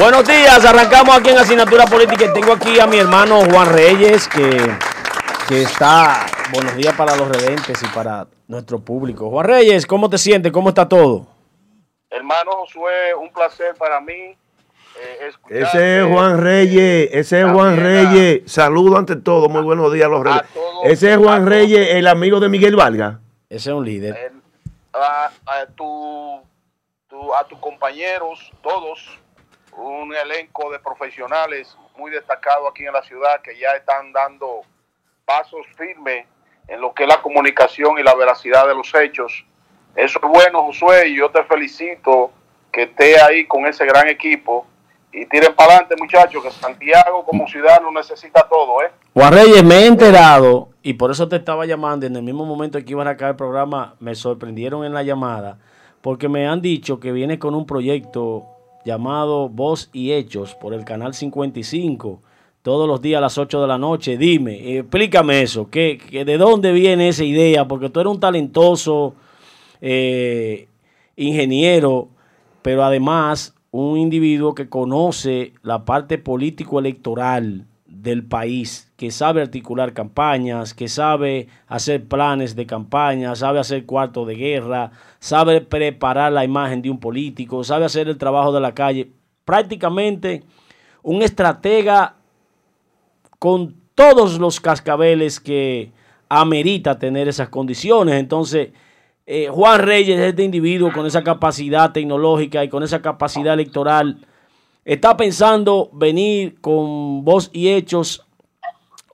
Buenos días, arrancamos aquí en Asignatura Política y tengo aquí a mi hermano Juan Reyes que, que está, buenos días para los redentes y para nuestro público. Juan Reyes, ¿cómo te sientes? ¿Cómo está todo? Hermano Josué, un placer para mí. Eh, ese es Juan Reyes, ese es Juan Reyes. Saludo ante todo, muy buenos días a los reyes. ese es Juan Reyes, el amigo de Miguel Valga. Ese es un líder. a, a, tu, a tus compañeros, todos, un elenco de profesionales muy destacado aquí en la ciudad que ya están dando pasos firmes en lo que es la comunicación y la veracidad de los hechos. Eso es bueno, Josué, y yo te felicito que esté ahí con ese gran equipo. Y tiren para adelante, muchachos, que Santiago como ciudad no necesita todo, ¿eh? Juan Reyes, me he enterado, y por eso te estaba llamando, en el mismo momento que iban a caer el programa, me sorprendieron en la llamada, porque me han dicho que viene con un proyecto llamado Voz y Hechos por el canal 55 todos los días a las 8 de la noche. Dime, explícame eso, ¿qué, de dónde viene esa idea? Porque tú eres un talentoso eh, ingeniero, pero además un individuo que conoce la parte político-electoral del país, que sabe articular campañas, que sabe hacer planes de campaña, sabe hacer cuartos de guerra, sabe preparar la imagen de un político, sabe hacer el trabajo de la calle. Prácticamente un estratega con todos los cascabeles que amerita tener esas condiciones. Entonces, eh, Juan Reyes, este individuo con esa capacidad tecnológica y con esa capacidad electoral, está pensando venir con voz y hechos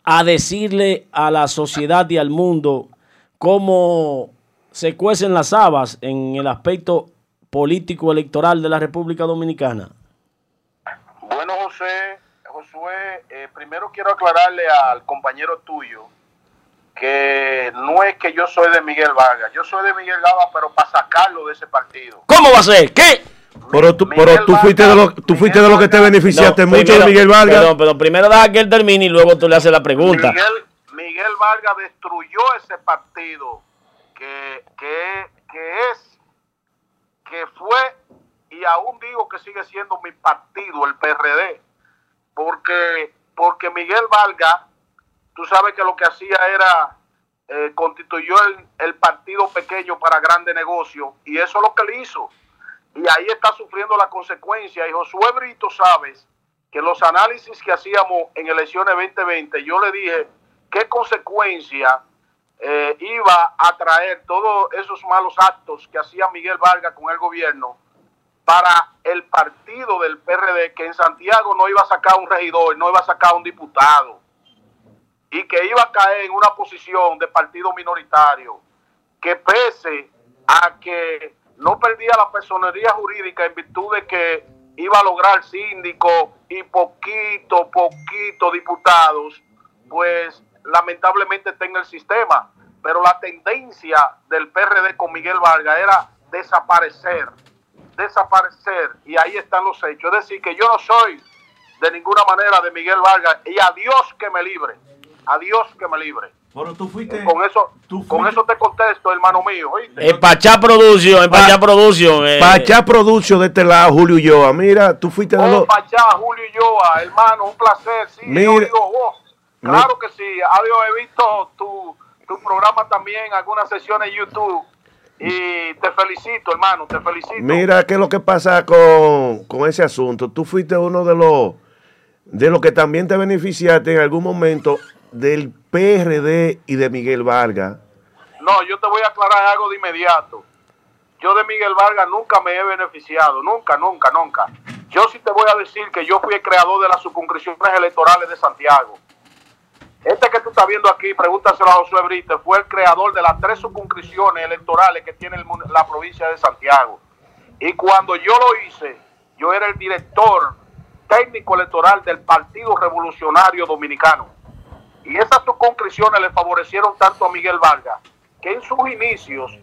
a decirle a la sociedad y al mundo cómo se cuecen las habas en el aspecto político electoral de la República Dominicana? Bueno, José, Josué, eh, primero quiero aclararle al compañero tuyo que no es que yo soy de Miguel Vargas, yo soy de Miguel Vargas, pero para sacarlo de ese partido. ¿Cómo va a ser? ¿Qué? Pero tú, pero tú fuiste de lo, tú fuiste de lo que te beneficiaste mucho de Miguel Vargas. Perdón, pero primero deja que él termine y luego tú le haces la pregunta. Miguel, Miguel Vargas destruyó ese partido que, que, es, que fue, y aún digo que sigue siendo mi partido, el PRD, porque, porque Miguel Vargas, tú sabes que lo que hacía era eh, constituyó el, el, partido pequeño para grandes negocios, y eso es lo que él hizo. Y ahí está sufriendo la consecuencia. Y Josué Brito, sabes que los análisis que hacíamos en elecciones 2020, yo le dije qué consecuencia eh, iba a traer todos esos malos actos que hacía Miguel Vargas con el gobierno para el partido del PRD, que en Santiago no iba a sacar un regidor, no iba a sacar un diputado, y que iba a caer en una posición de partido minoritario, que pese a que no perdía la personería jurídica en virtud de que iba a lograr síndico y poquito, poquito diputados, pues lamentablemente está en el sistema. Pero la tendencia del PRD con Miguel Vargas era desaparecer, desaparecer, y ahí están los hechos. Es decir, que yo no soy de ninguna manera de Miguel Vargas, y a Dios que me libre, a Dios que me libre. Pero tú fuiste. Con eso, con eso te contesto, hermano mío. ¿oíste? En Pachá Producción, en Pachá Producción. Eh. Pachá Producción de este lado, Julio Yoa. Mira, tú fuiste de los. Pachá, Julio Yoa, hermano, un placer. Sí, Mira, yo digo, oh, claro que sí. Adiós, he visto tu, tu programa también, algunas sesiones en YouTube. Y te felicito, hermano, te felicito. Mira, ¿qué es lo que pasa con, con ese asunto? Tú fuiste uno de los de los que también te beneficiaste en algún momento del PRD y de Miguel Vargas? No, yo te voy a aclarar algo de inmediato. Yo de Miguel Vargas nunca me he beneficiado, nunca, nunca, nunca. Yo sí te voy a decir que yo fui el creador de las circunscripciones electorales de Santiago. Este que tú estás viendo aquí, pregúntaselo a Josué Brite, fue el creador de las tres circunscripciones electorales que tiene la provincia de Santiago. Y cuando yo lo hice, yo era el director técnico electoral del Partido Revolucionario Dominicano. Y esas concreciones le favorecieron tanto a Miguel Vargas, que en sus inicios,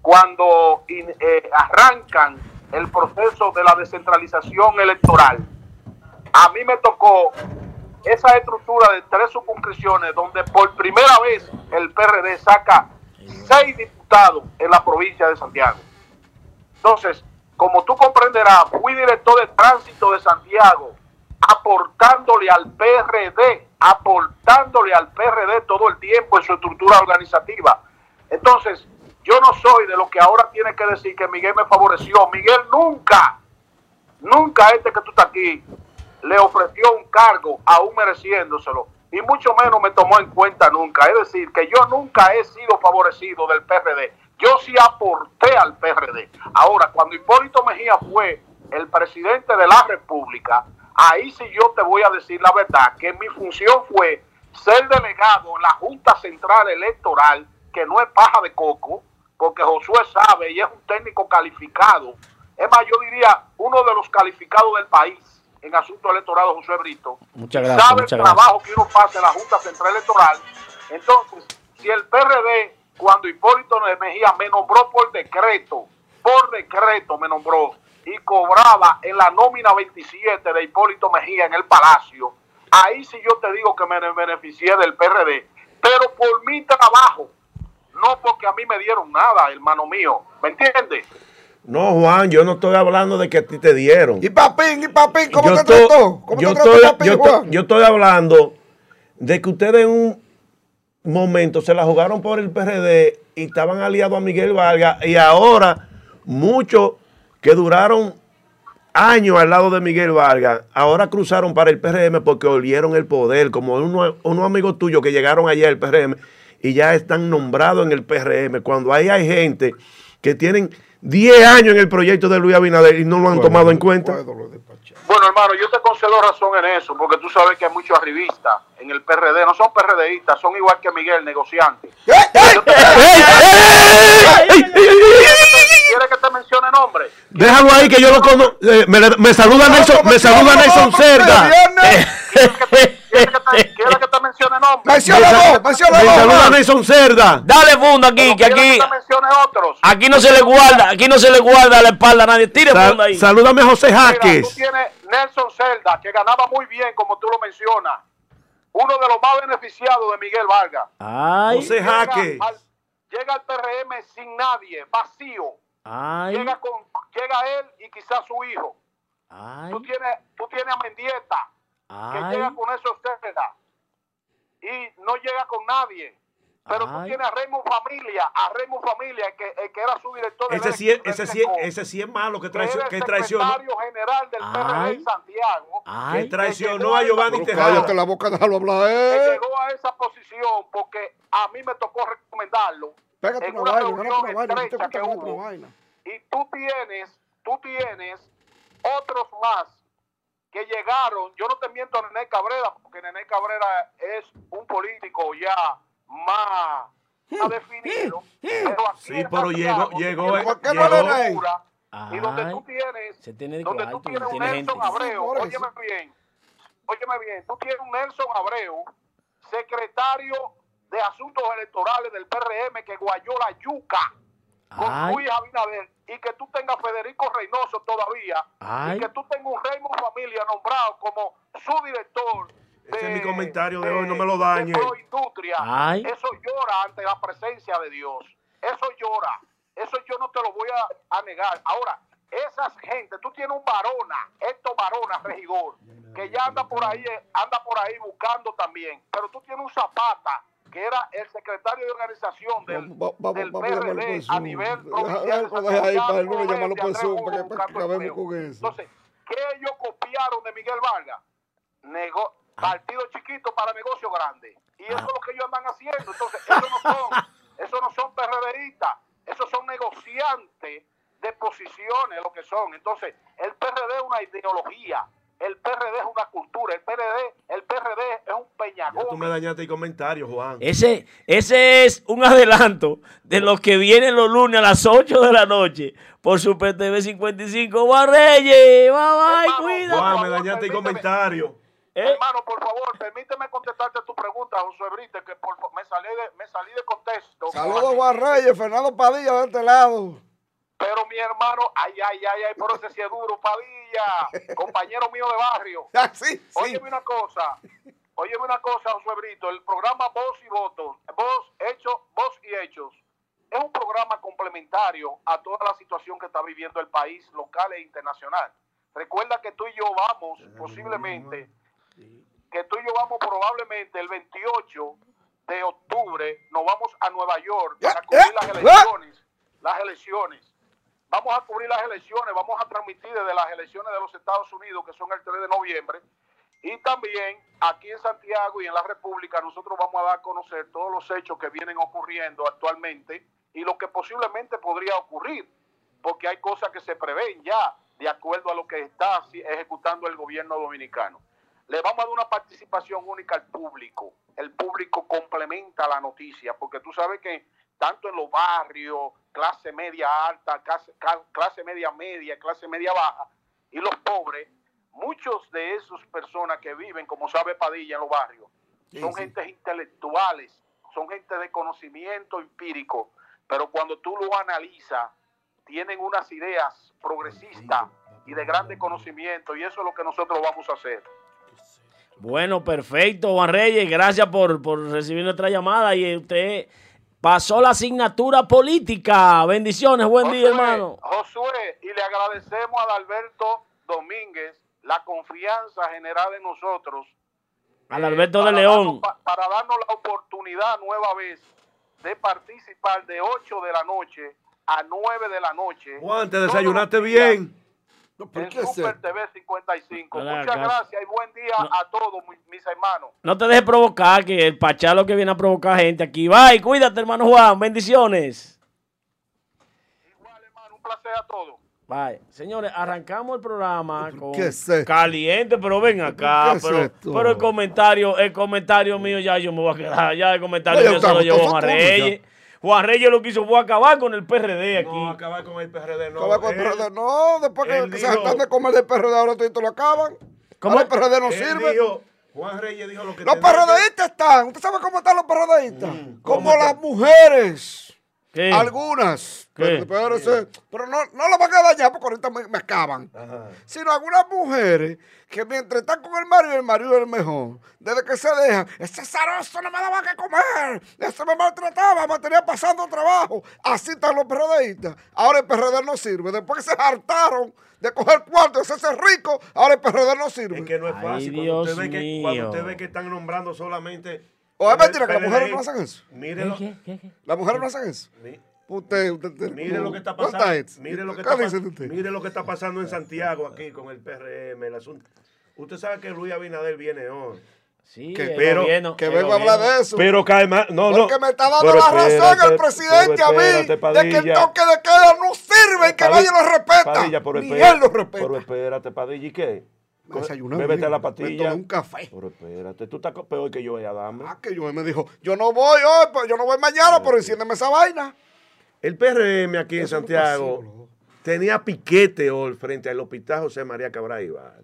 cuando eh, arrancan el proceso de la descentralización electoral, a mí me tocó esa estructura de tres circunscripciones donde por primera vez el PRD saca seis diputados en la provincia de Santiago. Entonces, como tú comprenderás, fui director de tránsito de Santiago, aportándole al PRD, aportándole al PRD todo el tiempo en su estructura organizativa. Entonces, yo no soy de los que ahora tiene que decir que Miguel me favoreció. Miguel nunca, nunca este que tú estás aquí, le ofreció un cargo aún mereciéndoselo. Y mucho menos me tomó en cuenta nunca. Es decir, que yo nunca he sido favorecido del PRD. Yo sí aporté al PRD. Ahora, cuando Hipólito Mejía fue el presidente de la República, ahí sí yo te voy a decir la verdad, que mi función fue ser delegado en la Junta Central Electoral, que no es paja de coco, porque Josué sabe y es un técnico calificado. Es más, yo diría uno de los calificados del país en asunto electoral, José Brito. Muchas gracias. Sabe el trabajo que uno pasa en la Junta Central Electoral. Entonces, si el PRD, cuando Hipólito Mejía me nombró por decreto, por decreto me nombró, y cobraba en la nómina 27 de Hipólito Mejía en el Palacio, ahí sí yo te digo que me beneficié del PRD, pero por mi trabajo, no porque a mí me dieron nada, hermano mío, ¿me entiendes? No, Juan, yo no estoy hablando de que a ti te dieron. ¿Y Papín? ¿Y Papín? ¿Cómo yo te estoy, trató? ¿Cómo yo te trató estoy, Papín, yo estoy- Juan? yo estoy hablando de que ustedes en un momento se la jugaron por el PRD y estaban aliados a Miguel Vargas y ahora muchos que duraron años al lado de Miguel Vargas, ahora cruzaron para el PRM porque olieron el poder, como unos, unos amigos tuyos que llegaron allá al PRM y ya están nombrados en el PRM, cuando ahí hay gente que tienen 10 años en el proyecto de Luis Abinader y no lo han tomado en cuenta. Bueno, hermano, yo te concedo razón en eso, porque tú sabes que hay muchos arribistas en el PRD, no son PRDistas, son igual que Miguel, negociantes. ¿Quieres que te mencione nombre? Déjalo ahí que yo lo conozco. Eh, me, me saluda Nelson, me saluda Nelson Cerda. ¿Quieres que te, que que nombre? Menciona dos, menciona Me dos. saluda Juan. Nelson Cerda. Dale funda aquí, que ¿quieres aquí, que otros? aquí no se le guarda, aquí no se le guarda la espalda a nadie. Tire funda ahí. salúdame a José Mira, tú Jaques. tienes Nelson Celda, que ganaba muy bien, como tú lo mencionas. Uno de los más beneficiados de Miguel Vargas. Ay, José Llega Jaques. al, llega al PRM sin nadie, vacío. ay, Llega, con, llega él y quizás su hijo. ay, Tú tienes, tú tienes a Mendieta, que ay. llega con esos Celda. Y no llega con nadie. Pero tú Ay. tienes a Raymond Familia, a Raymond Familia, el que, el que era su director Ese del sí, es- ese, sí, ese sí es malo que, que traicio- era el que traicionó, secretario general del PRD Ay. en Santiago. que traicionó a Giovanni Tejada. cállate la boca, déjalo hablar. que Eh. llegó a esa posición porque a mí me tocó recomendarlo Pégate en una una vaina, reunión vaina. estrecha que hubo. vaina. y tú tienes, tú tienes otros más que llegaron, yo no te miento a Nené Cabrera, porque Nené Cabrera es un político ya más, más definido, pero aquí Sí, pero Santiago, llegó- llegó- tú tienes ¿Por qué una no le figura, reí? Y donde tú tienes, Se tiene de donde tú cuarto, tienes un tiene gente. Nelson Abreu, Por eso. óyeme bien, óyeme bien, tú tienes un Nelson Abreu, secretario de Asuntos Electorales del PRM que guayó la yuca con. Luis Abinader y que tú tengas Federico Reynoso todavía Ay. y que tú tengas un Raymond Familia nombrado como su director. Ese es mi comentario de hoy, no me lo dañe. de Industria. Ay. Eso llora ante la presencia de Dios. Eso llora. Eso yo no te lo voy a, a negar. Ahora, esas gente, tú tienes un varona, Héctor Varona, regidor, que ya anda por ahí, eh, anda por ahí buscando también. Pero tú tienes un Zapata, que era el secretario de organización del, Vamos, vamos, del vamos a llamarlo por PRD a nivel provincial. ahí Santiago, para el lunes llamarlo de por Andrés Zoom, Hugo para que- acabemos con eso. Entonces, ¿qué ellos copiaron de Miguel Vargas? Nego- partido chiquito para negocio grande. Y eso es lo que ellos andan haciendo. Entonces, eso no son, eso no son PRDistas, esos son negociantes de posiciones, lo que son. Entonces, el PRD es una ideología, el PRD es una cultura, el PRD, el PRD es un peñagón. tú me dañaste el comentario, Juan. Ese, ese es un adelanto de los que vienen los lunes a las 8 de la noche por Super TV 55. ¡Va Reyes! ¡Va, ¡Cuida! Juan, me dañaste el comentario. ¿Eh? Hermano, por favor, permíteme contestarte tu pregunta, José Brite, que por, me, salí de, me salí de contexto. Saludos, Juan Reyes, Fernando Padilla de este lado. Pero mi hermano, ay, ay, ay, ay, pero ese sí es duro, Padilla, compañero mío de barrio. Ah, sí, sí. Óyeme una cosa, óyeme una cosa, José Brito, el programa Voz y Votos, Voz, Hecho, Voz y Hechos, es un programa complementario a toda la situación que está viviendo el país local e internacional. Recuerda que tú y yo vamos posiblemente, que tú y yo vamos probablemente el 28 de octubre, nos vamos a Nueva York para Ya, cubrir las ya. elecciones, las elecciones. Vamos a cubrir las elecciones, vamos a transmitir desde las elecciones de los Estados Unidos, que son el 3 de noviembre, y también aquí en Santiago y en la República nosotros vamos a dar a conocer todos los hechos que vienen ocurriendo actualmente y lo que posiblemente podría ocurrir, porque hay cosas que se prevén ya de acuerdo a lo que está ejecutando el gobierno dominicano. Le vamos a dar una participación única al público. El público complementa la noticia, porque tú sabes que tanto en los barrios, clase media alta, clase, clase media media, clase media baja, y los pobres, muchos de esas personas que viven, como sabe Padilla, en los barrios, son gentes intelectuales, son gente de conocimiento empírico, pero cuando tú lo analizas, tienen unas ideas progresistas y de grande conocimiento, y eso es lo que nosotros vamos a hacer. Bueno, perfecto, Juan Reyes. Gracias por, por recibir nuestra llamada y usted pasó la asignatura política. Bendiciones, buen día, hermano. Josué, y le agradecemos a Alberto Domínguez la confianza generada en nosotros. Al eh, Alberto de León. darnos- para darnos la oportunidad nueva vez de participar de 8 de la noche a 9 de la noche. Juan, te desayunaste bien. No, ¿por En qué Super? TV 55. No le hagas Muchas gracias y buen día No. a todos mi- mis hermanos. No te dejes provocar, que el Pachá lo que viene a provocar gente aquí. Bye, cuídate, hermano Juan. Bendiciones. Igual, hermano, un placer a todos. Bye. Señores, arrancamos el programa con qué es esto? caliente, pero ven acá. qué es Pero, esto? pero el comentario, el comentario mío ya yo me voy a quedar. Ya el comentario Oye, mío se lo Juan tuyo, Reyes. Juan Reyes lo que hizo fue acabar con el PRD aquí. No, acabar con el PRD, no. Acaba con el PRD. No, después que, se están de comer del PRD, ahora todito lo acaban. ¿Cómo? Ahora el PRD no sirve. dijo- Juan Reyes dijo lo que Los que- PRDistas están. ¿Usted sabe cómo están los PRDistas? Mm, Como ¿cómo las mujeres. ¿Qué? Algunas. ¿Qué? Pero, pero ese- pero no, no lo van a dañar porque ahorita me, me acaban. Ajá. Sino algunas mujeres que mientras están con el marido, el marido es el mejor. Desde que se dejan, ese zaroso no me daba que comer. Ese me maltrataba, me tenía pasando trabajo. Así están los PRDistas. Ahora el PRD no sirve. Después que se hartaron de coger cuarto, de hacerse rico, ahora el PRD no sirve. Es que no es fácil. Dios cuando, usted ve que, cuando mío. usted ve que están nombrando solamente. ¿O es el mentira que las mujeres no hacen eso? Mírelo. ¿Qué, qué, qué? Las mujeres no hacen eso. Usted, usted, usted- Mire lo que está ¿Cuánta pasando. Mire lo que ¿Qué está, dice pas- usted? mire lo que está pasando en Santiago aquí con el PRM, el asunto. Usted sabe que Luis Abinader viene hoy. Sí, Que- pero- gobierno- Que vengo a hablar de eso. Pero cae más. No, no. Porque me está dando Pero la razón espérate, el presidente a pero mí espérate, de que el toque de queda no sirve y que nadie lo respeta. Padilla, pero Ni espérate, él lo respeta. Pero espérate, Padilla, ¿y qué? Desayuné Bébete la Me pastilla. tomé un café. Pero espérate, tú estás peor que yo, ella dame. Ah, que yo me dijo, yo no voy hoy, pero yo no voy mañana, pero enciéndeme esa vaina. El PRM aquí en Santiago tenía piquete hoy frente al hospital José María Cabral Ibar.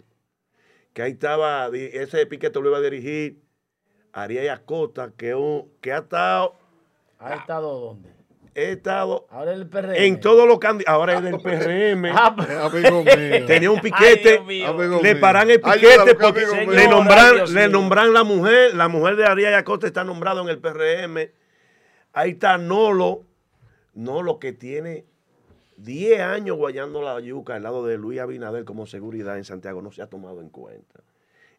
Que ahí estaba, ese piquete lo iba a dirigir Ariel Acosta, que, un- que ha estado, ¿Ha estado dónde? Ha estado Ahora el PRD. en todos los candidatos. Ahora es del PRM. Ah, mío. Tenía un piquete. Le paran el piquete que porque le nombran, Dios le nombran la mujer, la mujer de Ariel Acosta está nombrado en el PRM. Ahí está Nolo, Nolo que tiene 10 años guayando la yuca al lado de Luis Abinader como seguridad en Santiago, no se ha tomado en cuenta.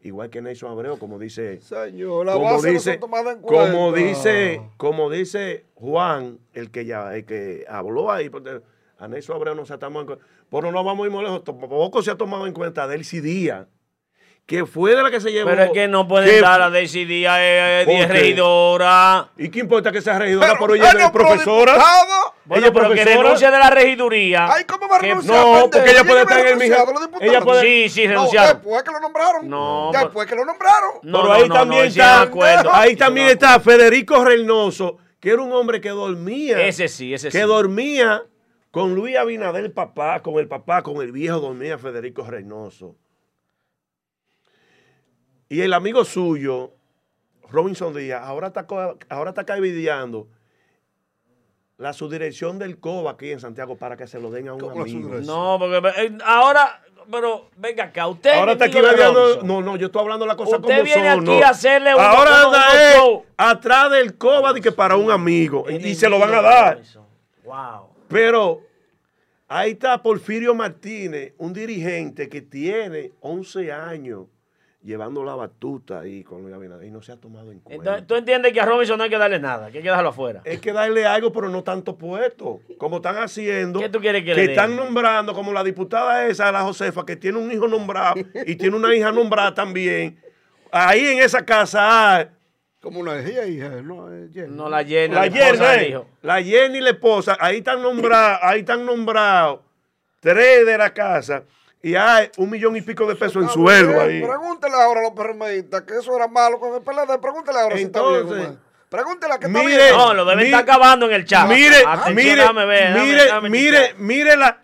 Igual que Nelson Abreu, como dice, Señor, la como base no dice, tomada en como dice, como dice Juan, el que ya, el que habló ahí, porque a Nelson Abreu no se ha tomado en cuenta. Pero no vamos a ir muy lejos, tampoco se ha tomado en cuenta Delcy Díaz, que fue de la que se llevó. Pero es que no pueden que- dar a eh, ¿Por 10 qué? regidora. ¿Y qué importa que sea regidora? Pero, ella bueno, es profesora. Bueno, Ella pero que profesora. renuncie de la regiduría. Ay, ¿cómo va a Que- renunciar? no, pendejo? porque ella ¿Quién puede estar en diputados? ella puede- Sí, sí, No, renunciaron. después que lo nombraron. No, Después que lo nombraron. No, pero no, ahí no, también no, está, acuerdo. ahí también está Federico Reynoso, que era un hombre que dormía. Ese sí, ese que sí. dormía con Luis Abinader, el papá, con el papá, con el viejo dormía Federico Reynoso. Y el amigo suyo, Robinson Díaz, ahora está, ahora está cabildeando la subdirección del COBA aquí en Santiago para que se lo den a un ¿Cómo la amigo. No, porque eh, ahora, pero venga acá, usted. Ahora está de. Robinson. No, no, yo estoy hablando la cosa Usted como viene son. aquí no. a hacerle un- Ahora anda él show. atrás del COBA de que para un amigo. Y, y se lo van a de dar. Wow. Pero ahí está Porfirio Martínez, un dirigente que tiene 11 años llevando la batuta ahí con Luis Abinader y no se ha tomado en cuenta. Entonces, tú entiendes que a Robinson no hay que darle nada, que hay que dejarlo afuera. Es que darle algo, pero no tanto puesto, como están haciendo. ¿Qué tú quieres que le den? están nombrando, como la diputada esa, la Josefa, que tiene un hijo nombrado y tiene una hija nombrada también. Ahí en esa casa hay Como una hija, hija, no, Jenny. No la llena. la esposa Jenny, eh, la Jenny y la esposa, ahí están nombrados, ahí están nombrados tres de la casa y hay un millón y pico de pesos en Está sueldo bien, ahí. Pregúntele ahora a los PRMistas que eso era malo con el PLD. Pregúntele ahora si está bien. Entonces, Omar. Pregúntele a que está mire, bien. No, lo deben Mi- estar acabando en el chat. Mire, Atención, mire, déjame ver, déjame- mire, déjame mire, mire la,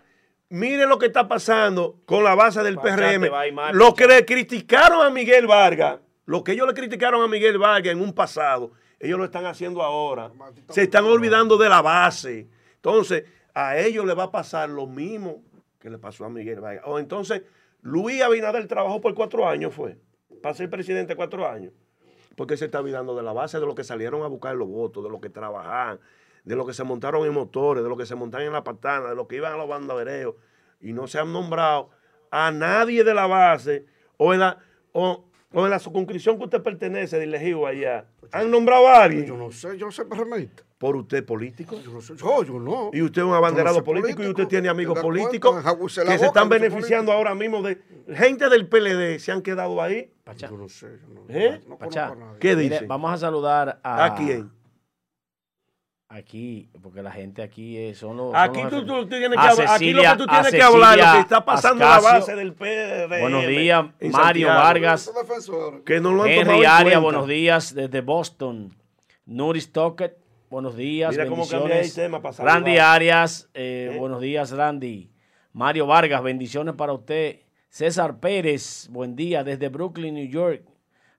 mire lo que está pasando con la base del PRM. mal, Lo que le criticaron a Miguel Vargas, lo que ellos le criticaron a Miguel Vargas en un pasado, ellos lo están haciendo ahora. Se están olvidando de la base. Entonces, a ellos les va a pasar lo mismo que le pasó a Miguel Vargas. O entonces, Luis Abinader trabajó por cuatro años, fue, para ser presidente cuatro años porque se está olvidando de la base de lo que salieron a buscar los votos, de lo que trabajaban, de lo que se montaron en motores, de lo que se montaron en la patana, de lo que iban a los bandabereos, y no se han nombrado a nadie de la base o en la, o en la circunscripción que usted pertenece del elegido allá. ¿Han nombrado a Yo alguien? no sé, yo soy PRMista. Por usted político. Yo no sé, yo, yo no. Y usted es un abanderado Yo no político, y usted tiene amigos ¿Te das políticos cuenta? Que se están yo beneficiando político. ahora mismo de gente del PLD se han quedado ahí. Pachá. Yo no sé, yo no, ¿Eh? no Pachá. conozco a nadie. ¿Qué Mire, dice? vamos a saludar a. ¿A quién? Aquí, porque la gente aquí es, son los. son Aquí los tú, tú tienes que A hablar, aquí lo que Cecilia- tú tienes que hablar, lo Cecilia que está pasando en la base del PRM. Buenos días, Mario Santiago. Vargas. Que no lo han tomado Henry en Aria, buenos días desde Boston. Nuris Tocket, buenos días. Mira cómo bendiciones. cambia el tema para. Randy Arias, eh, ¿Eh? buenos días, Randy. Mario Vargas, bendiciones para usted. César Pérez, buen día desde Brooklyn, New York.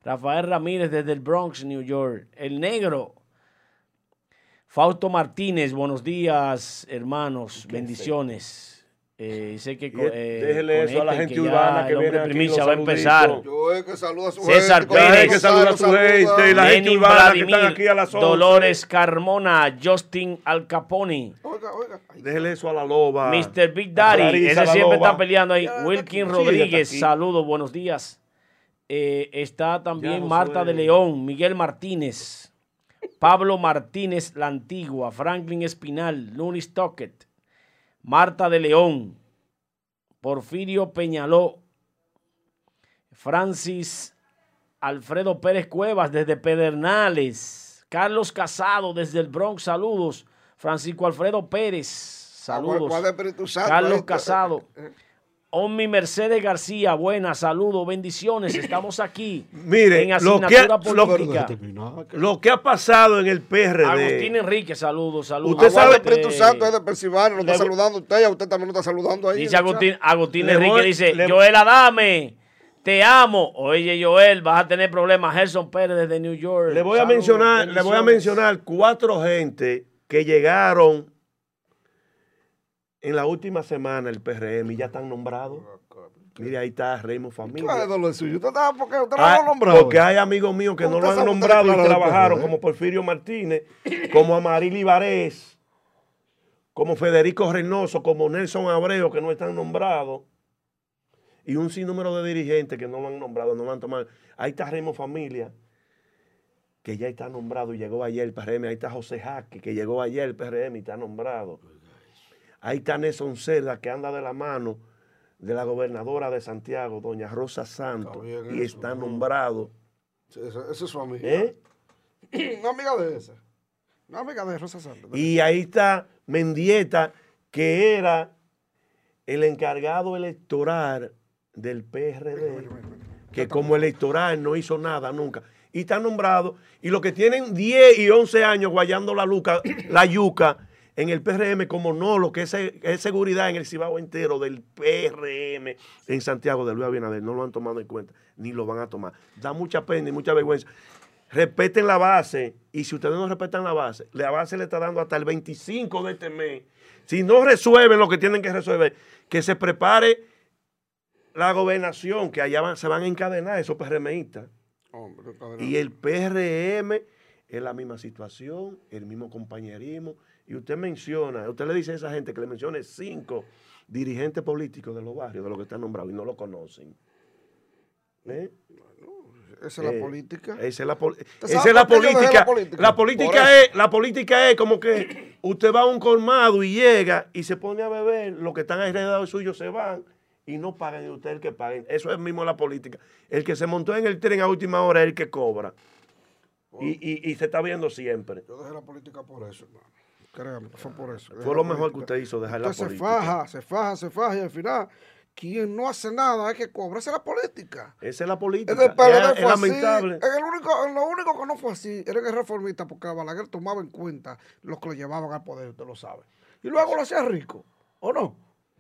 Rafael Ramírez desde el Bronx, New York. El Negro. Fausto Martínez, buenos días, hermanos. Bendiciones. Eh, sé que Y eh, déjele eso a la gente urbana que el hombre viene aquí, primicia los va a empezar. saluditos. Yo es que saluda a su César gente. Pérez. Hay que saludar a su gente y la gente urbana que están Vladimir, aquí a las 11. Dolores Carmona, Justin Al Capone, Oiga, oiga. Déjele eso a la loba. Mr. Big Daddy, ese siempre loba. está peleando ahí. Ya, Wilkin Rodríguez, saludos, buenos días. Eh, está también Ya, Marta de León, Miguel Martínez, Pablo Martínez La Antigua, Franklin Espinal, Lunis Tocket, Marta de León, Porfirio Peñaló, Francis Alfredo Pérez Cuevas desde Pedernales, Carlos Casado desde el Bronx, saludos. Francisco Alfredo Pérez, saludos. Carlos Casado. Omi Mercedes García, buenas, saludos, bendiciones. Estamos aquí Mire, en lo que- asignatura lo- política. Lo que ha pasado en el PRD. Agustín Enrique, saludos, saludos. Usted sabe- el Espíritu Santo es de Pensilvania, lo está le- saludando usted y a usted también lo está saludando ahí. Dice Agustín, Enrique, voy- dice, le- Joel Adame, te amo. Oye, Joel, vas a tener problemas. Gerson Pérez desde New York. Le voy a mencionar, le voy a mencionar cuatro gente que llegaron en la última semana el PRM y ya están nombrados. Mire, ahí está Raymond ¿Cuál es Familia. lo suyo? ¿Usted estaba porque usted no Ah, lo ha nombrado? porque hay amigos míos que no lo han nombrado y trabajaron, PRD. como Porfirio Martínez, como Amarili Varés, como Federico Reynoso, como Nelson Abreu, que no están nombrados, y un sinnúmero de dirigentes que no lo han nombrado, no lo han tomado. Ahí está Raymond Familia, que ya está nombrado y llegó ayer el PRM. Ahí está José Jaque, que llegó ayer el PRM y está nombrado. Ahí está Nelson Cerda, que anda de la mano de la gobernadora de Santiago, doña Rosa Santos, Está y está ¿no? nombrado. Esa, es su amiga. ¿eh? Una amiga de esa. Una amiga de Rosa Santos. Y ahí está Mendieta, que era el encargado electoral del PRD, que como electoral no hizo nada nunca. Y está nombrado. Y los que tienen 10 y 11 años guayando la, luca, la yuca en el PRM, como no, lo que es, es seguridad en el Cibao entero del PRM en Santiago de Luis Abinader, no lo han tomado en cuenta, ni lo van a tomar. Da mucha pena y mucha vergüenza. Respeten la base. Y si ustedes no respetan la base, la base le está dando hasta el 25 de este mes. Si no resuelven lo que tienen que resolver, que se prepare la gobernación, que allá van- se van a encadenar esos PRMistas. Hombre, Y el PRM es la misma situación, el mismo compañerismo, y usted menciona, usted le dice a esa gente que le mencione cinco dirigentes políticos de los barrios, de los que están nombrados, y no lo conocen. ¿Eh? Esa es la Eh, política. Esa es la, pol- ¿Usted esa es la política. la política? La política, es, la política es como que usted va a un colmado y llega y se pone a beber, los que están alrededor suyo se van y no pagan y usted es el que paguen. Eso es mismo la política. El que se montó en el tren a última hora es el que cobra. Y, y- y se está viendo siempre. Yo dejé la política por eso, hermano. Créame, fue por eso. Fue lo mejor que política. usted hizo, dejar la Usted se política. faja, se faja, se faja y al final, quien no hace nada es que cobra. Esa es la política. Esa es la política. Es- es así. lamentable. En el único, en lo único que no fue así era que el reformista, porque Balaguer tomaba en cuenta los que lo llevaban al poder, usted lo sabe. Y luego lo hacía rico, ¿o no?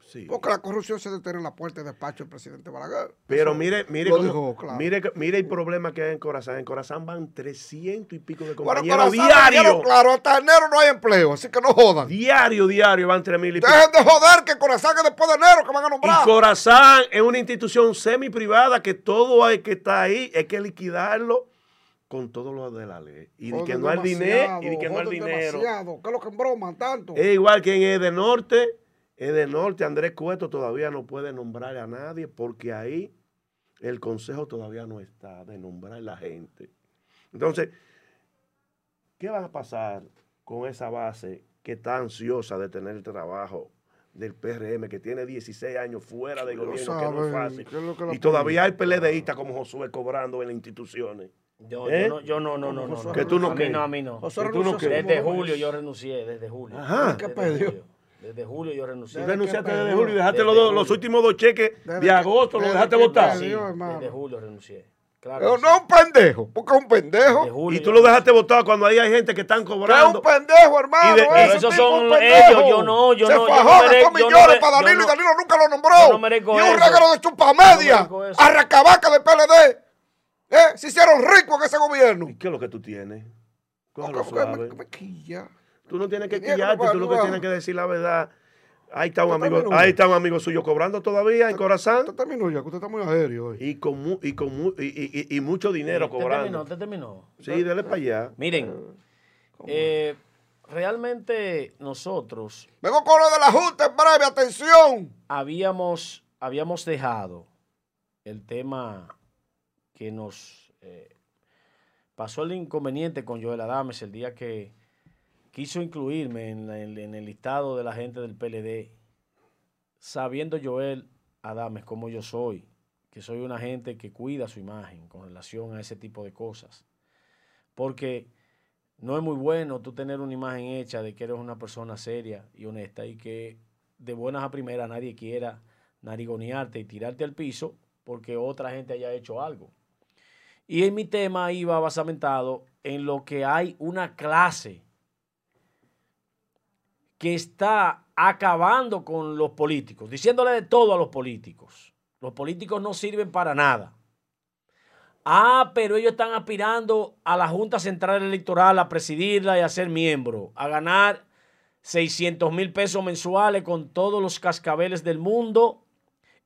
Sí. Porque la corrupción se detiene en la puerta de despacho del presidente Balaguer. Pero Eso mire, mire, lo cómo- dijo claro. mire, que- mire el problema que hay en Corazán. En Corazán van 300 y pico de Bueno, compañeros Corazán, diario. dijeron, Claro, hasta enero no hay empleo, así que no jodan. Diario, diario van 3 mil y pico. Dejen de joder que Corazán es después de enero que van a Y nombrar. Corazán es una institución semi privada que todo hay que está ahí, hay que liquidarlo con todo lo de la ley. Y de que no hay dinero, y de que no hay dinero. demasiado. ¿Qué es lo que embroman tanto? Es igual que en Ede Norte, Ede Norte, Andrés Cueto todavía no puede nombrar a nadie porque ahí el consejo todavía no está de nombrar a la gente. Entonces, ¿qué va a pasar con esa base que está ansiosa de tener el trabajo del PRM, que tiene 16 años fuera del gobierno, que no es fácil? que es lo que la Y todavía hay peledeístas como Josué cobrando en las instituciones. Yo, ¿Eh? yo no, yo no, no, no, no, no. Que tú no a mí no, a mí no. Desde julio yo renuncié, desde julio. Ajá. ¿Qué Desde julio. Desde julio yo renuncié. Desde Renunciaste desde julio y dejaste los, los últimos dos cheques Desde de agosto, los dejaste votar. Sí, desde julio renuncié. Claro. Pero no es sí. un pendejo, porque es un pendejo. Desde julio Y tú lo dejaste votado cuando ahí hay gente que están Que es un cobrando. pendejo, hermano. Y de- ese esos tipo son es un pendejo. ellos, yo no, yo Se no, yo fajó, no merezco- no millones para Danilo no- y Danilo nunca lo nombró. yo no merezco y un eso. reguero de chupa Yo media. no merezco eso. Arracabaca del PLD. ¿Eh? Se hicieron ricos en ese gobierno. ¿Y qué es lo que tú tienes? Cógelo suave. me, me quilla. Tú no tienes que quillarte, tú lo que tienes que decir la verdad. Ahí está un Usted amigo, terminó. ahí está un amigo suyo cobrando todavía en Corazán Usted terminó ya, que usted está muy aéreo hoy. y con, mu- y, con mu- y, y- y- y mucho dinero ¿Te terminó? cobrando. ¿Te terminó? Sí, dele para allá. Miren, eh, realmente nosotros Vengo con lo de la Junta en breve, atención. habíamos, habíamos dejado el tema que nos eh, pasó el inconveniente con Joel Adames el día que quiso incluirme en, el listado de la gente del PLD, sabiendo Joel Adames como yo soy, que soy una gente que cuida su imagen con relación a ese tipo de cosas. Porque no es muy bueno tú tener una imagen hecha de que eres una persona seria y honesta y que de buenas a primeras nadie quiera narigonearte y tirarte al piso porque otra gente haya hecho algo. Y en mi tema iba basamentado en lo que hay una clase que está acabando con los políticos, diciéndole de todo a los políticos. Los políticos no sirven para nada. Ah, pero ellos están aspirando a la Junta Central Electoral, a presidirla y a ser miembro, a ganar 600 mil pesos mensuales con todos los cascabeles del mundo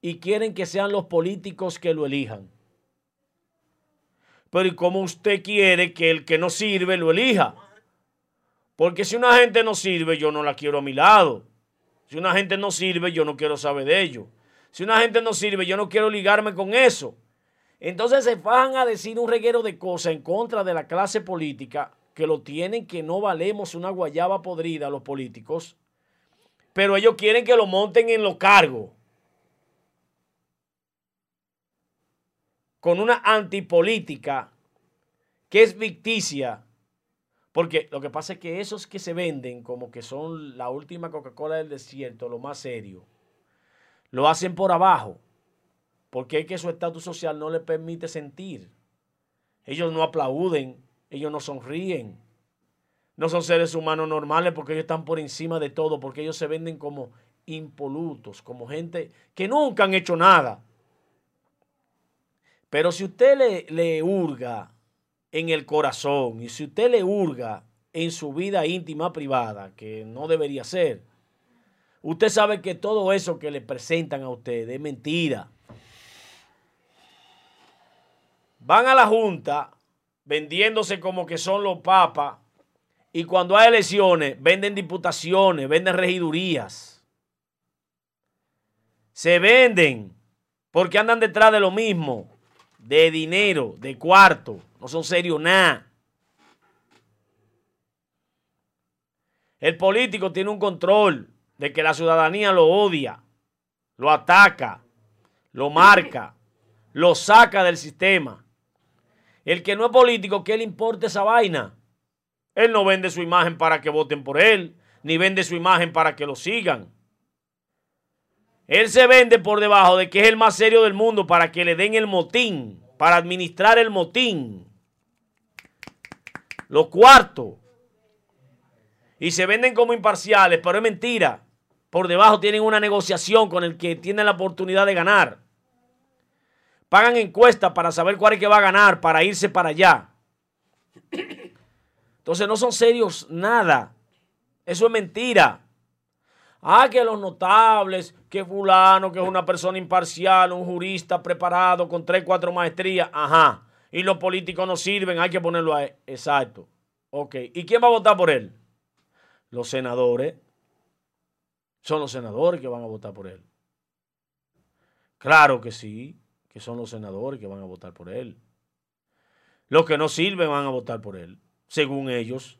y quieren que sean los políticos que lo elijan. Pero ¿y cómo usted quiere que el que no sirve lo elija? Porque si una gente no sirve, yo no la quiero a mi lado. Si una gente no sirve, yo no quiero saber de ello. Si una gente no sirve, yo no quiero ligarme con eso. Entonces se fajan a decir un reguero de cosas en contra de la clase política que lo tienen que no valemos una guayaba podrida los políticos, pero ellos quieren que lo monten en los cargos. Con una antipolítica que es ficticia. Porque lo que pasa es que esos que se venden como que son la última Coca-Cola del desierto, lo más serio, lo hacen por abajo. Porque es que su estatus social no le permite sentir. Ellos no aplauden, ellos no sonríen. No son seres humanos normales porque ellos están por encima de todo, porque ellos se venden como impolutos, como gente que nunca han hecho nada. Pero si usted le, le hurga en el corazón y si usted le hurga en su vida íntima privada, que no debería ser, usted sabe que todo eso que le presentan a usted es mentira. Van a la Junta vendiéndose como que son los papas Y cuando hay elecciones, venden diputaciones, venden regidurías. Se venden porque andan detrás de lo mismo, de dinero, de cuarto. No son serios nada. El político tiene un control de que la ciudadanía lo odia, lo ataca, lo marca, lo saca del sistema. El que no es político, ¿qué le importa esa vaina? Él no vende su imagen para que voten por él, ni vende su imagen para que lo sigan. Él se vende por debajo de que es el más serio del mundo para que le den el motín, para administrar el motín. Los cuartos. Y se venden como imparciales, pero es mentira. Por debajo tienen una negociación con el que tiene la oportunidad de ganar. Pagan encuestas para saber cuál es que va a ganar, para irse para allá. Entonces no son serios nada. Eso es mentira. Ah, que los notables, que fulano, que es una persona imparcial, un jurista preparado con tres, cuatro maestrías. Ajá. Y los políticos no sirven, hay que ponerlo ahí. Exacto. Ok. ¿Y quién va a votar por él? Los senadores. Son los senadores que van a votar por él. Claro que sí, que son los senadores que van a votar por él. Los que no sirven van a votar por él, según ellos.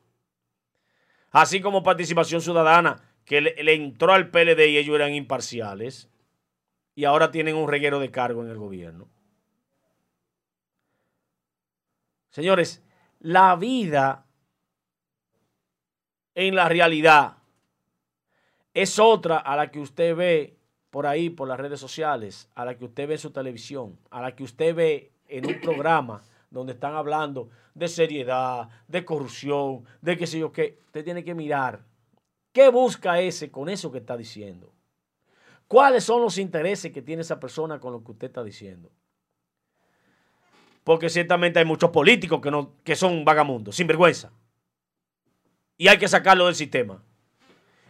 Así como participación ciudadana, que le, entró al PLD y ellos eran imparciales. Y ahora tienen un reguero de cargo en el gobierno. Señores, la vida en la realidad es otra a la que usted ve por ahí, por las redes sociales, a la que usted ve en su televisión, a la que usted ve en un programa donde están hablando de seriedad, de corrupción, de qué sé yo qué. Usted tiene que mirar qué busca ese con eso que está diciendo. ¿Cuáles son los intereses que tiene esa persona con lo que usted está diciendo? Porque ciertamente hay muchos políticos que, no, que son vagamundos, sin vergüenza. Y hay que sacarlo del sistema.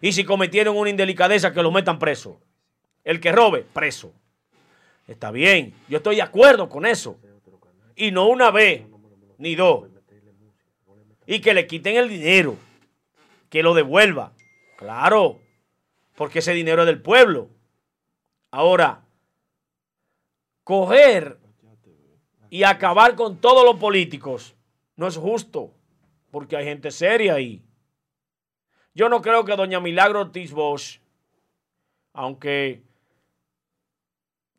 Y si cometieron una indelicadeza, que lo metan preso. El que robe, preso. Está bien, yo estoy de acuerdo con eso. Y no una vez, ni dos. Y que le quiten el dinero. Que lo devuelva. Claro, porque ese dinero es del pueblo. Ahora, coger y acabar con todos los políticos no es justo, porque hay gente seria ahí. Yo no creo que doña Milagro Ortiz aunque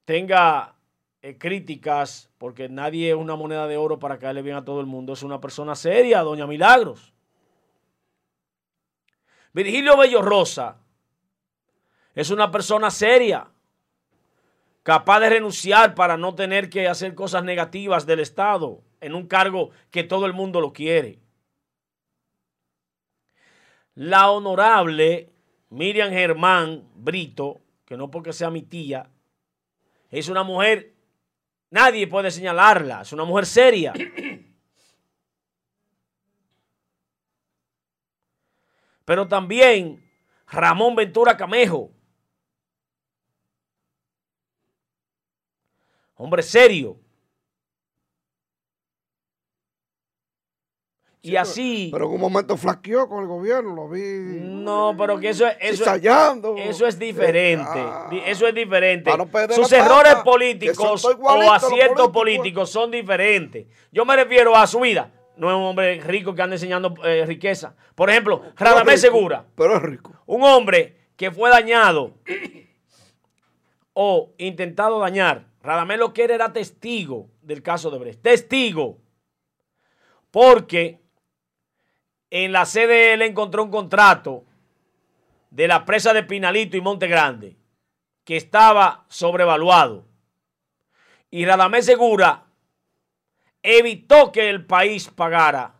tenga eh, críticas, porque nadie es una moneda de oro para caerle bien a todo el mundo, es una persona seria, doña Milagros. Virgilio Bello Rosa es una persona seria, capaz de renunciar para no tener que hacer cosas negativas del Estado en un cargo que todo el mundo lo quiere. La honorable Miriam Germán Brito, que no porque sea mi tía, es una mujer, nadie puede señalarla, es una mujer seria. Pero también Ramón Ventura Camejo, hombre serio, y así. Pero, en un momento flaqueó con el gobierno, lo vi. No, pero que eso, eso, eso es diferente. Ah. eso es diferente. Para no perder Sus la errores pata, políticos o aciertos políticos. políticos son diferentes. Yo me refiero a su vida. No es un hombre rico que anda enseñando eh, riqueza. Por ejemplo, Radamés Segura. Pero es rico. Un hombre que fue dañado o intentado dañar. Radamés lo que era era testigo del caso de Brecht. Testigo. Porque en la sede él encontró un contrato de la presa de Pinalito y Monte Grande que estaba sobrevaluado. Y Radamés Segura evitó que el país pagara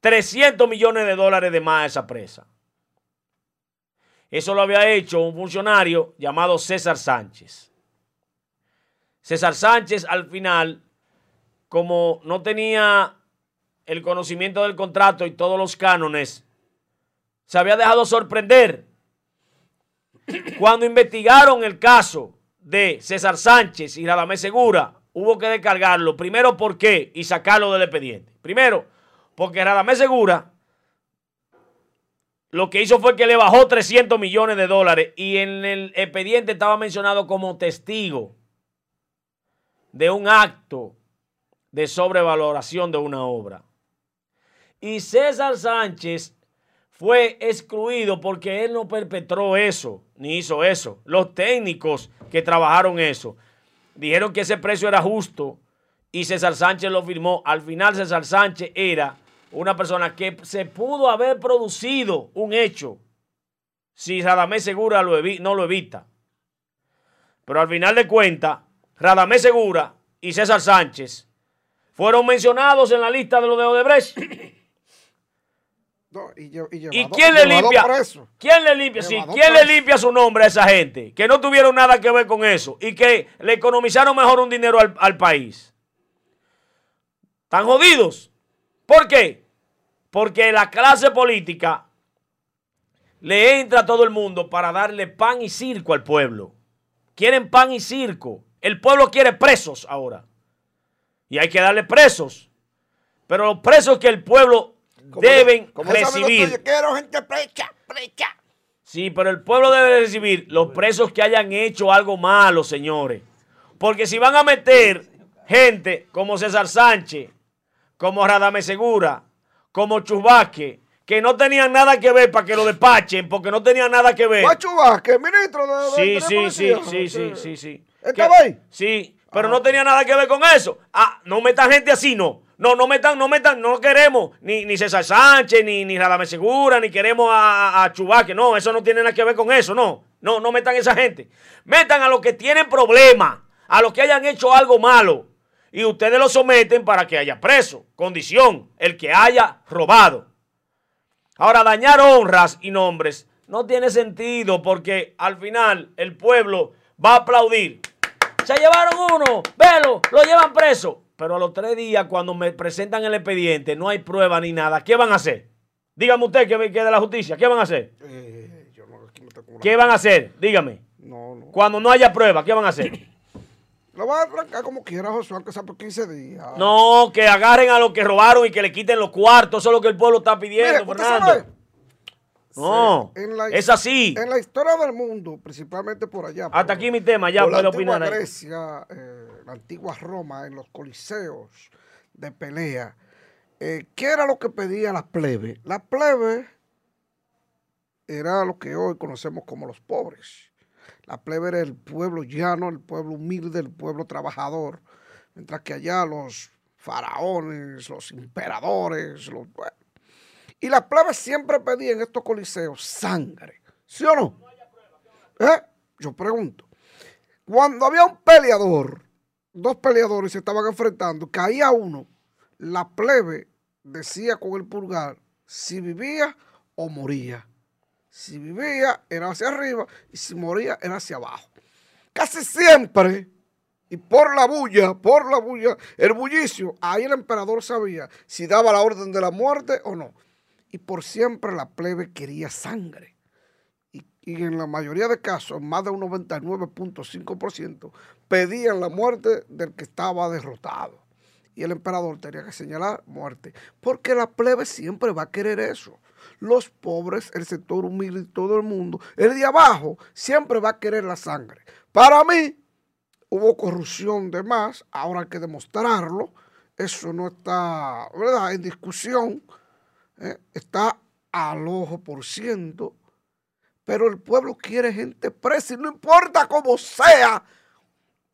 300 millones de dólares de más a esa presa. Eso lo había hecho un funcionario llamado César Sánchez. César Sánchez al final, como no tenía el conocimiento del contrato y todos los cánones, se había dejado sorprender. Cuando investigaron el caso de César Sánchez y Radamés Segura, hubo que descargarlo. Primero, ¿por qué? Y sacarlo del expediente. Primero, porque Radamés Segura lo que hizo fue que le bajó 300 millones de dólares y en el expediente estaba mencionado como testigo de un acto de sobrevaloración de una obra. Y César Sánchez fue excluido porque él no perpetró eso, ni hizo eso. Los técnicos que trabajaron eso dijeron que ese precio era justo y César Sánchez lo firmó. Al final César Sánchez era una persona que se pudo haber producido un hecho si Radamés Segura no lo evita. Pero al final de cuentas, Radamés Segura y César Sánchez fueron mencionados en la lista de los de Odebrecht. Y, quién le limpia? ¿Quién le limpia? Sí, ¿quién le limpia su nombre a esa gente? Que no tuvieron nada que ver con eso y que le economizaron mejor un dinero al, al país. ¿Están jodidos? ¿Por qué? Porque la clase política le entra a todo el mundo para darle pan y circo al pueblo. Quieren pan y circo. El pueblo quiere presos ahora. Y hay que darle presos. Pero los presos que el pueblo deben recibir. quiero gente precha, precha. Sí, pero el pueblo debe recibir los presos que hayan hecho algo malo, señores. Porque si van a meter gente como César Sánchez, como Radame Segura, como Chubasque, que no tenían nada que ver para que lo despachen, porque no tenían nada que ver. Chubasque, ministro de, sí, sí, sí, sí, sí, sí, sí. ¿Estaba ahí? Sí, pero no tenía nada que ver con eso. Ah, no metan gente así, no. No, no metan, no metan, no queremos ni, ni César Sánchez, ni, ni Radame Segura, ni queremos a, a Chubasque. No, eso no tiene nada que ver con eso, no. No, no metan esa gente. Metan a los que tienen problemas, a los que hayan hecho algo malo y ustedes lo someten para que haya preso. Condición, el que haya robado. Ahora, dañar honras y nombres no tiene sentido porque al final el pueblo va a aplaudir. Se llevaron uno, velo, lo llevan preso. Pero a los tres días, cuando me presentan el expediente, no hay prueba ni nada. ¿Qué van a hacer? Dígame usted que, que de la justicia, ¿qué van a hacer? Eh, ¿Qué van a hacer? Dígame. Cuando no haya prueba, ¿qué van a hacer? Lo va a arrancar como quiera, Josué, aunque sea por 15 días. No, que agarren a los que robaron y que le quiten los cuartos. Eso es lo que el pueblo está pidiendo, Fernando. No, es así. En la historia del mundo, principalmente por allá. Hasta aquí mi tema, ya puedo opinar. En Grecia, eh, la antigua Roma, en los coliseos de pelea, eh, ¿qué era lo que pedía la plebe? La plebe era lo que hoy conocemos como los pobres. La plebe era el pueblo llano, el pueblo humilde, el pueblo trabajador. Mientras que allá los faraones, los emperadores, los... Y la plebe siempre pedía en estos coliseos sangre. ¿Sí o no? ¿Eh? Yo pregunto. Cuando había un peleador, dos peleadores se estaban enfrentando, caía uno, la plebe decía con el pulgar si vivía o moría. Si vivía era hacia arriba y si moría era hacia abajo. Casi siempre, y por la bulla, por la bulla, el bullicio, ahí el emperador sabía si daba la orden de la muerte o no. Y por siempre la plebe quería sangre. Y, en la mayoría de casos, más de un 99.5%, pedían la muerte del que estaba derrotado. Y el emperador tenía que señalar muerte. Porque la plebe siempre va a querer eso los pobres, el sector humilde y todo el mundo, el de abajo siempre va a querer la sangre. Para mí, hubo corrupción de más, ahora hay que demostrarlo, eso no está ¿verdad? en discusión, ¿eh? está al ojo por ciento, pero el pueblo quiere gente presa y no importa cómo sea,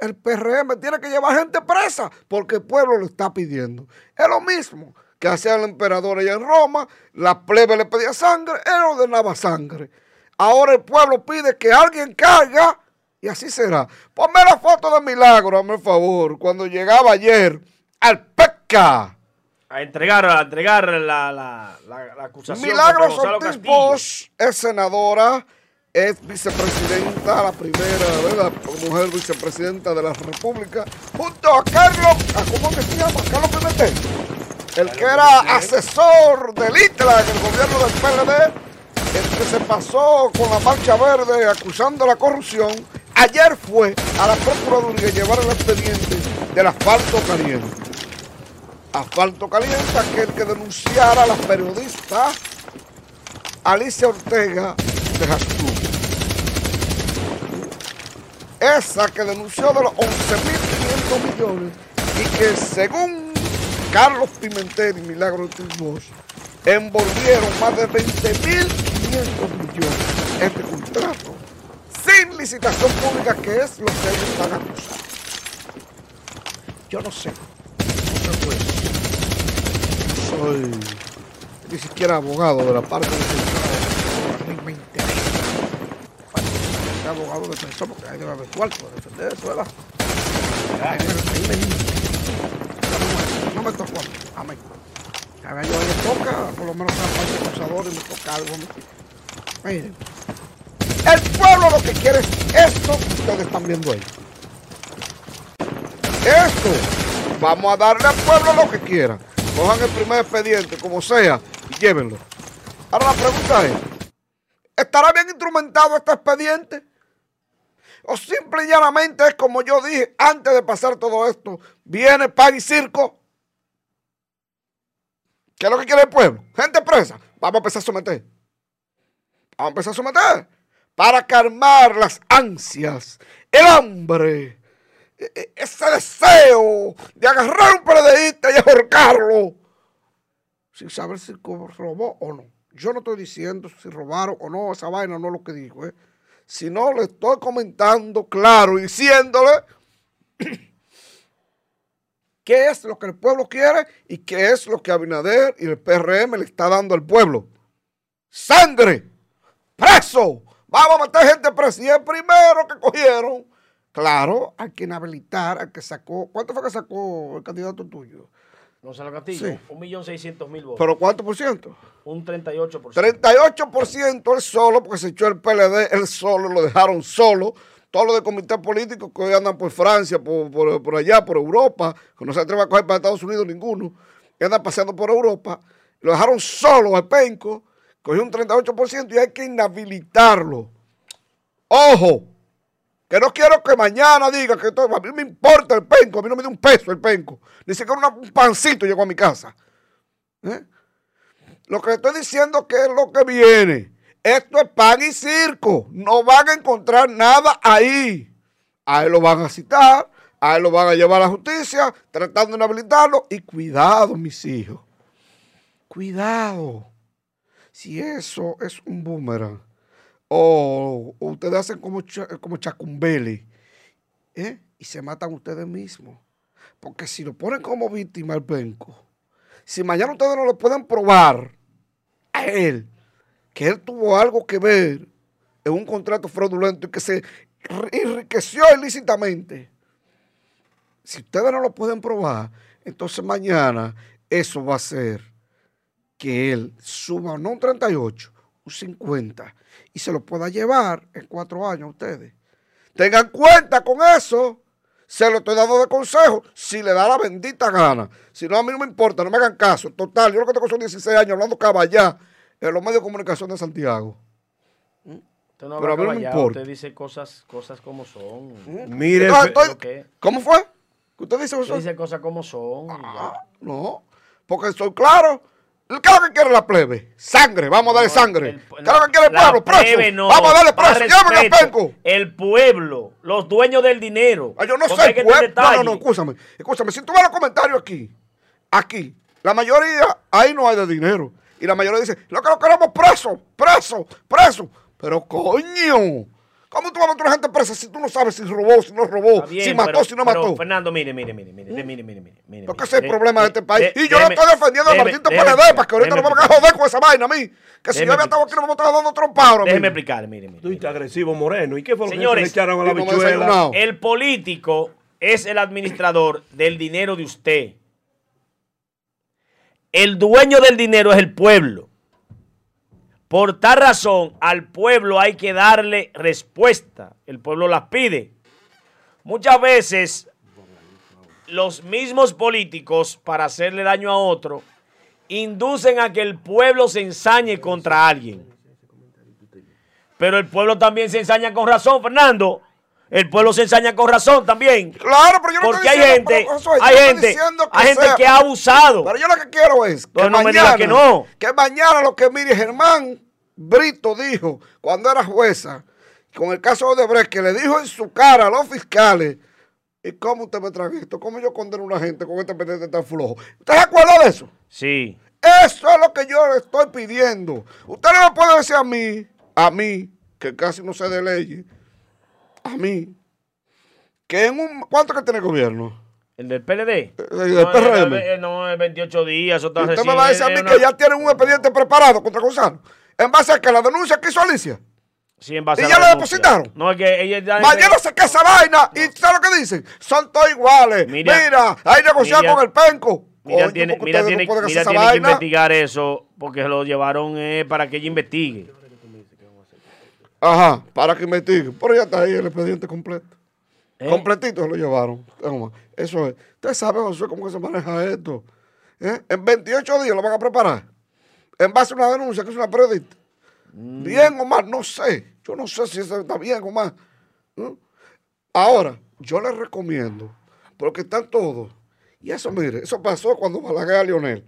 el PRM tiene que llevar gente presa porque el pueblo lo está pidiendo. Es lo mismo que hacía el emperador allá en Roma, la plebe le pedía sangre, él ordenaba sangre. Ahora el pueblo pide que alguien caiga y así será. Ponme la foto de Milagro, hazme el favor, cuando llegaba ayer al PECA. A entregar, a entregar la, la, la, acusación. Milagro Ortiz es senadora, es vicepresidenta, la primera, ¿verdad? Mujer vicepresidenta de la República, junto a Carlos, ¿cómo que se llama? Carlos Pimentel el que era asesor del ITLA en el gobierno del PLD, el que se pasó con la marcha verde acusando la corrupción, ayer fue a la Procuraduría a llevar el expediente del asfalto caliente. Asfalto caliente, aquel que denunciara a las periodistas Alicia Ortega de Jacú. Esa que denunció de los 11.500 millones y que según Carlos Pimentel y Milagro Bosch envolvieron más de 20.500 millones este contrato sin licitación pública, que es lo que ellos están acusando. Yo no sé. No sé pues. Soy ni siquiera abogado de la parte de A mí me interesa. Soy abogado de defensor porque hay haber cuarto para defender me- No me tocó a mí. Amén. A ver, yo le toca, por lo menos a la parte acusadora y me toca algo a. Miren. El pueblo lo que quiere es esto que ustedes están viendo ahí. Esto. Vamos a darle al pueblo lo que quiera. Cojan el primer expediente, como sea, y llévenlo. Ahora la pregunta es, ¿estará bien instrumentado este expediente? ¿O simple y llanamente es como yo dije antes de pasar todo esto? Viene pan y circo. ¿Qué es lo que quiere el pueblo? Gente presa. Vamos a empezar a someter. Vamos a empezar a someter. Para calmar las ansias, el hambre, e- e- ese deseo de agarrar un periodista y ahorcarlo. Sin saber si robó o no. Yo no estoy diciendo si robaron o no, esa vaina no es lo que dijo, ¿eh? Sino le estoy comentando claro y diciéndole qué es lo que el pueblo quiere y qué es lo que Abinader y el PRM le está dando al pueblo. ¡Sangre! ¡Preso! Vamos a meter gente presa. Y el primero que cogieron, claro, hay que inhabilitar, al que sacó. ¿Cuánto fue que sacó el candidato tuyo? Gonzalo Castillo, Sí. un millón seiscientos mil votos. ¿Pero cuánto por ciento? un 38%. 38% él solo, porque se echó el PLD, él solo, lo dejaron solo. Todos los de comité político que hoy andan por Francia, por, por- por allá, por Europa, que no se atreve a coger para Estados Unidos ninguno, que andan paseando por Europa, lo dejaron solo al penco, cogió un 38% y hay que inhabilitarlo. Ojo, que no quiero que mañana diga que todo, a mí me importa el penco, a mí no me dio un peso el penco, ni siquiera un pancito llegó a mi casa. ¿Eh? Lo que estoy diciendo que es lo que viene. Esto es pan y circo. No van a encontrar nada ahí. A él lo van a citar, a él lo van a llevar a la justicia, tratando de inhabilitarlo. Y cuidado, mis hijos. Cuidado. Si eso es un boomerang, o, ustedes hacen como, como Chacumbele, ¿eh? y se matan ustedes mismos. Porque si lo ponen como víctima al penco, si mañana ustedes no le pueden probar a él que él tuvo algo que ver en un contrato fraudulento y que se enriqueció ilícitamente, si ustedes no lo pueden probar, entonces mañana eso va a ser que él suba no un 38, un 50 y se lo pueda llevar en cuatro años a ustedes. Tengan cuenta con eso. Se lo estoy dando de consejo si le da la bendita gana. Si no, a mí no me importa, no me hagan caso. Total, yo lo que tengo son 16 años hablando caballá en los medios de comunicación de Santiago. Usted no Pero a mí no me importa. usted dice cosas, cosas como son. Mire, Entonces, fe- estoy-. ¿Cómo fue? ¿Que usted dice eso? Usted dice cosas como son. Ah, no, porque soy claro. ¿Qué es lo que quiere la plebe? Sangre, vamos a darle No, sangre. el- ¿Qué es lo que quiere el pueblo? Preso. no, Vamos a darle preso. Al respeto. penco. El pueblo, los dueños del dinero. Ah, yo no sé, tener No, no, no, escúchame. Escúchame, si tú ves los comentarios aquí, aquí, la mayoría, ahí no hay de dinero. Y la mayoría dice, lo que lo queremos preso, preso, preso. Pero coño, ¿cómo tú vas a meter a gente presa si tú no sabes si robó, si no robó, bien, si mató, pero- si no pero, mató? Fernando, mire, mire, mire, mire, mire, mire, mire, mire, mire. Porque ese es el De- problema de este país. de- y yo no estoy defendiendo maldito déjeme PLD para que ahorita no me van a joder con esa vaina a mí. Que si yo había estado aquí no me estaba dando trompa ahora Déjeme mismo. explicarle, mire, mire. tú estás agresivo, Moreno. ¿Y qué fue lo que le echaron a la bichuela? El político es el administrador del dinero de usted. El dueño del dinero es el pueblo. Por tal razón, al pueblo hay que darle respuesta. El pueblo las pide. Muchas veces, los mismos políticos, para hacerle daño a otro, inducen a que el pueblo se ensañe contra alguien. Pero el pueblo también se ensaña con razón, Fernando. El pueblo se ensaña con razón también. Claro, pero yo no Porque estoy hay diciendo, gente, pero, hay gente, diciendo hay gente sea- que ha abusado. Pero yo lo que quiero es que No, me mañana, diga que no. que mañana lo que mire Germán Brito dijo cuando era jueza, con el caso de Odebrecht, que le dijo en su cara a los fiscales, ¿y cómo usted me trae esto? ¿Cómo yo condeno a una gente con este pendiente tan flojo? ¿Usted se acuerda de eso? Sí. Eso es lo que yo le estoy pidiendo. Usted no me puede decir a mí, a mí, que casi no sé de leyes, a mí, que en un... ¿Cuánto que tiene el gobierno? ¿El del PLD? El no, PRM. el- no, el 28 días, eso está Usted recién. me va a decir a es mí una- que ya tienen un expediente preparado contra Gonzalo. En base a que la denuncia que hizo Alicia. Sí, en base ¿Y a ya la lo depositaron? No, es que ella ya... Mañana se esa vaina y ¿sabe lo que dicen? Son todos iguales. Mira, Mira, hay negociar con el penco. Mira, tiene, mira, ustedes tiene, no mira, tiene que investigar eso porque se lo llevaron eh, para que ella investigue. Ajá, para que investigue. Pero ya está ahí el expediente completo. ¿Eh? Completito se lo llevaron. Eso es. Usted sabe, José, cómo que se maneja esto. ¿Eh? En 28 días lo van a preparar. En base a una denuncia que es una periodista. Mm. Bien o mal, no sé. Yo no sé si eso está bien o mal. ¿no? Ahora, yo les recomiendo, porque están todos. Y eso, mire, eso pasó cuando Balaguer a Lionel.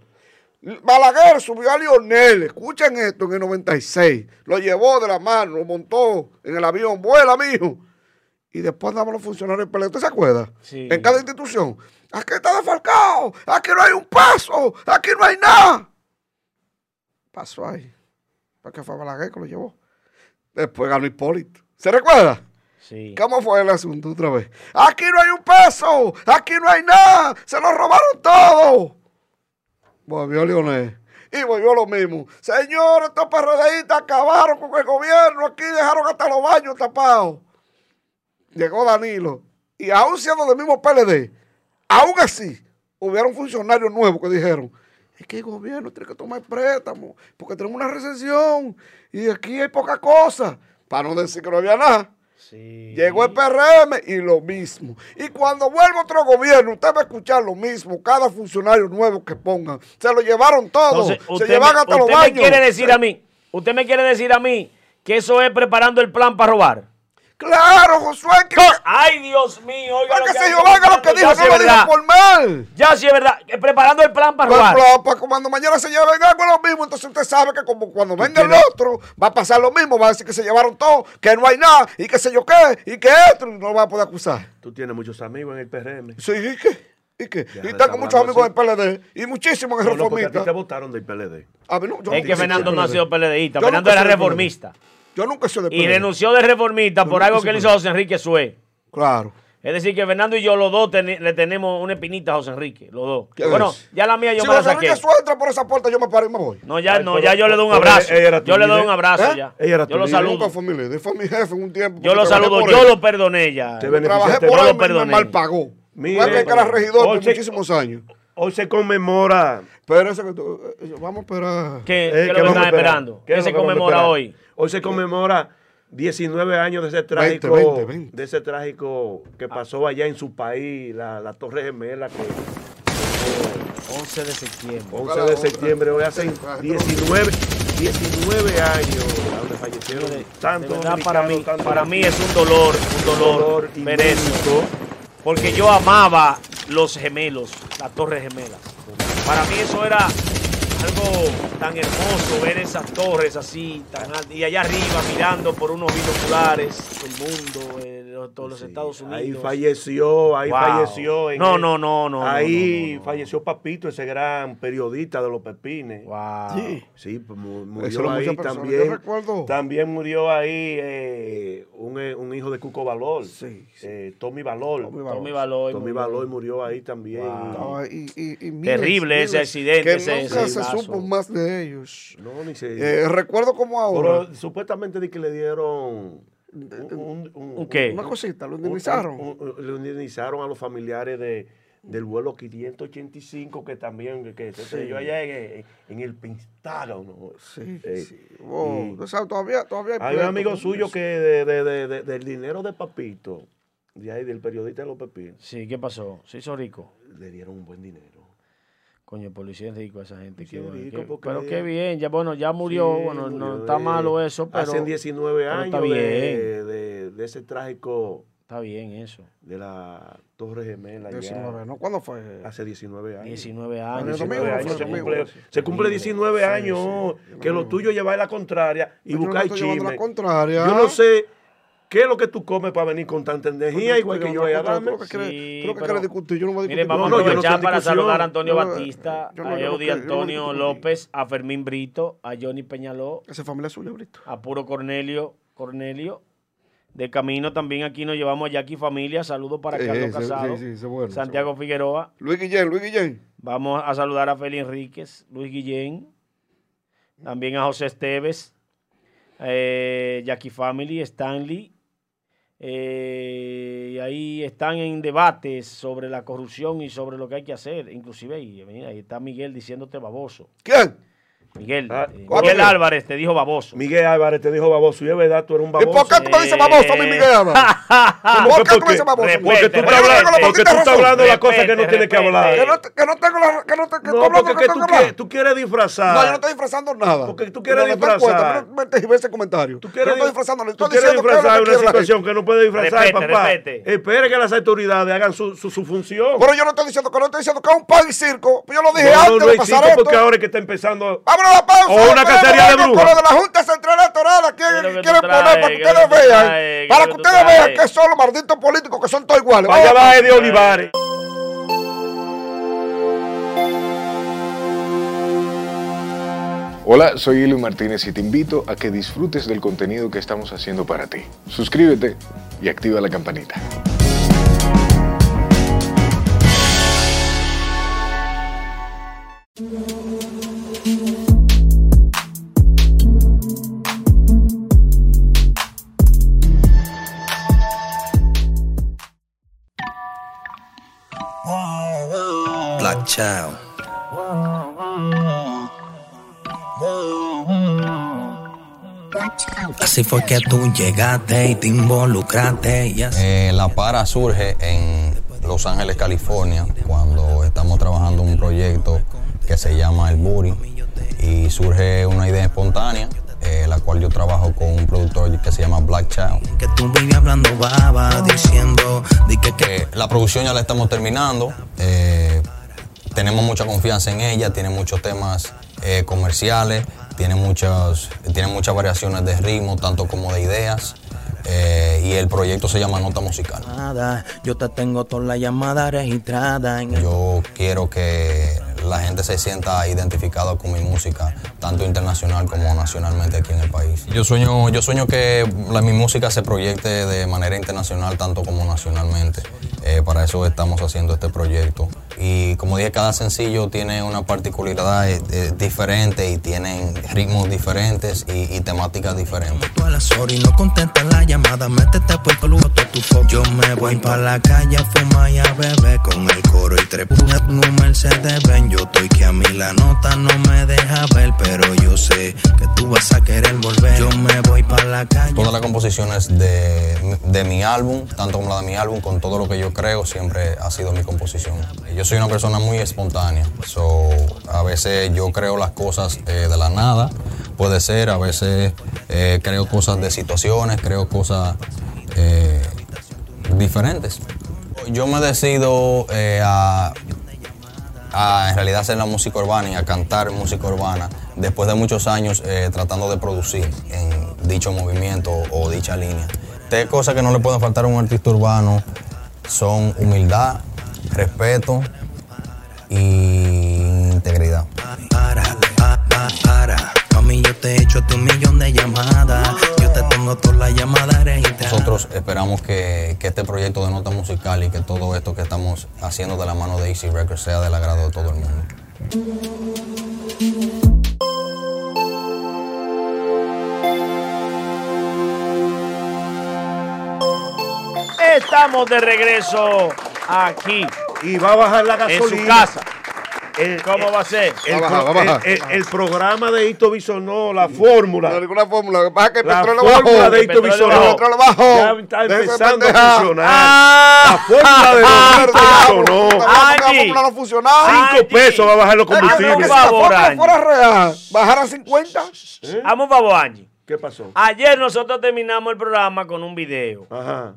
Balaguer subió a Lionel, escuchen esto, en el 96. Lo llevó de la mano, lo montó en el avión, vuela, mijo. Y después andaban los funcionarios PLD. ¿Usted se acuerda? Sí. En cada institución. Aquí está defalcado, aquí no hay un paso, aquí no hay nada. Pasó ahí. Porque fue Balaguer que lo llevó. Después ganó Hipólito. ¿Se recuerda? Sí. ¿Cómo fue el asunto otra vez? Aquí no hay un peso, aquí no hay nada, se lo robaron todo. Volvió Leonel y volvió lo mismo. Señores, estos PRDistas acabaron con el gobierno, aquí dejaron hasta los baños tapados. Llegó Danilo y aún siendo del mismo PLD, aún así, hubieron funcionarios nuevos que dijeron, es que el gobierno tiene que tomar préstamo porque tenemos una recesión y aquí hay poca cosa. Para no decir que no había nada. Sí. Llegó el PRM y lo mismo. Y cuando vuelva otro gobierno, usted va a escuchar lo mismo. Cada funcionario nuevo que pongan. Se lo llevaron todo. Entonces, se llevan me, hasta los usted me quiere decir a mí, usted me quiere decir a mí que eso es preparando el plan para robar. Claro, Josué. Que, Ay, Dios mío, oiga para lo que que se yo haga lo que dijo, no lo dijo por mal. Ya sí es verdad, que preparando el plan para Pues, robar. pues, pues, cuando mañana se lleven algo lo mismo, entonces usted sabe que como cuando venga el otro, va a pasar lo mismo, va a decir que se llevaron todo, que no hay nada, y que sé yo qué, y que esto, y no lo va a poder acusar. Tú tienes muchos amigos en el PRM. Sí, ¿y qué? ¿Y qué? Ya y tengo muchos amigos en hablando el PLD, y muchísimos en No, no, porque a ti Reformista. te votaron del PLD. A mí no, yo Es que Fernando no ha del sido PLD. PLDista, Fernando era del PLD. Yo nunca he sido de Y PLD. renunció de reformista por algo que le hizo José Enrique Sue. Claro. Es decir, que Fernando y yo, los dos, le tenemos una espinita a José Enrique, los dos. ¿Qué Bueno, es? ya la mía yo si me la José saqué. Enrique Suárez entra por esa puerta, yo me paro y me voy. No, ya Ay, no, pero- ya yo le doy un abrazo. ella era tu Yo le doy un abrazo ¿Eh? ya. Ella era tu Yo lo líder. Nunca saludo. fue mi líder, fue mi jefe en un tiempo. Yo lo saludo, yo él. lo perdoné ya. Te Trabajé por Yo él lo y me mal pagó. Mire, Fue que era regidor por muchísimos años. Hoy se conmemora. Pero eso que tú, eh, vamos a esperar. ¿Qué, Eh, qué es lo que están a esperando? ¿Qué ¿Qué es se a conmemora hoy? Hoy se conmemora 19 años de ese trágico, 20, 20. de ese trágico que pasó allá en su país, la, la Torre Gemela, que 11 de septiembre. 11 de septiembre, hoy hace 19, 19 años, donde fallecieron De tantos verdad, para mí, para mí es un dolor, un dolor, inmenso. Porque yo amaba los gemelos, las torres gemelas. Para mí eso era algo tan hermoso, ver esas torres así, tan. Y allá arriba mirando por unos binoculares el mundo, eh, todos los Sí, Estados Unidos. Ahí falleció, ahí Wow. falleció. en No, el- no, no, no, Ahí no, no, no. falleció Papito, ese gran periodista de los Pepines. Wow. Sí. Sí, pues murió ahí también. Yo recuerdo. También murió ahí eh, un, eh, un hijo de Cuco Valor, Sí, sí. eh, Tommy Valor. Tommy Tommy Baloy. Tommy murió. Valor murió ahí también. Wow. Estaba- y- y- y miles, Terrible ese accidente, Que ese- nunca ese se vaso. supo más de ellos. No, ni se. Eh, recuerdo como ahora. Pero supuestamente di que le dieron un, un- un- ¿Un qué? Una cosita, lo indemnizaron. le indemnizaron a los familiares de, del vuelo 585 que también que se estrelló allá en, en el Pentágono. Sí, Eh, sí. Y- o sea, todavía, todavía Hay un amigo suyo eso. que de, de- de- de- del dinero de Papito, de ahí, del periodista de los Pepinos, Sí, ¿qué pasó? ¿Se hizo rico? le dieron un buen dinero. Coño, policía es rico esa gente. Sí, qué bueno, rico, qué- pero qué bien, ya bueno, ya murió, Sí, bueno, no murió está de- malo eso, pero Hacen 19 pero años está de, bien. de- de ese trágico Está bien eso. de la Torre Gemela. ya 19, ¿no? ¿Cuándo fue? Hace 19 años. 19 Año años. 19 domingo, años, se, cumple, se cumple 19 años. Que lo tuyo llevar la contraria y no buscar chisme. la contraria. Yo no sé qué es lo que tú comes para venir con tanta energía, Yo igual que yo contraria. Sí, Creo que pero- quiere discutir. Yo no voy a Miren, discutir. vamos No, a no, no aprovechar en para saludar a Antonio no- Batista, no- a no no Antonio López, a Fermín Brito, a Johnny Peñaló, Esa familia suya, Brito. a Puro Cornelio, Cornelio. De camino también aquí nos llevamos a Jackie Familia. Saludos para Carlos Casado, sí, sí, bueno, Santiago Figueroa. Luis Guillén, Luis Guillén. Vamos a saludar a Feli Enríquez, Luis Guillén, también a José Esteves, eh, Jackie Family, Stanley. Eh, y ahí están en debates sobre la corrupción y sobre lo que hay que hacer. Inclusive ahí, ahí está Miguel diciéndote baboso. ¿Quién? Miguel, Ah, eh, ¿cuál Miguel? Álvarez te dijo baboso. Miguel Álvarez te dijo baboso, y es verdad, tú eres un ¿Y baboso. por qué tú me dices baboso a mí, Miguel Álvarez? ¿Cómo ¿Por qué tú me dices baboso? Porque tú estás hablando, porque tú estás hablando de las cosas que no tienes que hablar. Que no, que no tengo la... Que no, te, que tú No, hablas porque que que tú, que tú quieres disfrazar. No, yo no estoy disfrazando nada. Porque tú quieres No, no te das cuenta, disfrazar. no te- ese comentario. Tú quieres, no estoy disfrazando, le tú quieres disfrazar que una situación que no puede disfrazar, papá. Espere que las autoridades hagan su, función. Pero yo no estoy diciendo que no estoy diciendo que es un pan y circo. Yo lo dije no, antes no, de no pasar esto. porque ahora es que está empezando. Vámonos a la pausa. O una cacería de brujas. Con lo de la Junta Central Electoral, aquí ¿Qué es lo que tú quieren traes? poner para que ¿Qué es lo ustedes vean. traes? ¿Qué es Para que que ustedes vean que son los malditos políticos que son todos iguales. Vaya Vamos. va de Olivares. Hola, soy Eli Martínez y te invito a que disfrutes del contenido que estamos haciendo para ti. Suscríbete y activa la campanita. Child. Así fue que tú llegaste y te involucraste y así. Eh, la para surge en Los Ángeles, California, cuando estamos trabajando un proyecto que se llama El Booty y surge una idea espontánea, eh, la cual yo trabajo con un productor que se llama Black Child. Que tú hablando baba, diciendo que, Eh, la producción ya la estamos terminando, eh, tenemos mucha confianza en ella, tiene muchos temas eh, comerciales, tiene muchas, tiene muchas variaciones de ritmo, tanto como de ideas, eh, y el proyecto se llama Nota Musical. yo te tengo toda la llamada registrada en el Yo quiero que la gente se sienta identificada con mi música, tanto internacional como nacionalmente aquí en el país. Yo sueño, yo sueño que la- mi música se proyecte de manera internacional, tanto como nacionalmente. Eh, para eso estamos haciendo este proyecto. Y como dije, cada sencillo tiene una particularidad eh, eh, diferente y tienen ritmos diferentes y, y temáticas diferentes. Tú a las horas y no contestas la llamada, métete por el peludo tu foto. Yo me voy para la calle a fumar y a beber con el coro y tres pujas un Mercedes ven. Yo estoy que a mí la nota no me deja ver, pero yo sé que tú vas a querer volver. Yo me voy para la calle. Todas las composiciones de, de mi álbum, tanto como la de mi álbum, con todo lo que yo creo, siempre ha sido mi composición. Yo soy una persona muy espontánea, so, a veces yo creo las cosas eh, de la nada, puede ser, a veces eh, creo cosas de situaciones, creo cosas eh, diferentes. Yo me decido a, a en realidad hacer la música urbana y a cantar música urbana después de muchos años eh, tratando de producir en dicho movimiento o dicha línea. Tres cosas que no le pueden faltar a un artista urbano son humildad, respeto y integridad. Para, pa, pa, para. Mami, yo te he hecho un millón de llamadas. Te tengo todas las llamadas registradas. Nosotros esperamos que, que este proyecto de nota musical y que todo esto que estamos haciendo de la mano de Easy Records sea del agrado de todo el mundo. Estamos de regreso aquí, Y va a bajar la en gasolina. su casa. El- ¿Cómo va a ser? El, Va a bajar, va a bajar. el- el- el programa de Hito Bisonó, la No, fórmula. ninguna fórmula. Lo que pasa es que el La petróleo fórmula bajó. de Hito Bisonó. bajó. El petróleo bajó. Ya está empezando a funcionar. Ah. La fórmula de Hito Bisonó. La fórmula no funcionaba. Cinco pesos va a bajar los si combustibles. Por la favor, fórmula Angie. fuera real, bajaran 50. Vamos, favor, Angie. ¿Qué pasó? Ayer nosotros terminamos el programa con un video. Ajá.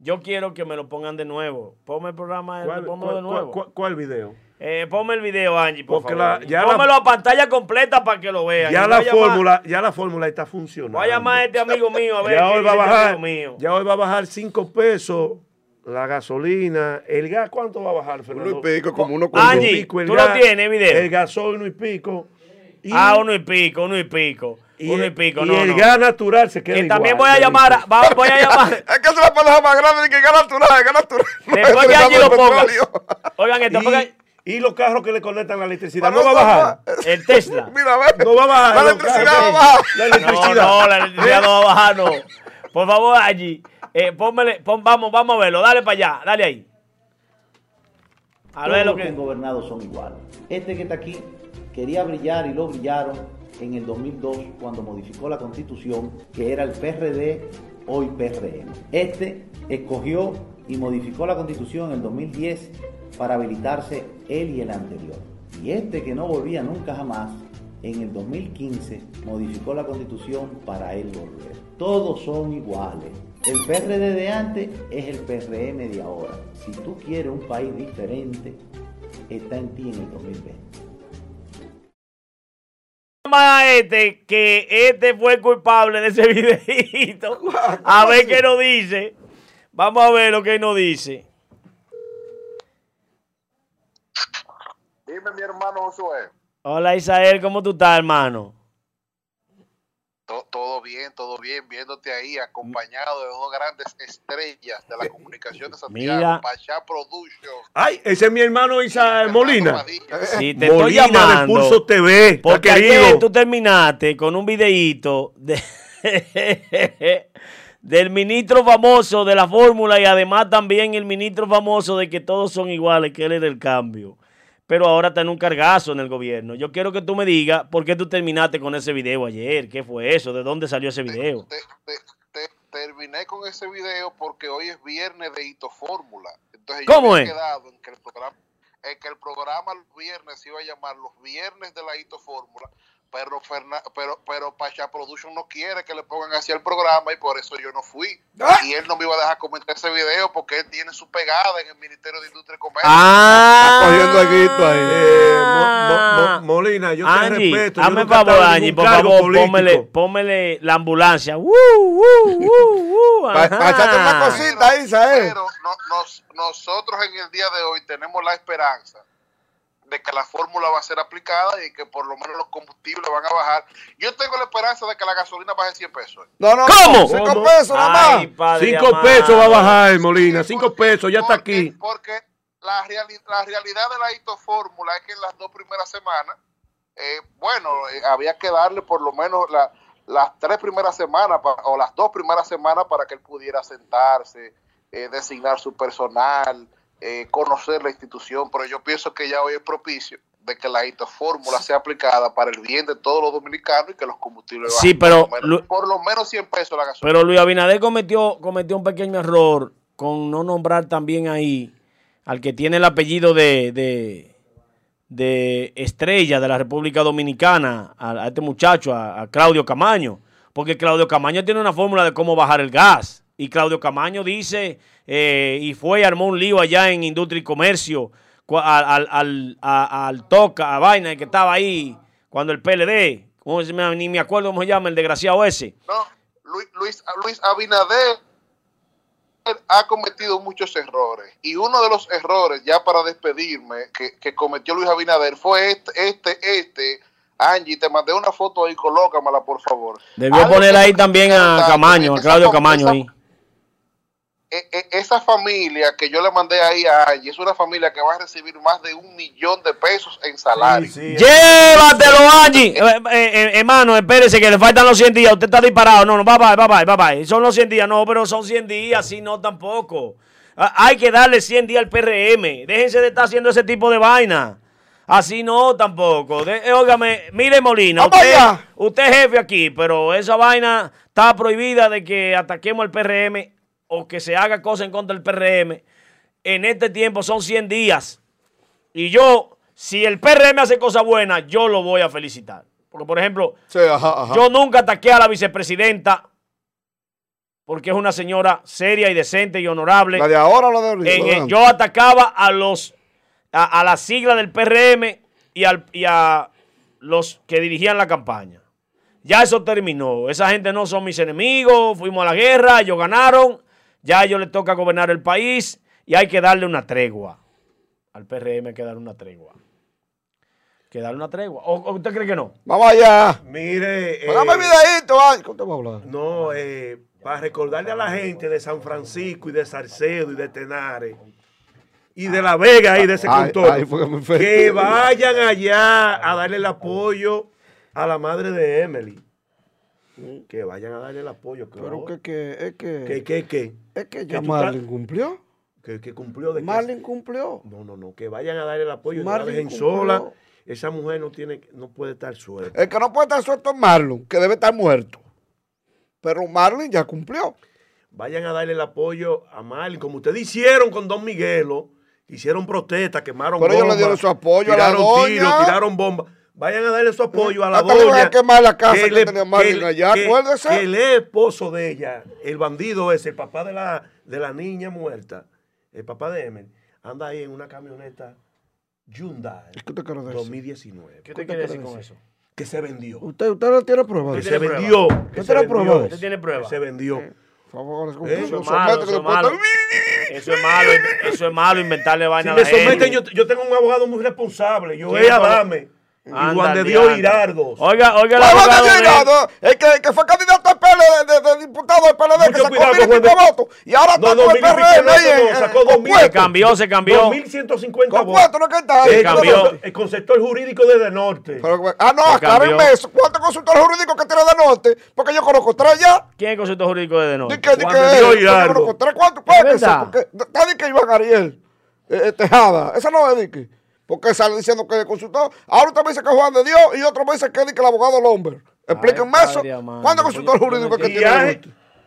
yo quiero que me lo pongan de nuevo. Ponme el programa, ¿Cuál, pónmelo de cuál- nuevo. cuál- cuál video? Eh, ponme el video, Angie, por Porque favor. la- ya la- Pónmelo a pantalla completa para que lo vean. Ya Y la a fórmula, ya la fórmula está funcionando. Voy a llamar a este amigo mío a ver ya qué hoy va a este bajar, amigo mío. ya hoy va a bajar 5 pesos la gasolina. ¿El gas cuánto va a bajar, Fernando? Uno y pico, como uno y Angie, pico el ¿tú lo tienes, video? El gasol uno y pico. Y, Ah, uno y pico, uno y pico. y uno y el- pico, y no, el no. gas natural se queda Que igual. también voy a llamar, a- va- voy a llamar. Es que es la palabra más grande de que gas natural, gas natural. Después que Angie lo ponga. Petróleo. Oigan esto, porque y, los carros que le conectan la electricidad, ¿no va a bajar? el Tesla. Mira, a ver. No va a bajar. La los electricidad carros. va a bajar. La No, electricidad. no, la electricidad no va a bajar, no. Por favor, allí. Eh, pónmele- pon- vamos, vamos a verlo. Dale para allá, dale ahí. A ver lo los que que. han gobernado son iguales. Este que está aquí quería brillar y lo brillaron en el 2002 cuando modificó la constitución que era el PRD, hoy PRM. Este escogió y modificó la constitución en el 2010 para habilitarse él y el anterior. Y este que no volvía nunca jamás, en el 2015 modificó la constitución para él volver. Todos son iguales. El PRD de antes es el PRM de ahora. Si tú quieres un país diferente, está en ti en el 2020. Llama a este que este fue el culpable de ese videito. A ver qué nos dice. Vamos a ver lo que nos dice. Dime, mi hermano Josué. Hola Isael, ¿cómo tú estás, hermano? To- Todo bien, todo bien, viéndote ahí acompañado de dos grandes estrellas de la comunicación de Santiago, Mira. Pachá Production. Ay, ese es mi hermano Isa Molina. Si te estoy Molina de llamando. Pulso TV. Porque ayer tú terminaste con un videíto de- del ministro famoso de la fórmula y además también el ministro famoso de que todos son iguales, que él es del cambio. Pero ahora está en un cargazo en el gobierno. Yo quiero que tú me digas por qué tú terminaste con ese video ayer. ¿Qué fue eso? ¿De dónde salió ese video? Te- te- te- terminé con ese video porque hoy es viernes de Hito Fórmula. Entonces ¿Cómo yo me he es? quedado en que el programa, en que el programa los viernes se iba a llamar los viernes de la Hito Fórmula, pero Ferna- pero pero Pachá Production no quiere que le pongan así el programa y por eso yo no fui. Ah. Y él no me iba a dejar comentar ese video porque él tiene su pegada en el Ministerio de Industria y Comercio. Ah, cogiendo alguito ahí. Eh, Mo- Mo- Mo- Molina, yo te respeto. hazme favor, Angie, por favor, pómele, pómele la ambulancia. ¡Woo, woo, woo, woo! Pa- pa' echarte una cosita ahí. Pero no- nos- nosotros en el día de hoy tenemos la esperanza de que la fórmula va a ser aplicada y que por lo menos los combustibles van a bajar. Yo tengo la esperanza de que la gasolina baje 100 pesos. No, no, ¿Cómo? Cinco ¿Cómo? pesos nada Ay, más. padre Cinco amado. pesos va a bajar, Molina. Cinco pesos, ya está aquí. Porque la, reali- la realidad de la hito fórmula es que en las dos primeras semanas, eh, bueno, eh, había que darle por lo menos la- las tres primeras semanas o las dos primeras semanas para que él pudiera sentarse, eh, designar su personal, eh, conocer la institución, pero yo pienso que ya hoy es propicio de que la fórmula sea aplicada para el bien de todos los dominicanos y que los combustibles Sí, bajen pero por, lo menos, por lo menos 100 pesos la gasolina. Pero Luis Abinader cometió, cometió un pequeño error con no nombrar también ahí al que tiene el apellido de, de, de estrella de la República Dominicana, a, a este muchacho, a, a Claudio Camaño. Porque Claudio Camaño tiene una fórmula de cómo bajar el gas. Y Claudio Camaño dice, eh, y fue y armó un lío allá en Industria y Comercio, al, al, al, a- al Toca, a Vaina, que estaba ahí, cuando el PLD, ni me acuerdo cómo se llama, el desgraciado ese. No, Luis, Luis, Luis Abinader ha cometido muchos errores. Y uno de los errores, ya para despedirme, que, que cometió Luis Abinader fue este, este, este. Angie, te mandé una foto ahí, colócamela, por favor. Debió Algo poner ahí también a Camaño, a Claudio Camaño esa- ahí. E- e- Esa familia que yo le mandé ahí a Angie es una familia que va a recibir más de un millón de pesos en salario. Sí, sí. Llévatelo, Angie. Eh, eh, eh, hermano, espérese que le faltan los 100 días. Usted está disparado. No, no, bye bye, bye bye, bye bye. Son los 100 días. No, pero son 100 días. Sí, no, tampoco. Ah, Hay que darle 100 días al PRM. Déjense de estar haciendo ese tipo de vaina. Así no, tampoco. De, eh, óigame, mire Molina, usted, usted es jefe aquí, pero esa vaina está prohibida de que ataquemos al PRM o que se haga cosa en contra del PRM. En este tiempo son 100 días. Y yo, si el PRM hace cosas buenas, yo lo voy a felicitar. Porque, por ejemplo, Sí, ajá, ajá. yo nunca ataqué a la vicepresidenta porque es una señora seria y decente y honorable. La de ahora o la de ahorita. Yo atacaba a los a, a la sigla del PRM y, al- y a los que dirigían la campaña. Ya eso terminó. Esa gente no son mis enemigos. Fuimos a la guerra, ellos ganaron. Ya a ellos les toca gobernar el país y hay que darle una tregua. Al PRM hay que darle una tregua. Hay que darle una tregua. ¿O, o usted cree que no? Vamos allá. Mire. eh, videíto, ay. ¿Cómo te va a hablar? No, eh, para recordarle a la gente de San Francisco y de Salcedo y de Tenares y de La Vega y de ese contorno, que vayan allá a darle el apoyo a la madre de Emily. Que vayan a darle el apoyo. Pero claro. que, que, es que, que, que, que, es que ya Marlin cumplió. que, que cumplió de que- Marlin cumplió. No, no, no, que vayan a darle el apoyo, no la Marlin sola. Esa mujer no tiene, no puede estar suelta. El que no puede estar suelto es Marlon, que debe estar muerto. Pero Marlin ya cumplió. vayan a darle el apoyo a Marlin, como ustedes hicieron con Don Miguelo, hicieron protestas, quemaron Pero ellos le bombas, dieron su apoyo a la tiraron doña. tiros, tiraron bombas. Vayan a darle su apoyo a la doña. a quemar la casa que allá, que- acuérdese. que el esposo de ella, el bandido ese, el papá de la, de la niña muerta, el papá de Emily, anda ahí en una camioneta Hyundai ¿Qué te quiero decir? 2019, ¿Qué te quiere decir con eso? que se vendió. Usted, usted no tiene pruebas. Que de se vendió. que ¿Usted se tiene vendió? ¿Usted tiene que prueba? se vendió. Por favor, Eh, Eso es malo, eso es malo. Eso es malo, eso es malo inventarle Si vaina a me la gente. yo, yo tengo un abogado muy responsable. Yo ¿Quién voy a fue? darme. Y Juan de Dios. Hirardos. Oiga, oiga, el ¿Cuál va a abogado decir de él. nada? El que, que fue candidato al PL de, de- de diputado del PLD, que Mucho sacó cuidado mil y pico Juan de- votos. Y ahora No, está no, con el PRM no, ahí no, sacó dos mil. Se cambió, se cambió. 2150 Con votos. puesto, ¿no que está ahí? El, cambió. conceptor- el conceptor jurídico de De Norte. Pero, ah, no, Se aclárenme cambió. eso. ¿Cuántos consultores jurídicos que tiene de norte? Porque yo conozco tres ya. ¿Quién es el concepto jurídico de Di Denor? que, di Juan que de Dios él, yo conozco tres. ¿Cuántos? ¿Cuál es verdad? Porque está di que Iván Ariel eh, eh, Tejada. Esa no es Dique. Porque sale diciendo que es consultor. Ahora usted me dice que es Juan de Dios y otro me dice que es el abogado Lomber. Explíquenme eso. padre amado. ¿Cuántos Yo- consultores yo no jurídicos que tiene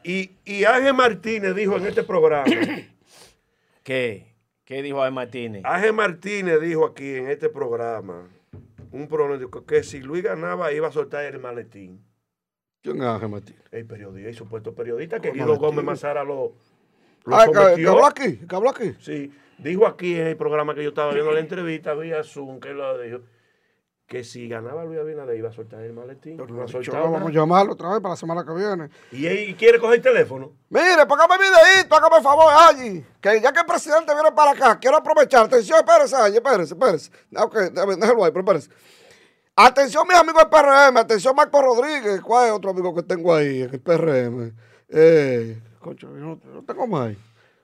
y, y Ángel Martínez dijo en este programa, ¿Qué? ¿Qué dijo Ay Martínez? Ángel Martínez dijo aquí en este programa, un pronóstico, que si Luis ganaba iba a soltar el maletín. ¿Quién es Ángel Martínez? El periodista, el supuesto periodista que ¿Cómo Guido? Gómez Mazara lo, lo Ah, que, que habló aquí. Que habló aquí. Sí, dijo aquí en el programa que yo estaba viendo la entrevista, vía Zoom, que lo dijo, que si ganaba Luis Abinader iba a soltar el maletín. No ha Dicho, vamos a llamarlo otra vez para la semana que viene. y él quiere coger el teléfono. Mire, póngame videíto, hágame el favor, allí. Que ya que el presidente viene para acá, quiero aprovechar. Atención, espérese, allí, espérese, espérese. Ah, Ok, déjelo ahí, pero espérese. Atención, mis amigos del PRM, atención, Marco Rodríguez. ¿Cuál es otro amigo que tengo ahí en el PRM? Eh, concho, yo no, no tengo más.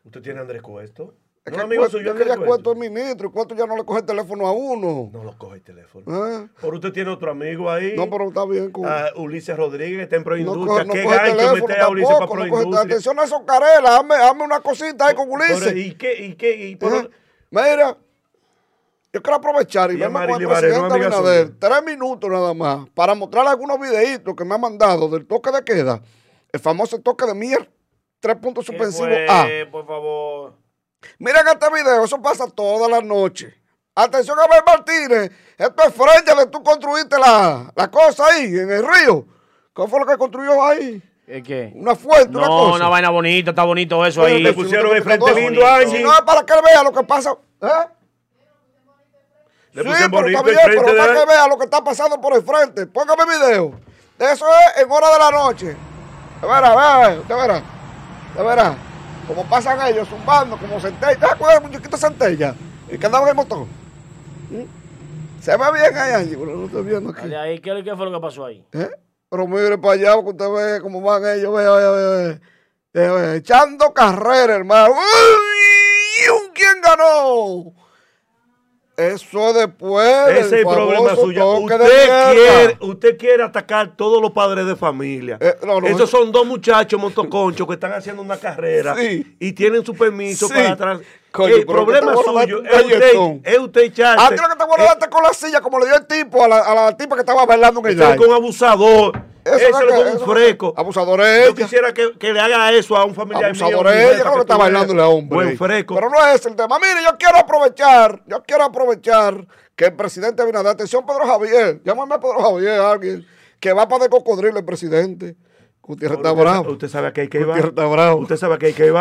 ¿Usted tiene a Andrés Cuesto? Es ¿No que, amigo suyo, es que ya Cuesto? es ministro y Cueto ya no le coge el teléfono a uno. No lo coge el teléfono. ¿Eh? Por usted tiene otro amigo ahí. No, pero está bien. Con, a Ulises Rodríguez, está en no Proindustria. coge, no ¿Qué gancho teléfono mete a Ulises para. No atención a esos carelas, hazme, hazme una cosita ahí con Ulises. Pero, ¿Y qué? ¿Y qué? ¿Y por- Ajá. Mira, yo quiero aprovechar y Y a verme con el presidente Abinader, tres minutos nada más, para mostrarle algunos videitos que me ha mandado del toque de queda, el famoso toque de mier, tres puntos ¿Qué suspensivos A. Por favor. Miren este video, eso pasa todas las noches. Atención a ver Martínez, esto es frente de tú construiste la, la cosa ahí, en el río. ¿Qué fue lo que construyó ahí? ¿Es qué? Una fuente, una No, cosa. una vaina bonita, está bonito eso ahí. le pusieron el frente lindo a Angie. Si no es para que él vea lo que pasa. ¿eh? Le sí, pusieron pero bonito está el pero de para que vea lo que está pasando por el frente. Póngame video. Eso es en hora de la noche. De veras, vea, de veras. De veras. Como pasan ellos, zumbando, como centella. ¿Te acuerdas del muñequito centella? Y que andaba en el motor. ¿Mm? Se ve bien ahí, Angie, pero no estoy viendo aquí. Dale ahí, ¿qué, qué fue lo que pasó ahí? ¿Eh? Pero mire para allá, porque usted ve cómo van ellos, ve, ve, ve, ve. Ve, echando carrera, hermano. ¡Uy! ¿Quién ganó? Eso después. Ese es el problema suyo. Usted quiere, usted quiere atacar todos los padres de familia. Eh, no, no, Esos son dos muchachos motoconchos que están haciendo una carrera Sí. y tienen su permiso Sí. para atrás. El problema suyo es usted, es usted echarse. A ti lo que te voy a eh, con la silla, como le dio el tipo a la, a la tipa que estaba bailando en el con abusador. Eso es un freco. Abusador es Yo quisiera que, que le haga eso a un familiar mío. Abusador mi es hija, ella, creo que está bailándole a hombre. Buen freco. Pero no es el tema. Mire, yo quiero aprovechar, yo quiero aprovechar que el presidente Abinader, atención Pedro Javier, llámame a Pedro Javier, alguien, que va para de cocodrilo el presidente. Gutiérrez está Usted- bravo. Usted sabe que hay que ir. Gutiérrez está bravo. Usted sabe que hay que ir.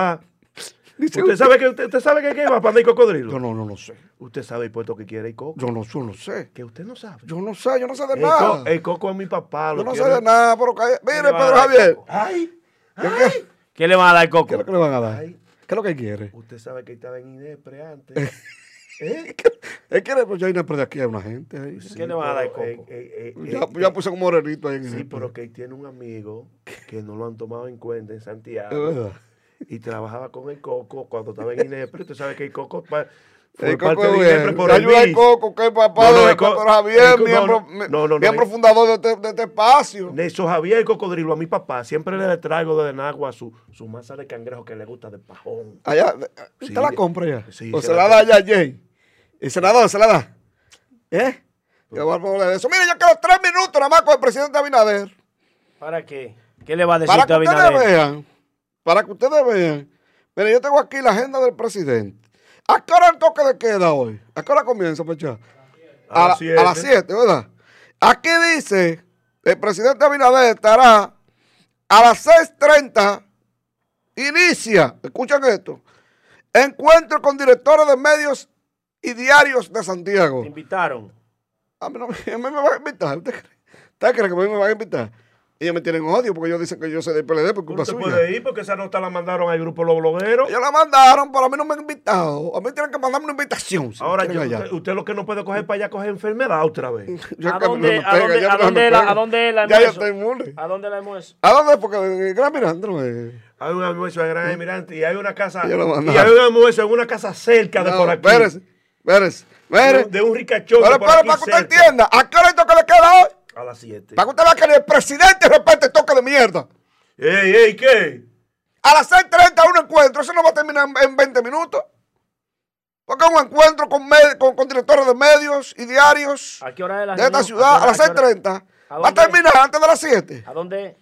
Dice Usted sabe que usted, usted sabe que hay que ir para ir cocodrilo. Yo no, no lo sé. Usted sabe el puesto que quiere ir coco. Yo no, yo no sé. Que usted no sabe. Yo no sé, yo no sé de El, nada. co- el coco es mi papá. yo no sé quiere- de nada, pero calla- Mire, Pedro Javier. coco. Ay, ¿Qué, qué, ¿Qué le van a dar coco? qué es lo que le van a dar? Ay. ¿Qué es lo que quiere? usted sabe que estaba en INEPRE antes. ¿Eh? Es que pues, yo hay de aquí hay una gente ahí. ¿Qué le van a dar pero, coco? eh, eh, eh, Ya, eh, ya puse un morenito ahí. en Sí, el- pero que tiene un amigo que no lo han tomado en cuenta en Es Santiago verdad. y trabajaba con el Coco cuando estaba en INEPRE. Usted sabe que el Coco pa- fue El parte Coco de por el Ayuda al. Coco, que es papá No, no, de el Co- Pedro Javier, miembro, no, mi- no, no, miembro fundador de este, de este espacio. Nelson Javier Cocodrilo, a mi papá, siempre le traigo desde Nagua su, su masa de cangrejo que le gusta de pajón. Allá, ¿usted Sí, la compra ya? sí, ¿O se se la la da allá a Jay? ¿El senador se la da? ¿Eh? Yo voy a hablar de eso. Mire, yo quiero tres minutos nada más con el presidente Abinader. ¿Para qué? ¿Qué le va a decir Para usted que a ustedes Abinader? vean, para que ustedes vean. Mire, yo tengo aquí la agenda del presidente. ¿A qué hora el toque de queda hoy? ¿A qué hora comienza, Pecha? A A, las la- a las siete. 7, ¿verdad? Aquí dice, el presidente Abinader estará a las 6.30, inicia, escuchen esto, encuentro con directores de medios y diarios de Santiago. ¿Te invitaron? A mí, no, a mí me van a invitar. ¿Usted cree, ¿Usted cree que a mí me van a invitar? Ellos me tienen odio porque ellos dicen que yo soy del PLD por culpa Usted suya. puede ir porque esa nota la mandaron al grupo Los Blogueros. Ellos la mandaron, pero a mí no me han invitado. A mí tienen que mandarme una invitación. si Ahora, yo- usted, usted lo que no puede coger para allá, coger enfermedad otra vez. ¿A dónde- a dónde- dónde la- a dónde la Ya yo estoy inmune. ¿A dónde la hemos? ¿A dónde? Porque el Gran Mirandro es... Hay un almuerzo de Gran Emirante y hay una casa. Yo lo Y hay un almuerzo en una casa cerca de No, por aquí. Espérese, espérese. De, Espérese. un- de un ricachón. Pero de por espere, aquí para que usted entienda. ¿A qué hora que le queda hoy? A las 7. Para que usted vea que ni el presidente respete el toque de mierda. ¡Ey, ey, qué! A las 6.30 un encuentro. Eso no va a terminar en, en 20 minutos. Porque es un encuentro con, con, con directores de medios y diarios ¿A qué hora es la de esta ciudad a las qué hora- 6.30. ¿A Va a terminar antes de las 7. ¿A dónde?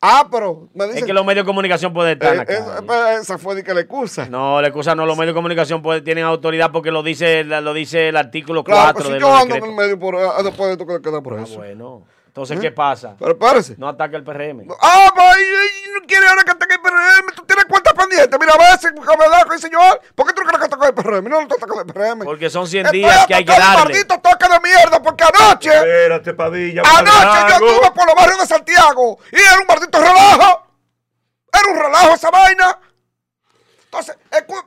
Ah, pero me Es dicen que los medios de comunicación pueden estar la Eh, pues, esa fue de que le excusa. No, la excusa no, los medios de comunicación pueden- tienen autoridad porque lo dice, la- lo dice el artículo claro, 4 pues si de yo los ando en el medio por, ah, después de esto que le queda por Ah, eso. bueno. Entonces, ¿qué pasa? Pero espérese. No ataca el PRM. Ah, pues no quiere ahora que ataque el PRM. Tú tienes cuentas pendientes. Mira, a ver si me da con el señor. ¿Por qué tú crees que ataca el PRM? No, no ataca el PRM. Porque son 100 Estoy días que hay que atacando un darle. maldito toque de mierda porque anoche, Espérate, Padilla. anoche yo estuve por los barrios de Santiago y era un maldito relajo. Era un relajo esa vaina. Entonces,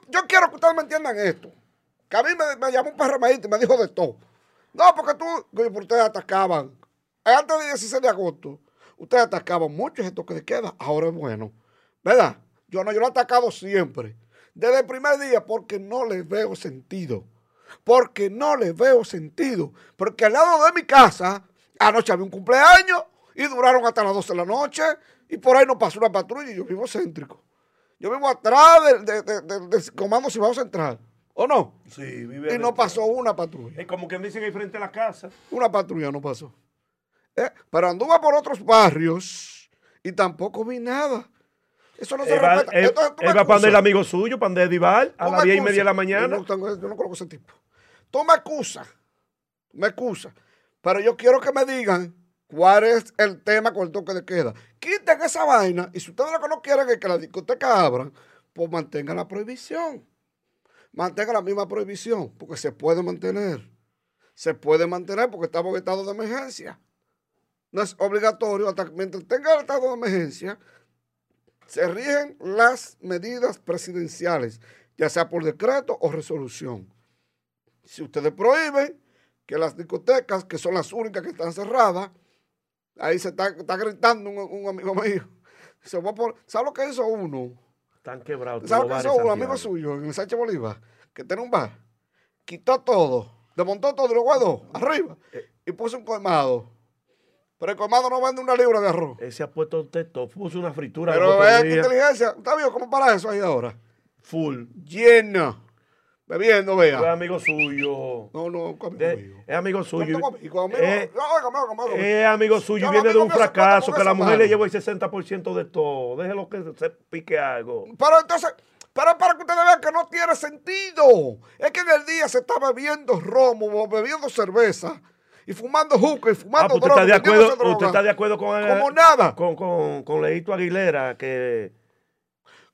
yo quiero que ustedes me entiendan esto. Que a mí me, me llamó un PRMista y me dijo de todo. No, porque tú, pero ustedes atacaban. Antes del 16 de agosto, ustedes atacaban mucho ese toque de queda. Ahora es bueno. ¿Verdad? Yo no, yo lo he atacado siempre. Desde el primer día, porque no les veo sentido. Porque no les veo sentido. Porque al lado de mi casa, anoche había un cumpleaños y duraron hasta las 12 de la noche. Y por ahí no pasó una patrulla y yo vivo céntrico. Yo vivo atrás del de, de- de- del comando Cibao Central. ¿O no? Sí, vive Y no pasó una patrulla. Es como que dicen ahí frente a la casa. Una patrulla no pasó. Eh, Pero anduve por otros barrios y tampoco vi nada. Eso no se Él va, respeta. Entonces, el excusas. amigo suyo, para donde Edival, a las me 10 y media de la mañana. Yo no, yo no conozco ese tipo. Tú me excusas. Me excusas. Pero yo quiero que me digan cuál es el tema con el toque de queda. Quiten esa vaina y si ustedes lo que no quieren es que la discoteca abran, pues mantengan la prohibición. Mantengan la misma prohibición, porque se puede mantener. Se puede mantener porque estamos en estado de emergencia. No es obligatorio, hasta que mientras tenga el estado de emergencia, se rigen las medidas presidenciales, ya sea por decreto o resolución. Si ustedes prohíben que las discotecas, que son las únicas que están cerradas, ahí se está, está gritando un, un amigo mío. Se va por, ¿Sabe lo que hizo uno? Están quebrados. ¿Sabe los lo que hizo un de amigo suyo en el Sánchez Bolívar? Que tiene un bar. Quitó todo, desmontó todo y lo guardó arriba Eh. y puso un colmado. Pero el colmado no vende una libra de arroz. Él se ha puesto un texto, puso una fritura. Pero qué día, inteligencia. ¿Está bien? ¿Cómo para eso ahí ahora? Full. Lleno. Bebiendo, Es vea. amigo suyo. No, no, amigo De- mío. es amigo suyo. Eh, óigame. Es amigo suyo Yo viene de un fracaso que la mujer mano. le llevó el 60% de todo. Déjelo que se pique algo. Pero entonces, pero para que ustedes vean que no tiene sentido. Es que en el día se está bebiendo romo bebiendo cerveza y fumando juca y Ah, fumando pues usted droga. está de acuerdo, usted está de acuerdo con Como nada. con, con, con Leito Aguilera que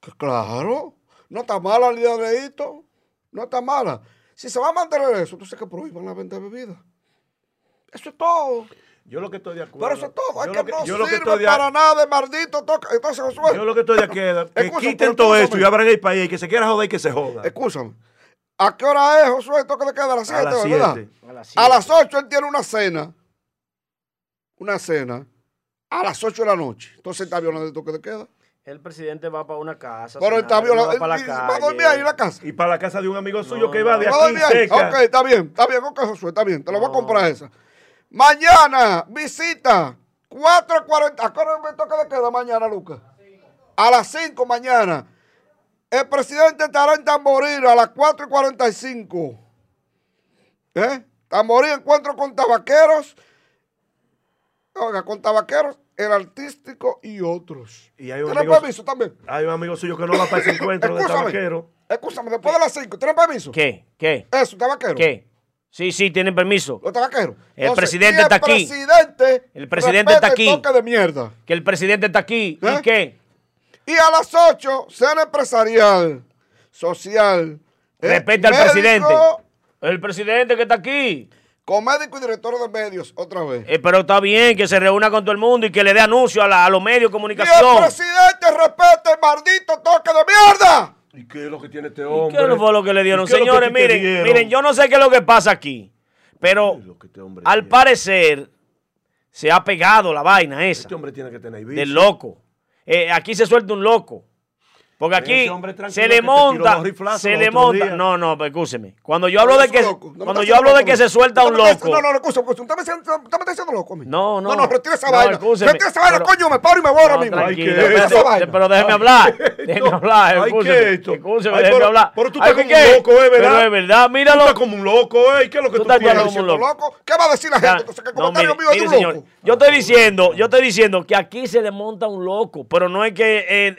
Que Claro, no está mala la idea de esto. No está mala. Si se va a mantener eso, entonces que prohíban la venta de bebidas. Eso es todo. yo lo que estoy de acuerdo. Pero eso es todo. Es que que, no yo lo que sirve para nada de maldito toque. Entonces, Josué, yo lo que estoy de acuerdo que Escúchame, quiten todo esto y abran el país, que se quiera joder y que se joda. escúchame. ¿A qué hora es, Josué, el toque de queda? A las 7, A las ¿verdad? 7. A las A las 8 él tiene una cena. Una cena. A las 8 de la noche. Entonces está violando el toque de queda. El presidente va para una casa. Pero está violando. va para la Va a dormir ahí en la casa. Y para la casa de un amigo suyo No, que va no. de ¿Va a aquí cerca. Ok, está bien, está bien, ok, Josué, está bien. Te lo voy a No. comprar esa. Mañana, visita. 4.40. ¿A qué hora me toca de queda mañana, Lucas? A las 5 mañana. El presidente estará en Tamboril a las 4.45. ¿Eh? Tamboril, encuentro con tabaqueros. Oiga, con tabaqueros, el artístico y otros. Y hay un ¿Tiene amigo- permiso también? Hay un amigo suyo que no va para ese encuentro de tabaquero. Escúchame, después de las 5, ¿tiene permiso? ¿Qué? ¿Qué? Eso, tabaquero. ¿Qué? Sí, sí, tienen permiso. Los tabaqueros. El presidente y está aquí. Presidente El presidente está aquí. El toque de mierda. Que el presidente está aquí. ¿Eh? ¿Y qué? Y a las 8, cena empresarial, social. ¿eh? Respeta al médico, presidente. El presidente que está aquí. Con médico y director de medios, otra vez. Eh, pero está bien que se reúna con todo el mundo y que le dé anuncio a, la- a los medios de y el comunicación. presidente respeta el maldito toque de mierda. ¿Y qué es lo que tiene este ¿Y hombre? ¿Qué fue lo que le dieron? ¿Y qué es lo que Señores, miren, dieron? miren, yo no sé qué es lo que pasa aquí. Pero ¿Qué es lo que este al tiene? parecer se ha pegado la vaina esa Este hombre tiene que tener vicio. del loco. Eh, aquí se suelta un loco. Porque aquí se que le monta, se le monta. días. No, no, pero escúcheme. Cuando yo hablo de que, es loco. No cuando yo hablo de que se suelta No un loco. No, no, no, escúchame. Usted me está diciendo- loco a mí. No, no. No, no, retira esa No, vaina. escúcheme, Retira esa vaina, coño, me paro y me voy ahora No, mismo. Ay, ¿qué es vaina? pero déjeme hablar. Déjeme hablar, escúcheme. ¿qué es? Escúcheme, déjeme hablar. pero tú estás como ¿qué? un loco, ¿eh, verdad? Pero es verdad, Tú míralo. estás como un loco, ¿eh? ¿Qué es lo que Tú tú, estás quieres? un loco. ¿Qué va a decir la gente? Ya, Entonces, que el no, comentario mire, mío es de mire, un señor, loco. yo estoy diciendo, yo estoy diciendo que aquí se le monta un loco, pero no es que en,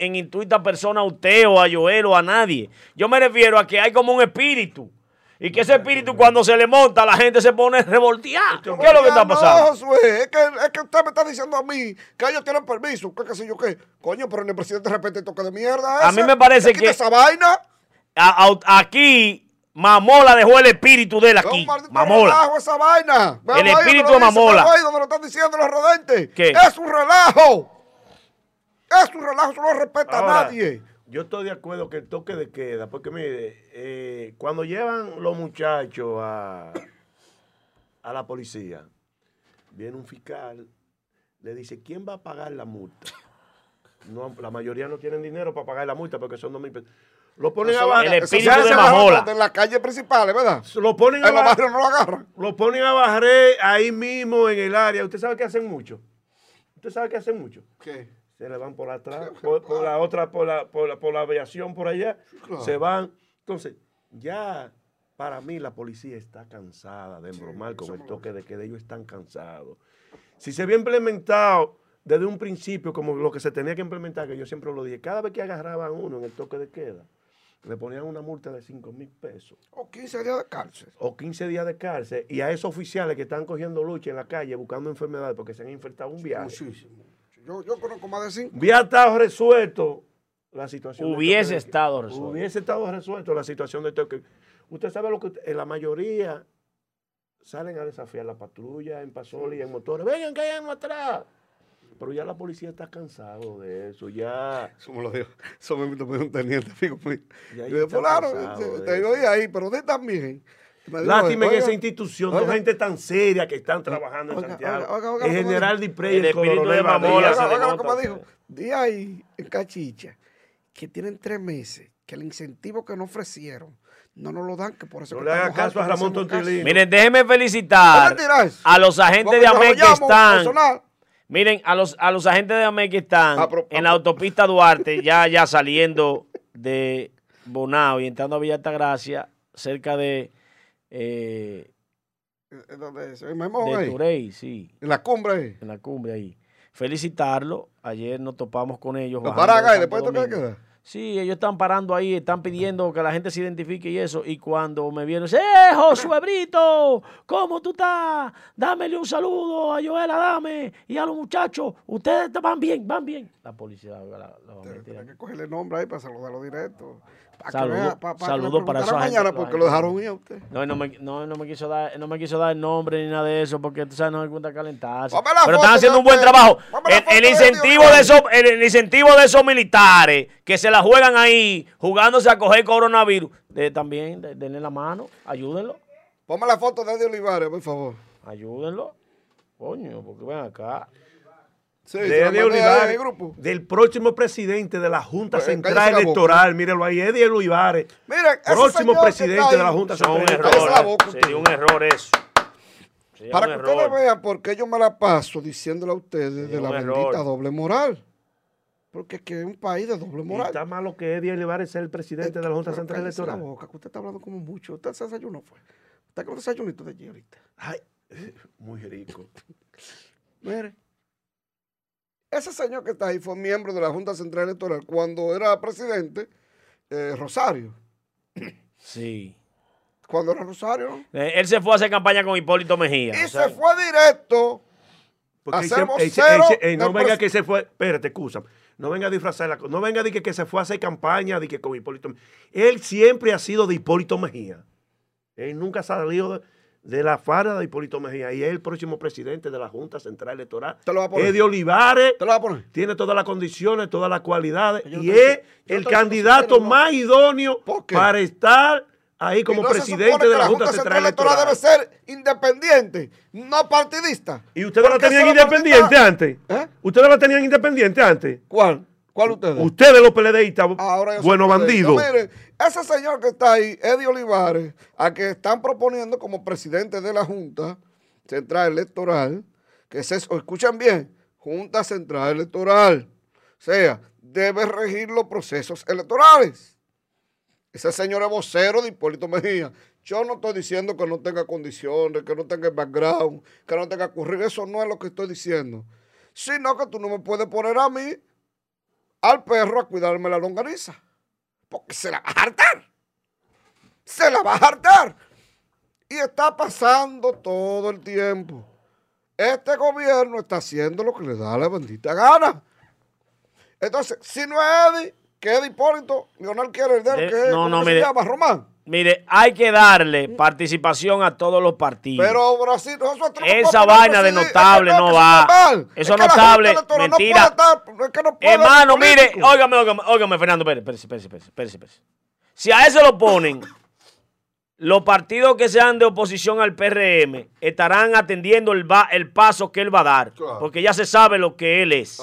en, en, en intuita persona a usted o a Joel o a nadie. Yo me refiero a que hay como un espíritu. Y que ese espíritu cuando se le monta, la gente se pone revolteada. ¿Qué es lo que está No, pasando? Josué, es que, es que usted me está diciendo a mí que ellos tienen permiso, que qué sé yo qué. Coño, pero ni el presidente respeta el toque de mierda. A ese. mí me parece ¿Le quita que- esa vaina. A- a- aquí, Mamola dejó el espíritu de él aquí. Mamola. relajo esa vaina. El espíritu de Mamola. velo ahí donde lo están diciendo los rodentes. ¿Qué? Es un relajo. Es un relajo, eso no lo respeta Ahora, a nadie. Yo estoy de acuerdo que el toque de queda, porque mire, eh, cuando llevan los muchachos a, a la policía, viene un fiscal, le dice, ¿quién va a pagar la multa? No, la mayoría no tienen dinero para pagar la multa porque son dos mil pesos. Lo ponen a barrer. El espíritu de en la- Mamola. En las calles principales, ¿verdad? Lo ponen a En barrer. barrios no lo agarran. Lo ponen a barrer ahí mismo en el área. ¿Usted sabe que hacen mucho? ¿Usted sabe que hacen mucho? ¿Qué? Se le van por atrás, por, por la otra, por la, por la, por la aviación por allá. claro. Se van. Entonces, ya para mí la policía está cansada de embromar con el toque de queda. Ellos están cansados. Si se había implementado desde un principio como lo que se tenía que implementar, que yo siempre lo dije, cada vez que agarraban uno en el toque de queda, le ponían una multa de 5 mil pesos O 15 días de cárcel. o 15 días de cárcel y a esos oficiales que están cogiendo lucha en la calle buscando enfermedades porque se han infectado un viaje. Muchísimo. Yo, yo conozco más de cinco. Hubiera estado resuelto la situación. Hubiese de- estado resuelto. Hubiese estado resuelto la situación de toque. Usted sabe lo que en la mayoría salen a desafiar la patrulla en Pasoli, en motores. Vengan, caigan atrás. Pero ya la policía está cansado de eso. Ya. Eso me lo dijo. Eso me invitó un teniente, amigo mío. Ya Y yo yo, está oí ahí, pero de también. Lástima en esa institución, oiga, gente tan seria que están trabajando en Santiago. oiga, oiga, oiga, el oiga, general. Diprey, El el, espíritu coronel de Mamola Oiga, a dijo. Di ahí en Cachicha que tienen tres meses, que el incentivo que nos ofrecieron no nos lo dan, que por eso No que le haga caso a Ramón. Tontilín. Miren, déjenme ¿Es felicitar a los agentes de AMEC que están. Miren, a los, a los agentes de AMEC que están en la autopista Duarte, ya, ya saliendo de Bonao y entrando a Villa Altagracia, cerca de, eh, ¿En dónde es? ¿En de? Turey, sí, En la cumbre ahí. en la cumbre ahí. Felicitarlo. Ayer nos topamos con ellos. Los después queda. Sí, ellos están parando ahí, están pidiendo que la gente se identifique y eso. Y cuando me vieron, ¡eh, Josué Brito! ¿Cómo tú estás? Dámele un saludo a Joel Adame y a los muchachos. Ustedes van bien, van bien. La policía la, la va a meter. Tienes que cogerle nombre ahí para saludarlo directo. Pa' que Saludo- vea- pa- pa' que le saludo para mañana porque lo dejaron ir a usted. No, no me, no, no me quiso dar, no me quiso dar el nombre ni nada de eso, porque tú sabes, no me gusta calentarse. Pero foto están haciendo un buen trabajo. El, foto el de incentivo de esos, el, el incentivo de esos militares que se la juegan ahí, jugándose a coger coronavirus, de, también de- denle la mano, ayúdenlo, Ponme la foto de Eddie Olivares, por favor. ayúdenlo. Coño, porque ven acá. Sí, de al grupo. del próximo presidente de la Junta Pues, Central. Electoral, mírelo ahí, Eddie Olivares, Mira, próximo que presidente de la Junta Central eh. Sería un error eso. Sería Para que ustedes vean por qué yo me la paso diciéndole a ustedes de la error. bendita doble moral. Porque es que es un país de doble Y moral. está malo que Eddie Olivares sea el presidente de la Junta Central cállese la Electoral. boca, que usted está hablando como mucho. Usted se desayunó, fue. Usted con un desayunito de allí ahorita. Ay, eh, muy rico. Mire. Ese señor que está ahí fue miembro de la Junta Central Electoral cuando era presidente, eh, Rosario. Sí. Cuando era Rosario, ¿no? Eh, Él se fue a hacer campaña con Hipólito Mejía. Y o sea, se fue directo. Porque Hacer ese- ese- vocero ese- eh, no venga que se fue, espérate, excusa. No venga a disfrazar la cosa. No venga a decir que, que se fue a hacer campaña de que con Hipólito Mejía. Él siempre ha sido de Hipólito Mejía. Él nunca ha salido de, de la farda de Hipólito Mejía. Y es el próximo presidente de la Junta Central Electoral. Te lo va a poner. Eddie Olivares ¿Te lo va a poner? tiene todas las condiciones, todas las cualidades. Yo y es el candidato no. más idóneo para estar ahí como no presidente de la Junta Central Electoral. debe ser independiente, no partidista. ¿Y ustedes la tenían es independiente partidista- antes? ¿Eh? ¿Ustedes la tenían independiente antes? ¿Cuál? ¿Cuál ustedes? Ustedes los PLDistas, presidente. bandidos. Mire, ese señor que está ahí, Eddie Olivares, a que están proponiendo como presidente de la Junta Central Electoral, que es eso, escuchen bien, Junta Central Electoral, o sea, debe regir los procesos electorales. Ese señor es vocero de Hipólito Mejía. Yo no estoy diciendo que no tenga condiciones, que no tenga background, que no tenga currículum. Eso no es lo que estoy diciendo. Sino que tú no me puedes poner a mí, al perro, a cuidarme la longaniza. Porque se la va a hartar. Se la va a hartar. Y está pasando todo el tiempo. Este gobierno está haciendo lo que le da la bendita gana. Entonces, si no es Eddie, que es Hipólito, Leonel quiere el de que es, no, ¿cómo no, se mire. llama? Román. Mire, hay que darle participación a todos los partidos. Pero Brasil, Esa no vaina de notable Es que no va. Eso Es que notable, no mentira. estar- es que Hermano, mire, óigame, óigame, óigame, Fernando, espérese, espérese, espérese, espérese. Si a eso lo ponen, los partidos que sean de oposición al PRM estarán atendiendo el, va- el paso que él va a dar, Claro. porque ya se sabe lo que él es.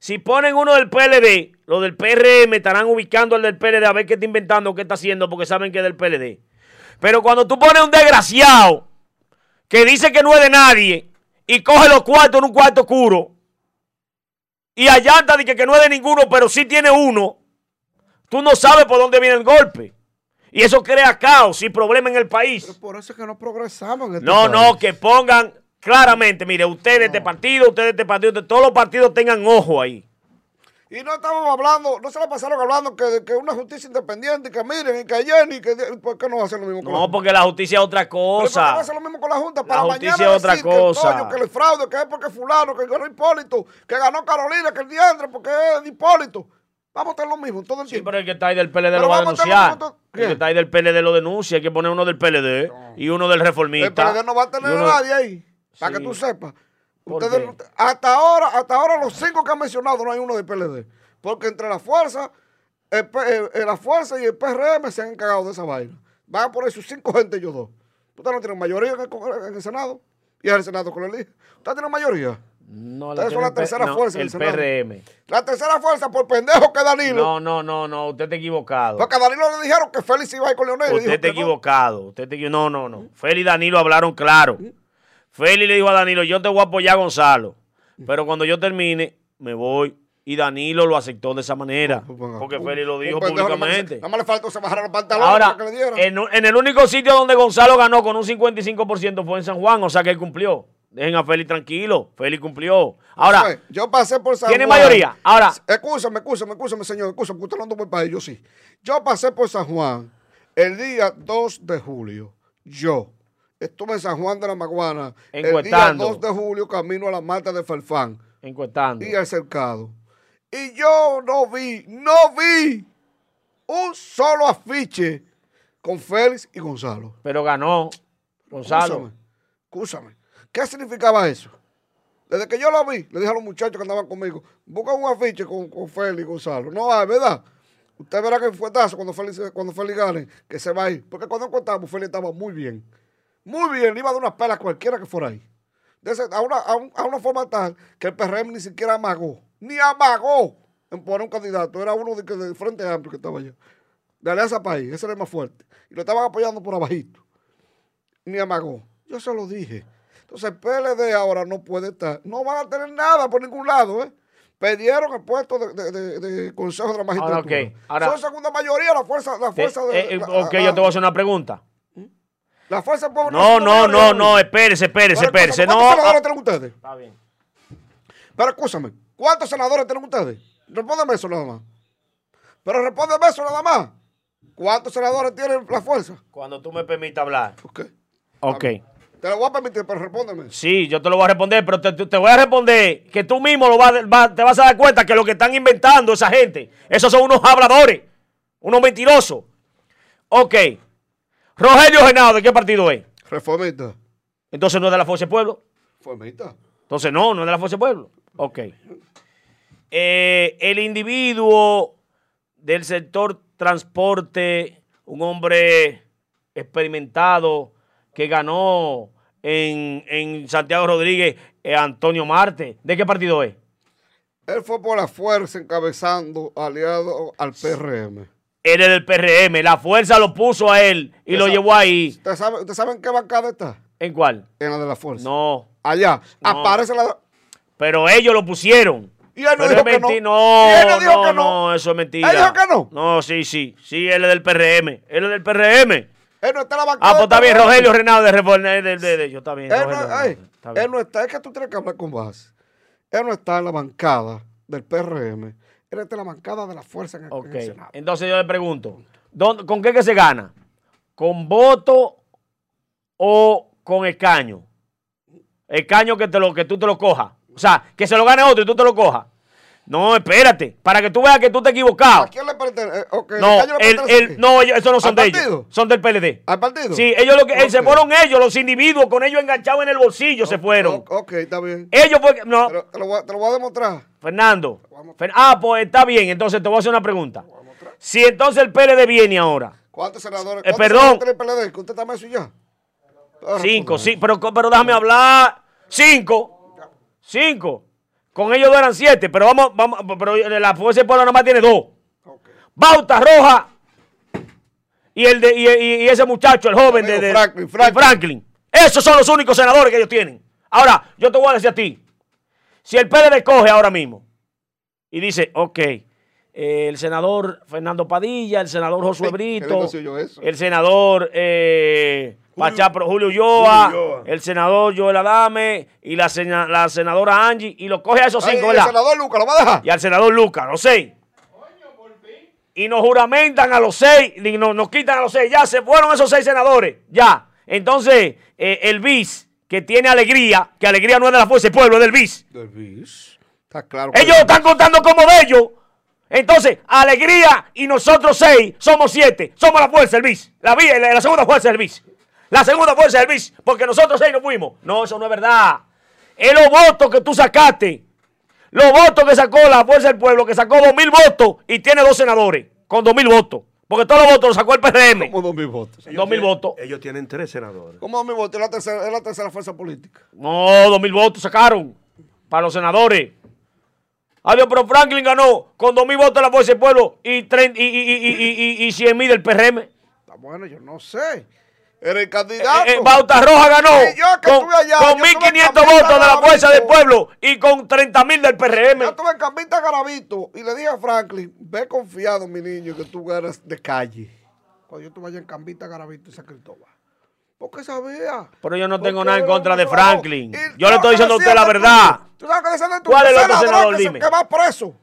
Si ponen uno del PLD, los del PRM estarán ubicando al del PLD a ver qué está inventando, qué está haciendo, porque saben que es del PLD. Pero cuando tú pones un desgraciado que dice que no es de nadie y coge los cuartos en un cuarto oscuro y allanta de que, que no es de ninguno, pero sí tiene uno, tú no sabes por dónde viene el golpe. Y eso crea caos y problemas en el país. Pero por eso es que no progresamos en este No, país. no, que pongan claramente, mire, ustedes de este partido, ustedes de este partido, de todos los partidos tengan ojo ahí. Y no estamos hablando, no se la pasaron hablando que, de que una justicia independiente, que miren, y que Jenny, que ¿por qué no va a hacer lo mismo con la No, Junta? porque la justicia es otra ¿Pero por qué no cosa. hacer lo mismo con la Junta? La Para justicia mañana es otra decir cosa. Que el, que el fraude, que es porque fulano, que ganó Hipólito, que ganó Carolina, que el diandre, porque es de Hipólito. Vamos a hacer lo mismo todo el Sí, tiempo. pero el que está ahí del PLD Pero lo va a denunciar. tener El que está ahí del PLD lo denuncia. Hay que poner uno del PLD y uno del el reformista. PLD no va a tener y a nadie ahí, para Sí. que tú sepas. ¿Por Ustedes, hasta ahora, hasta ahora los cinco que han mencionado no hay uno del PLD. Porque entre la fuerza, el, P- eh, eh, la fuerza y el PRM se han encargado de esa vaina. Van a poner sus cinco gente ellos dos. Ustedes no tienen mayoría en el, en el Senado. Y es el Senado que lo elige. Ustedes tienen mayoría. No, la Ustedes son la el tercera no, fuerza El el. PRM. La tercera fuerza por pendejo que Danilo. No, no, no, no. Usted está equivocado. Porque a Danilo le dijeron que Félix iba a ir con Leonel. Usted está que no. equivocado. Usted equi- No, no, no. Feli y Danilo hablaron claro. Feli le dijo a Danilo, yo te voy a apoyar a Gonzalo. Pero cuando yo termine, me voy. Y Danilo lo aceptó de esa manera. Pues, Porque un- Feli lo dijo se- públicamente. Nada más le faltó se los pantalones Ahora, para que le en, en el único sitio donde Gonzalo ganó con un 55% fue en San Juan, o sea que él cumplió. Dejen a Félix tranquilo. Félix cumplió. Ahora, Pues, yo pasé por San ¿tiene Juan. mayoría? Ahora, Escúchame, escúchame, escúchame, señor, escúchame, porque usted no anda por el país, yo sí. Yo pasé por San Juan el día 2 de julio. Yo estuve en San Juan de la Maguana el día Encuestando. 2 de julio, camino a la Mata de encuestando. y al cercado. Y yo no vi, no vi un solo afiche con Félix y Gonzalo. Pero ganó Gonzalo. Escúchame. ¿Qué significaba eso? Desde que yo lo vi, le dije a los muchachos que andaban conmigo, busca un afiche con, con Félix y Gonzalo. No hay, ¿verdad? Usted verá que el fuetazo cuando Félix, cuando Félix gane, que se va a ir. Porque cuando encontramos, Félix estaba muy bien. Muy bien, le iba a dar unas pelas a cualquiera que fuera ahí. De ese- a, una, a, un- a una forma tal que el PRM ni siquiera amagó. Ni amagó en poner un candidato. Era uno de, que- del Frente Amplio que estaba allá. De Alianza País, ese era el más fuerte. Y lo estaban apoyando por abajito ni amagó. Yo se lo dije. Entonces el PLD ahora no puede estar, no van a tener nada por ningún lado, ¿eh? Perdieron el puesto de, de- de- de Consejo de la Magistratura. ahora- Son segunda mayoría la fuerza, la fuerza de. eh, eh, la, ok, la- yo te voy a hacer una pregunta. La fuerza del pueblo. No, no, no, no, espérese, espérese, espérese. ¿cuántos No. senadores ah, tienen ustedes? Está bien. Pero escúchame, ¿cuántos senadores tienen ustedes? Respóndeme eso nada más. Pero respóndeme eso nada más. ¿Cuántos senadores tienen la fuerza? Cuando tú me permitas hablar. Ok. Ok. Te lo voy a permitir, pero respóndeme. Sí, yo te lo voy a responder, pero te, voy a responder que tú mismo lo vas, vas- te vas a dar cuenta que lo que están inventando esa gente, esos son unos habladores, unos mentirosos. Ok. Rogelio Genao, ¿de qué partido es? Reformista. Entonces no es de la Fuerza del Pueblo. Reformista. Entonces no, no es de la Fuerza del Pueblo. Ok. Eh, el individuo del sector transporte, un hombre experimentado que ganó en, en Santiago Rodríguez, eh, Antonio Marte. ¿De qué partido es? Él fue por la fuerza encabezando aliado al PRM. Él es del PRM. La fuerza lo puso a él y lo llevó ahí. ¿Usted sabe, ¿Usted sabe en qué bancada está? ¿En cuál? En la de la fuerza. No. Allá. No. Aparece la. Pero ellos lo pusieron. Y él no Pero dijo es que no. menti- No, Y él no dijo no, que no. no, eso es mentira. Él dijo que no. No, sí, sí. Sí, él es del PRM. Él es del PRM. Él no está en la bancada. Ah, pues está bien. Rogelio Renado de Reforma. De, de, de- yo está bien. Él Rogelio no, Renado, ay, está bien. él no está. Es que tú tienes que hablar con base. Él no está en la bancada del PRM. En la bancada de la fuerza en el, en Ok. el Senado. Entonces yo le pregunto, ¿dónde- ¿con qué que se gana? ¿Con voto o con escaño? Escaño que, te lo, que tú te lo cojas. O sea, que se lo gane otro y tú te lo cojas. No, espérate, para que tú veas que tú te equivocado. ¿A quién le pertenece? Eh, ok, No, el, el, no, ellos- esos no son ¿Al de ellos. partido? Son del PLD. ¿Al partido? Sí, ellos lo que eh, se fueron ellos, los individuos, con ellos enganchados en el bolsillo se fueron. Ok, está bien. Ellos fue que- no, Pero te lo, voy a, te lo voy a demostrar. Fernando. Fer- ah, pues está bien, entonces te voy a hacer una pregunta. Si entonces el PLD viene ahora, ¿Cuántos senadores? Eh, cuántos perdón. senadores tiene el PLD? Que usted está más ya. cinco, sí, pero, pero déjame hablar. Cinco. Cinco. Con ellos dos eran siete, pero vamos, vamos, pero la Fuerza del Pueblo nada más tiene dos. Bauta Roja y el de y, ese muchacho, el joven de, de- Franklin. Esos son los únicos senadores que ellos tienen. Ahora, yo te voy a decir a ti, si el PLD coge ahora mismo y dice, ok, eh, el senador Fernando Padilla, el senador Josué ¿Qué Brito, el senador eh, Pachá Pro- Julio Ulloa, el senador Joel Adame y la, sena- la senadora Angie, y lo coge a esos Ay, cinco, el ¿verdad? senador Lucas, ¿lo va a dejar? Y al senador Lucas, los seis. Y nos juramentan a los seis, y nos, nos quitan a los seis. Ya se fueron esos seis senadores. Ya. Entonces, eh, el BIS, que tiene alegría, que alegría no es de la fuerza del pueblo, es del BIS. Del BIS. Está claro. Ellos lo están contando como de ellos. Entonces, alegría y nosotros seis somos siete. Somos la fuerza del BIS. La, vi- la, la segunda fuerza del BIS. La segunda fuerza del BIS. Porque nosotros seis no fuimos. No, eso no es verdad. Es los votos que tú sacaste. Los votos que sacó la fuerza del pueblo, que sacó dos mil votos y tiene dos senadores con dos mil votos. Porque todos los votos los sacó el PRM. Como dos mil votos. Dos mil votos. Ellos tienen tres senadores. ¿Cómo dos mil votos? Es la tercera, es la tercera fuerza política. No, dos mil votos sacaron para los senadores. Adiós, pero Franklin ganó con dos mil votos de la Fuerza del Pueblo y, trein- y, y, y, y, y, y 100 mil del PRM. Está bueno, yo no sé. Era el candidato. Eh, eh, Bauta Roja ganó Y yo que con, estuve allá, con yo estuve en 1.500 Camita votos de la Fuerza del. Pueblo y con 30 mil del PRM. Yo estuve en Campita Garavito y le dije a Franklin, ve confiado, mi niño, que tú eres de calle. Cuando yo estuve allá en Campita Garavito y San Cristóbal. Porque sabía. Pero yo no tengo nada en contra de. Franklin. Y Yo le estoy diciendo a usted la verdad. tú. ¿Tú sabes qué tú? ¿Cuál es el otro senador? Dime. Que va preso.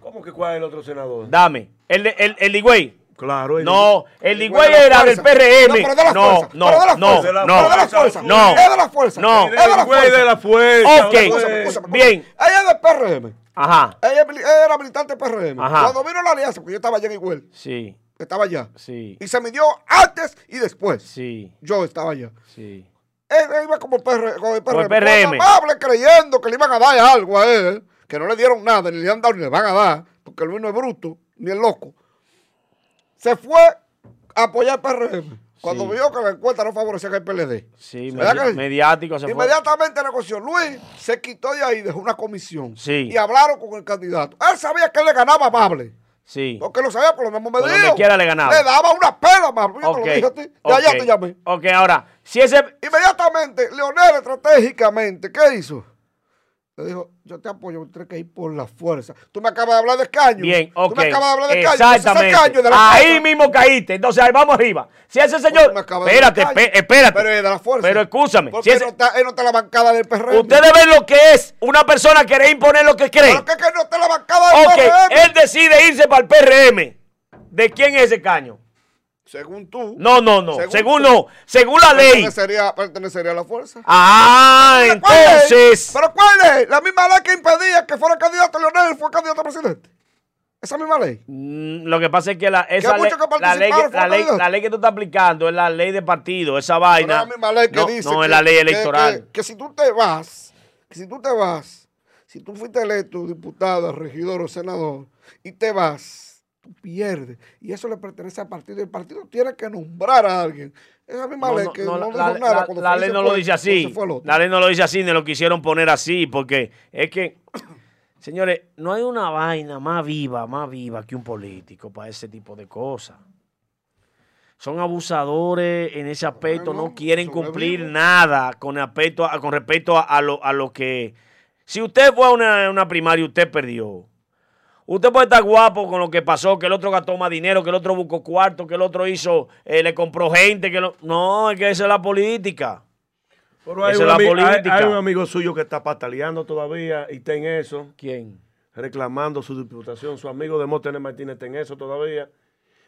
¿Cómo que cuál es el otro senador? Dame. El, de- el, el. Claro. el- No, el Higüey era del. PRM. No, pero de No, no, no, no. Pero de la fuerza. No. Es de la fuerza. No. Es de la Higüey fuerza. de la fuerza. Ok. Bien. Ella es del PRM. Ajá. Ella, era militante del PRM. Ajá. Cuando vino la alianza, porque yo estaba allá en Iguel, Sí, estaba allá. sí, Y se midió antes y después. sí, Yo estaba allá. sí. Él, iba como el, PR, como el PRM. PRM. Amable creyendo que le iban a dar algo a él, que no le dieron nada, ni le han dado ni le van a dar, porque Luis no es bruto, ni es loco. Se fue a apoyar al PRM. Cuando Sí. vio que la encuesta no favorecía al PLD. Sí, ¿Verdad medi- que mediático se fue. Inmediatamente negoció. Luis se quitó de ahí, dejó una comisión. Sí. Y hablaron con el candidato. Él sabía que él le ganaba a Amable. Sí. Porque lo sabía por medios. donde quiera le ganaba. Le daba una pela a. Yo Ok, te lo dije a ti. De ok, allá te llamé. Ok, ahora, si ese... Inmediatamente, Leonel estratégicamente, ¿qué hizo? Le dijo, yo te apoyo, tienes que ir por la fuerza. Tú me acabas de hablar de escaño. Bien, ok. Tú me acabas de hablar de escaño. Exactamente. Escaño de Ahí mismo caíste. Entonces, ahí vamos arriba. Si ese señor... Espérate, espérate. Pero es de la fuerza. Pero escúchame. Porque si ese- él, no está, él no está en la bancada del PRM. Ustedes ven lo que es una persona querer imponer lo que cree. Pero que, que no está en la bancada del Ok, PRM. él decide irse para el PRM. ¿De quién es ese caño? Según tú. No, no, no. Según Según, tú. no. Según la ley. Pertenecería, pertenecería a la fuerza. Ah, ¿Pero entonces. ¿Pero cuál es? La misma ley que impedía que fuera candidato Leonel fue candidato a presidente. Esa misma ley. Mm, Lo que pasa es que la, esa ley, que la, ley, que- la, ley, candidatos. la ley que tú estás aplicando es la ley de partido, esa Pero vaina. es la misma ley que no, dice. no que, es la ley electoral. Que, que si tú te vas, que si tú te vas, si tú fuiste electo diputado, regidor o senador y te vas, tú pierdes. Y eso le pertenece al partido. El partido tiene que nombrar a alguien. Esa misma No, ley que no, no, la, la- cuando la ley no lo dice así. La ley no lo dice así, ni lo quisieron poner así, porque es que, señores, no hay una vaina más viva, más viva que un político para ese tipo de cosas. Son abusadores en ese aspecto, no quieren cumplir nada con respecto a, con respecto a, a lo, a lo que... Si usted fue a una, una primaria y usted perdió, Usted puede estar guapo con lo que pasó, que el otro gastó más dinero, que el otro buscó cuarto, que el otro hizo, eh, le compró gente, que lo- no, es que esa es la política. Pero hay Esa un, es la hay- política. hay un amigo suyo que está pataleando todavía y está en eso, ¿Quién? reclamando su diputación. Su amigo de Móstenes Martínez está en eso todavía.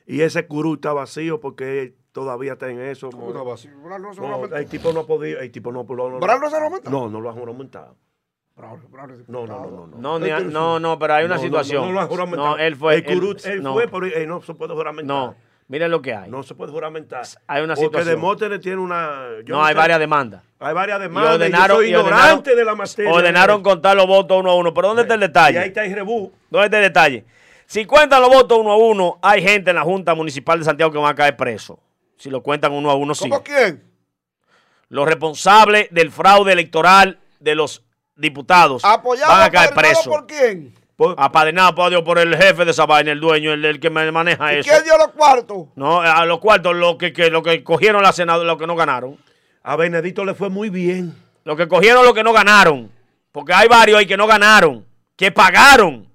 Y ese curú está vacío porque él todavía está en eso. ¿Cómo está vacío? No el tipo no ha podido, el tipo no, no, no, ¿Bral no se lo aumentó? No, no lo han juramentado. No, no, no, no. no. No, no, no, pero hay una No, situación. No, no, lo han juramentado. No, él fue. El él- él, no, fue, pero él no se puede juramentar. No, miren lo que hay. No se puede juramentar. Hay una Porque situación. Demóstenes tiene una. yo no, hay sé, varias demandas. Hay varias demandas. y ordenaron, yo soy y ordenaron- ignorante de la materia. ordenaron contar los votos uno a uno. Pero ¿dónde está el Y ahí detalle? está el rebú. ¿Dónde está el detalle? Si cuentan los votos uno a uno, hay gente en la Junta Municipal de Santiago que van a caer presos. Si lo cuentan uno a uno, sí. ¿Cómo quién? Los responsables del fraude electoral de los diputados ¿Apoyado van a caer presos. por quién? Por- Apadrinado por Dios, por el jefe de esa vaina, el dueño, el, el que maneja ¿Y eso. quién dio los cuartos? No, a los cuartos, lo que, que- lo que cogieron la senadora, lo que no ganaron. A Benedito le fue muy bien. Lo que cogieron, lo que no ganaron. Porque hay varios ahí que no ganaron, que pagaron.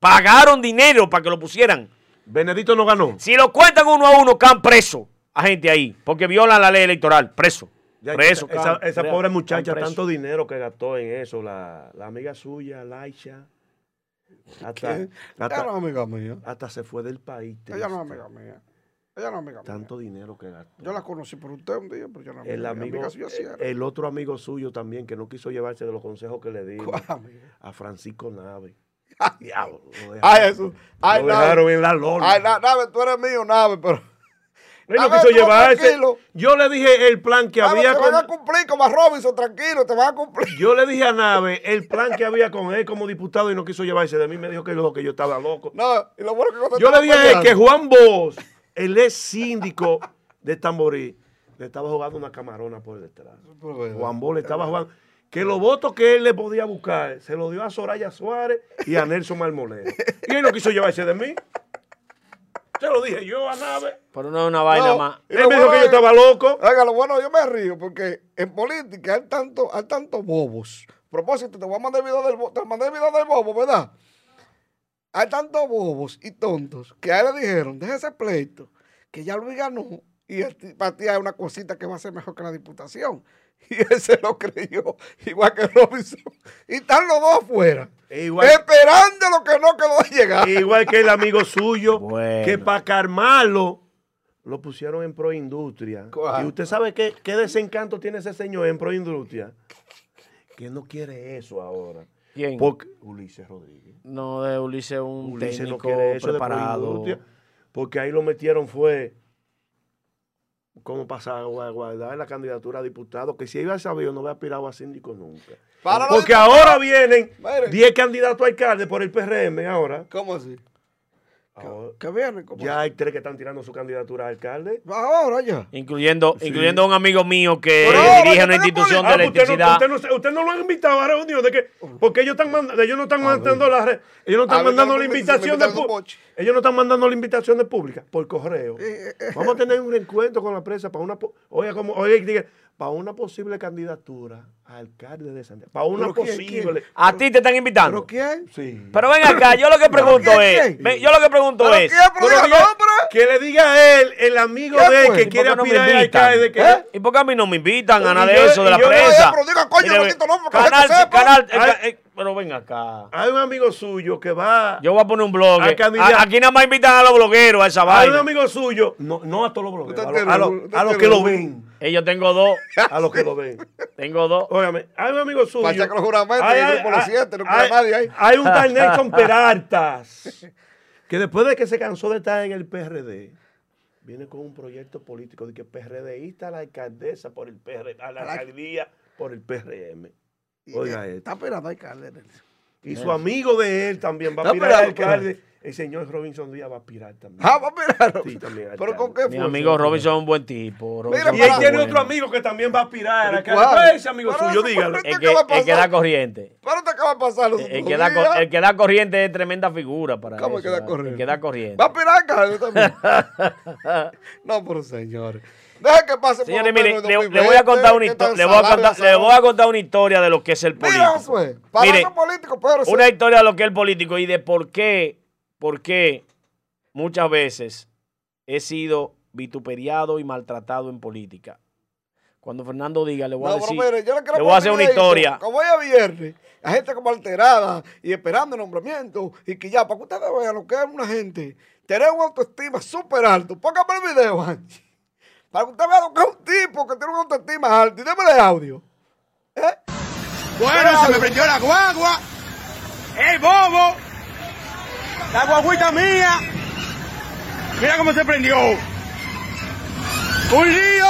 Pagaron dinero para que lo pusieran. Benedito no ganó. Si lo cuentan uno a uno, caen preso a gente ahí, porque violan la ley electoral. Preso. Ya, preso. esa, pobre muchacha, tanto dinero que gastó en eso, la, la amiga suya, Laisha. Hasta, hasta, Ella no es amiga mía. hasta se fue del país. Ella no es amiga mía. Ella no es amiga mía. Tanto dinero que gastó. Yo la conocí por usted un día, pero yo no es el amiga, amigo, amiga suya sí era. el otro amigo suyo también que no quiso llevarse de los consejos que le di a Francisco Nave. Diablo, lo dejaron, Ay, Jesús. Ay, lo Nave. dejaron en la lona. Ay, na- Nave, tú eres mío, Nave, pero... Él no quiso llevarse. Yo le dije el plan que Nave, había te con, van a cumplir como a Robinson, tranquilo, te van a cumplir. Yo le dije a Nave el plan que había con él como diputado y no quiso llevarse de mí. Me dijo que, lo, que yo estaba loco. No, y lo bueno que Yo le estaba dije a él peleando- que Juan Bosch, el ex síndico de Tamborí, le estaba jugando una camarona por detrás. Juan Bosch le estaba jugando. Que los votos que él le podía buscar se los dio a Soraya Suárez y a Nelson Marmolero. Y él no quiso llevarse de mí. Se lo dije yo a Nave. Pero no es una vaina No, más. y Él me dijo que yo es- estaba loco. Oiga, lo bueno, yo me río porque en política hay tanto, hay tantos bobos. A propósito, te voy a mandar el video del, te mandé el video del bobo, ¿verdad? Hay tantos bobos y tontos que a él le dijeron, deja ese pleito, que ya Luis ganó Y para ti hay una cosita que va a ser mejor que la diputación. Y él se lo creyó, igual que Robinson. Y están los dos afuera, E igual, esperando lo que no quedó de llegar. igual que el amigo suyo, Bueno. que para calmarlo lo pusieron en Proindustria. ¿Cuál? Y usted sabe qué, qué desencanto tiene ese señor en Proindustria. Que no quiere eso ahora. ¿Quién? Porque Ulises Rodríguez. No, de Ulises un Ulises no técnico quiere eso de preparado. Proindustria. Porque ahí lo metieron fue como pasar a guardar la candidatura a diputado, que si iba a saber no había aspirado a síndico nunca. Para Porque ahora vienen Mire. 10 candidatos a alcalde por el PRM ahora. ¿Cómo así? Ahora, ¿Qué viene? ¿Cómo Ya hay tres que están tirando su candidatura a alcalde. Ahora ya. Incluyendo, Sí. incluyendo a un amigo mío que ahora dirige una institución de Ah, pues usted, no, electricidad. usted, no, usted no lo han invitado a reunión de que porque ellos están mandando, ellos no están mandando la ellos no están mandando la invitación de ellos no están mandando la invitación de pública por correo. Eh, eh, Vamos a tener un reencuentro con la prensa para una oiga como oiga diga, para una posible candidatura a alcalde de Santiago, para una ¿Pero quién, posible. A ti te están invitando. ¿Pero quién? Sí. Pero ven acá, yo lo que pregunto quién, es, ven, yo lo que pregunto ¿Pero es, quién? Pero Pero diga que le diga a él, el amigo ¿Qué de él que ¿y por quiere qué no aspirar a invitan? alcalde que ¿Eh? ¿Y por qué a mí no me invitan a nada de eso de la prensa? Pero diga, coño, Mire, no quito nombre, para que canal, canal, pero ven acá. hay un amigo suyo que va Yo voy a poner un blog. Eh. Aquí nada más invitan a los blogueros a esa Hay un vaina. amigo suyo, no, no a todos los blogueros, a, Usted lo- a los que lo ven, Eh, yo tengo dos, a los que lo ven. tengo dos. Óigame, hay un amigo suyo. Los juramentos, Hay- y el hay- grupo lo hay- siente, no queda hay- nadie ahí. Hay un tal Nelson Peraltas, que después de que se cansó de estar en el PRD, viene con un proyecto político de que PRDista a la alcaldesa por el PRD, a la alcaldía por el PRM. Oiga Está esto. esperando alcalde. Y su amigo de él también va a Está aspirar alcalde. El señor Robinson Díaz va a aspirar también. Ah, va a mirar. Sí, también, Pero alcalde. con qué Mi fuerza? amigo Robinson es un buen tipo. Mira, Robinson Y él tiene bueno. otro amigo que también va a aspirar ¿Pero cuál? ¿Cuál es ese amigo Pero suyo? Dígalo. El ¿Qué que, el da corriente. Espérate que va a pasar los El otros que, da, el que da corriente es tremenda figura para ¿Cómo eso. que da corriente? El que da corriente. Va a aspirar alcalde también. no, pero señores. Deja que pase Señores, por miren, menos le, el le voy a 2020, contar una historia. Le voy a le voy a contar una historia de lo que es el político. Mira, Josué, para político, pero una historia de lo que es el político y de por qué, por qué muchas veces he sido vituperiado y maltratado en política. Cuando Fernando diga, le voy a No, decir, mire, yo le voy a hacer una historia. Como hoy es viernes, la gente como alterada y esperando el nombramiento y que ya, para que ustedes vean lo que es una gente, tener una autoestima súper alto. Póngame el video, Angie. Para que usted vea lo que es un tipo que tiene una autoestima alta. Y démele audio. ¿Eh? Bueno, se me prendió la guagua. ¡El bobo! La guaguita mía. Mira cómo se prendió. Un lío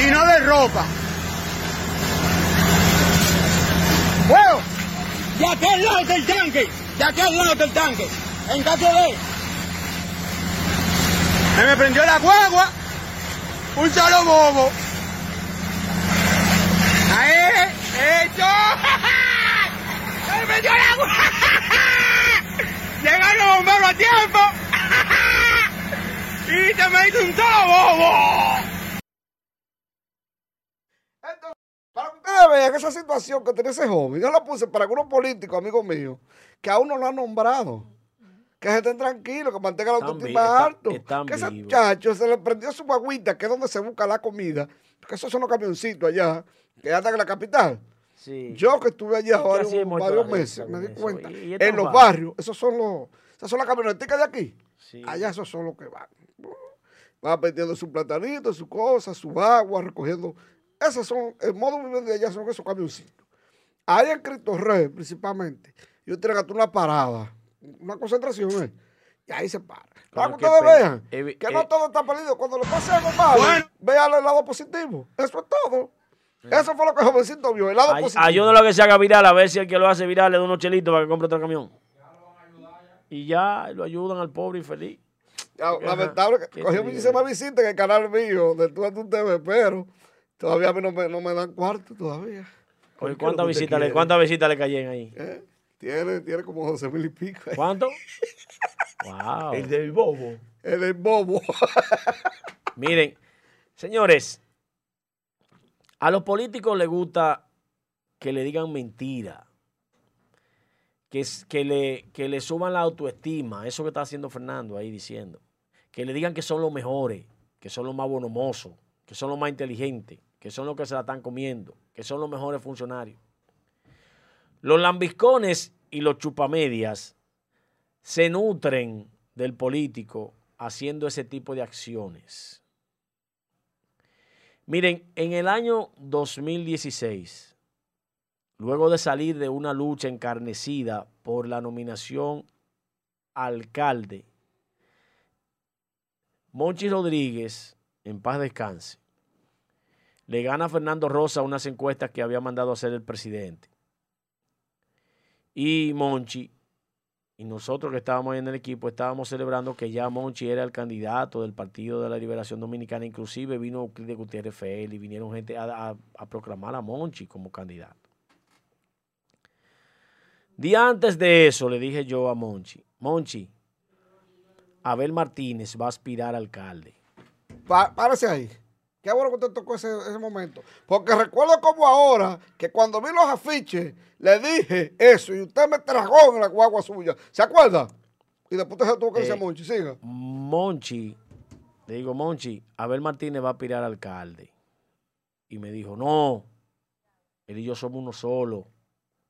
y no de ropa. Bueno, de aquel lado del tanque, de aquel lado del tanque, en caso de... Se me prendió la guagua, un solo bobo. ¡Ahí! ¡Hecho! ¡Se me dio el agua! ¡Llegaron los bomberos a tiempo! ¡Y te me hizo un solo bobo! Para que ustedes vean esa situación que tiene ese joven, yo la puse para algunos políticos, amigos míos, que aún no lo han nombrado. Que se estén tranquilos, que mantengan la autoestima alto. están que ese muchacho se le prendió su guaguita, que es donde se busca la comida. Porque esos son los camioncitos allá, que andan en la capital. Sí. Yo que estuve allá ¿Y qué varios, varios meses, me di eso? cuenta. ¿Y- y estos en los barrios? barrios, esos son los, esas son las camioneticas de aquí. Sí. Allá esos son los que van. Van vendiendo su platanito, su cosa, su agua, recogiendo. Esos son, el modo de vivir de allá son esos camioncitos. Ahí en Cristo Rey, principalmente, yo tengo que una parada, una concentración, ¿eh? y ahí se para. Para que ustedes vean Evi- que no eh, todo está perdido. Cuando le pase algo malo, Bueno. vean el lado positivo. Eso es todo. Eso fue lo que el jovencito vio, el lado Ay- positivo. Ayúdalo a que se haga viral, a ver si el que lo hace viral le da unos chelitos para que compre otro camión. Y ya lo ayudan al pobre y feliz. Ya, Lamentable que cogió muchísimas visitas en el canal mío de tú a tu TV, pero todavía a mí no me, no me dan cuarto todavía. ¿cuántas lo visitas, le, quiere? ¿Cuántas visitas le cayen ahí? ¿eh? Tiene, tiene como 12 mil y pico. ¿Cuánto? wow. El del bobo. El es bobo. Miren, señores, a los políticos les gusta que le digan mentira, que, es- que, le, que le suban la autoestima, eso que está haciendo Fernando ahí diciendo, que le digan que son los mejores, que son los más bonomosos, que son los más inteligentes, que son los que se la están comiendo, que son los mejores funcionarios. Los lambiscones y los chupamedias se nutren del político haciendo ese tipo de acciones. Miren, en el año 2016, luego de salir de una lucha encarnecida por la nominación alcalde, Monchi Rodríguez, en paz descanse, le gana a Fernando Rosa unas encuestas que había mandado hacer el presidente. Y Monchi y nosotros que estábamos en el equipo estábamos celebrando que ya Monchi era el candidato del Partido de la Liberación Dominicana. Inclusive vino Euclides Gutiérrez Félix y vinieron gente a, a, proclamar a Monchi como candidato. Día antes de eso le dije yo a Monchi, Monchi, Abel Martínez va a aspirar alcalde. Párese ahí. Qué bueno que usted tocó ese, ese momento. Porque recuerdo como ahora que cuando vi los afiches, le dije eso y usted me tragó en la guagua suya. ¿Se acuerda? Y después usted se tuvo que decir Eh, Monchi, siga. Monchi, le digo, Monchi, Abel Martínez va a aspirar a alcalde. Y me dijo, no, él y yo somos uno solo.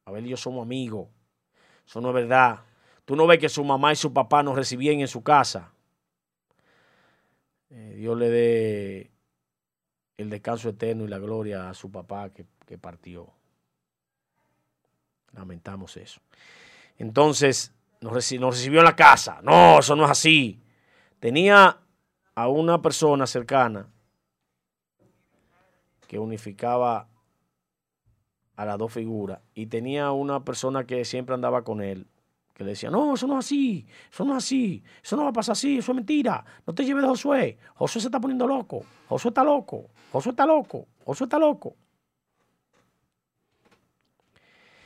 Abel y yo somos amigos. Eso no es verdad. Tú no ves que su mamá y su papá nos recibían en su casa. Eh, Dios le dé el descanso eterno y la gloria a su papá que, partió. Lamentamos eso. Entonces, nos, nos recibió en la casa. No, eso no es así. Tenía a una persona cercana que unificaba a las dos figuras y tenía una persona que siempre andaba con él que le decía, no, eso no es así, eso no es así, eso no va a pasar así, eso es mentira, no te lleves de Josué, Josué se está poniendo loco, Josué está loco, Josué está loco, Josué está loco.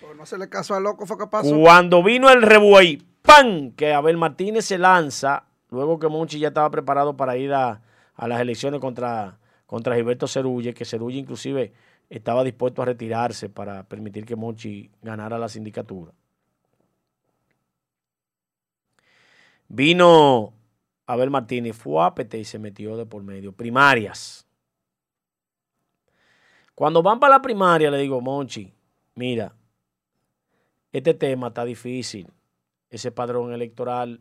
Por no hacerle caso al loco fue que pasó. Cuando vino el rebuey, ¡pam! Que Abel Martínez se lanza, luego que Monchi ya estaba preparado para ir a, a las elecciones contra, contra Gilberto Cerulle, que Cerulle inclusive estaba dispuesto a retirarse para permitir que Monchi ganara la sindicatura. Vino Abel Martínez, fue a PT y se metió de por medio. Primarias. Cuando van para la primaria, le digo, Monchi, mira, este tema está difícil. Ese padrón electoral,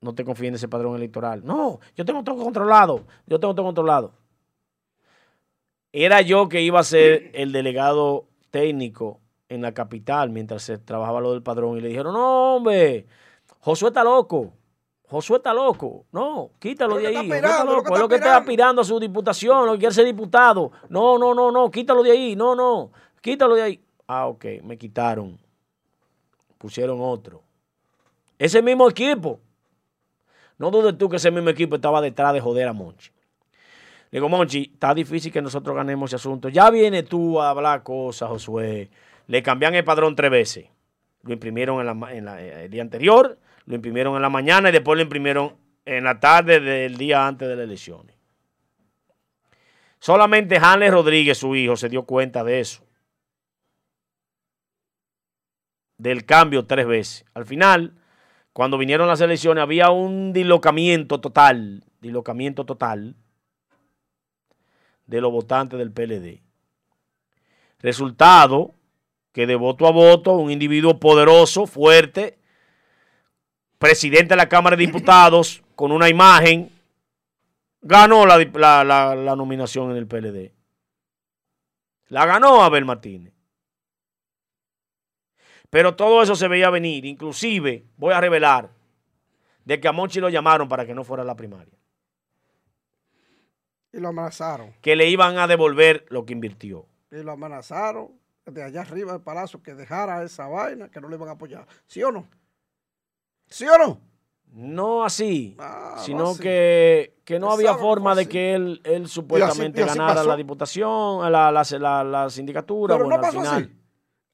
no te confíes en ese padrón electoral. No, yo tengo todo controlado. Yo tengo todo controlado. Era yo que iba a ser el delegado técnico en la capital mientras se trabajaba lo del padrón y le dijeron, no, hombre, Josué está loco. Josué está loco. No, quítalo de Lo ahí. Josué está lo loco. que Es lo que está aspirando. a su diputación, lo que quiere ser diputado. No, no, no, no, quítalo de ahí. No, no, quítalo de ahí. Ah, ok, me quitaron. Pusieron otro. Ese mismo equipo. No dudes tú que ese mismo equipo estaba detrás de joder a Monchi. Le digo, Monchi, está difícil que nosotros ganemos ese asunto. Ya viene tú a hablar cosas, Josué. Le cambian el padrón tres veces. Lo imprimieron en la en la- eh, el día anterior, lo imprimieron en la mañana y después lo imprimieron en la tarde del día antes de las elecciones. Solamente Hanley Rodríguez, su hijo, se dio cuenta de eso. Del cambio tres veces. Al final, cuando vinieron las elecciones, había un dislocamiento total, dislocamiento total de los votantes del PLD. Resultado que de voto a voto, un individuo poderoso, fuerte, presidente de la Cámara de Diputados, con una imagen, ganó la, dip- la- la- la nominación en el PLD. La ganó Abel Martínez. Pero todo eso se veía venir. Inclusive, voy a revelar, de que a Monchi lo llamaron para que no fuera a la primaria. Y lo amenazaron. Que le iban a devolver lo que invirtió. Y lo amenazaron de allá arriba del palacio que dejara esa vaina, que no le iban a apoyar. ¿Sí o no? ¿Sí o no? No así, Ah, sino así. que, que no había forma de que él, él supuestamente y así ganara pasó. la diputación, la, la, la, la sindicatura. Pero bueno, no al pasó final así.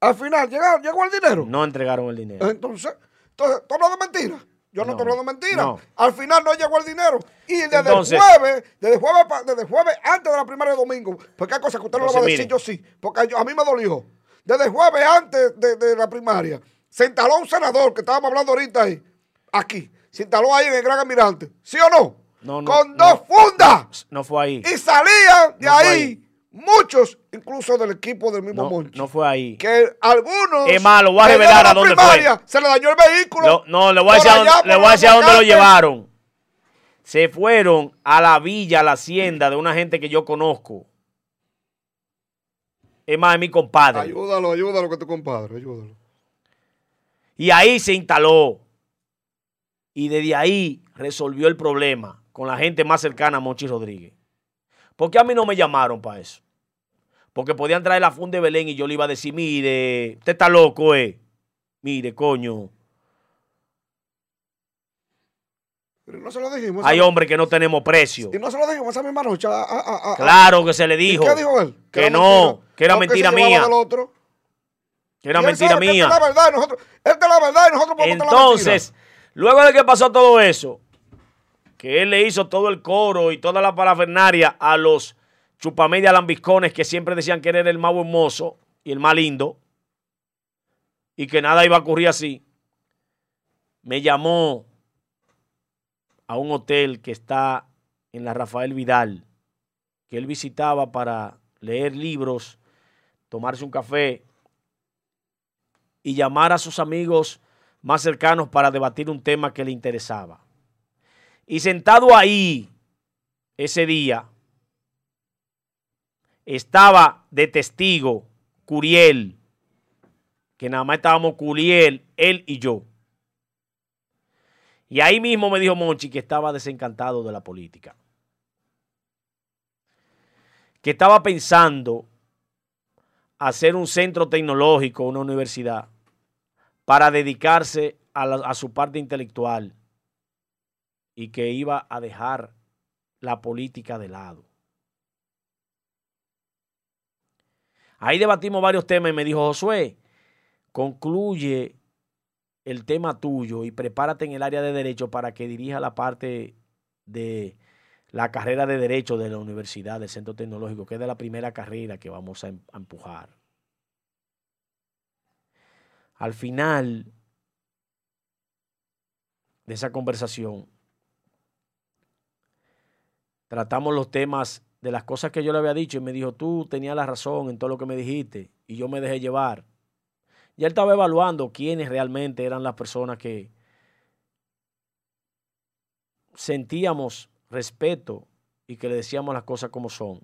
Al final llegó, llegó el dinero. no entregaron el dinero. Entonces, entonces, ¿tú hablas de mentira? Yo no, No, estoy hablando de mentira. no. Al final no llegó el dinero. Y desde Entonces- el jueves, desde jueves, desde jueves antes de la primaria de domingo, porque hay cosas que usted no lo va a decir, mire. yo sí, porque a mí me dolió. Desde el jueves antes de, de la primaria, se instaló un senador que estábamos hablando ahorita ahí, aquí, se instaló ahí en el Gran Almirante. ¿Sí o no? No, no, con no. dos fundas. No fue ahí. Y salían de fue ahí muchos, incluso del equipo del mismo Monchi. no fue ahí. Que algunos. Es más, lo voy a revelar a dónde primaria, Se le dañó el vehículo. Lo- no, le voy a decir, a dónde, le voy a decir a dónde lo llevaron. Se fueron a la villa, a la hacienda de una gente que yo conozco. Es más, es mi compadre. Ayúdalo, ayúdalo que tu compadre, ayúdalo. Y ahí se instaló. Y desde ahí resolvió el problema con la gente más cercana a Monchi Rodríguez. ¿Por qué a mí no me llamaron para eso? Porque podían traer la funda de Belén y yo le iba a decir, mire, usted está loco, eh. Mire, coño. Pero no se lo dijimos. Hay hombres que no tenemos precio. Y no se lo dijimos esa misma noche. a- a- a- Claro que se le ¿Y dijo. qué dijo él? Que no, mentira. que era mentira mía. del otro. Que era mentira sabe mía. Esta es la verdad, y nosotros, esta es la verdad y nosotros podemos la Entonces, luego de que pasó todo eso, que él le hizo todo el coro y toda la parafernaria a los chupamedia lambiscones que siempre decían que él era el más hermoso y el más lindo, y que nada iba a ocurrir así, me llamó a un hotel que está en la Rafael Vidal, que él visitaba para leer libros, tomarse un café y llamar a sus amigos más cercanos para debatir un tema que le interesaba. Y sentado ahí ese día, estaba de testigo Curiel, que nada más estábamos Curiel, él y yo. Y ahí mismo me dijo Monchi que estaba desencantado de la política. Que estaba pensando hacer un centro tecnológico, una universidad, para dedicarse a, su parte intelectual y que iba a dejar la política de lado. Ahí debatimos varios temas y me dijo, Josué, concluye el tema tuyo y prepárate en el área de derecho para que dirija la parte de la carrera de derecho de la universidad, del centro tecnológico, que es de la primera carrera que vamos a em- a empujar. Al final de esa conversación, tratamos los temas de las cosas que yo le había dicho y me dijo, tú tenías la razón en todo lo que me dijiste y yo me dejé llevar. Y él estaba evaluando quiénes realmente eran las personas que sentíamos respeto y que le decíamos las cosas como son.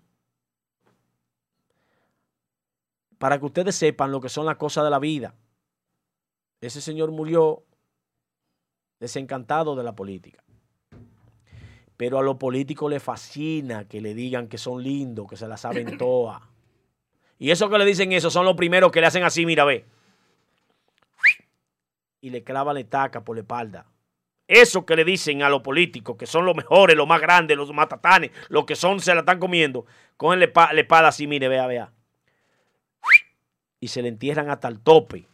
Para que ustedes sepan lo que son las cosas de la vida. Ese señor murió desencantado de la política. Pero a los políticos les fascina que le digan que son lindos, que se la saben todas. Y eso que le dicen eso son los primeros que le hacen así, mira, ve. Y le clavan la estaca por la espalda. Eso que le dicen a los políticos, que son los mejores, los más grandes, los matatanes, los que son, se la están comiendo, cogen la espada así, mire, vea, vea. Y se le entierran hasta el tope.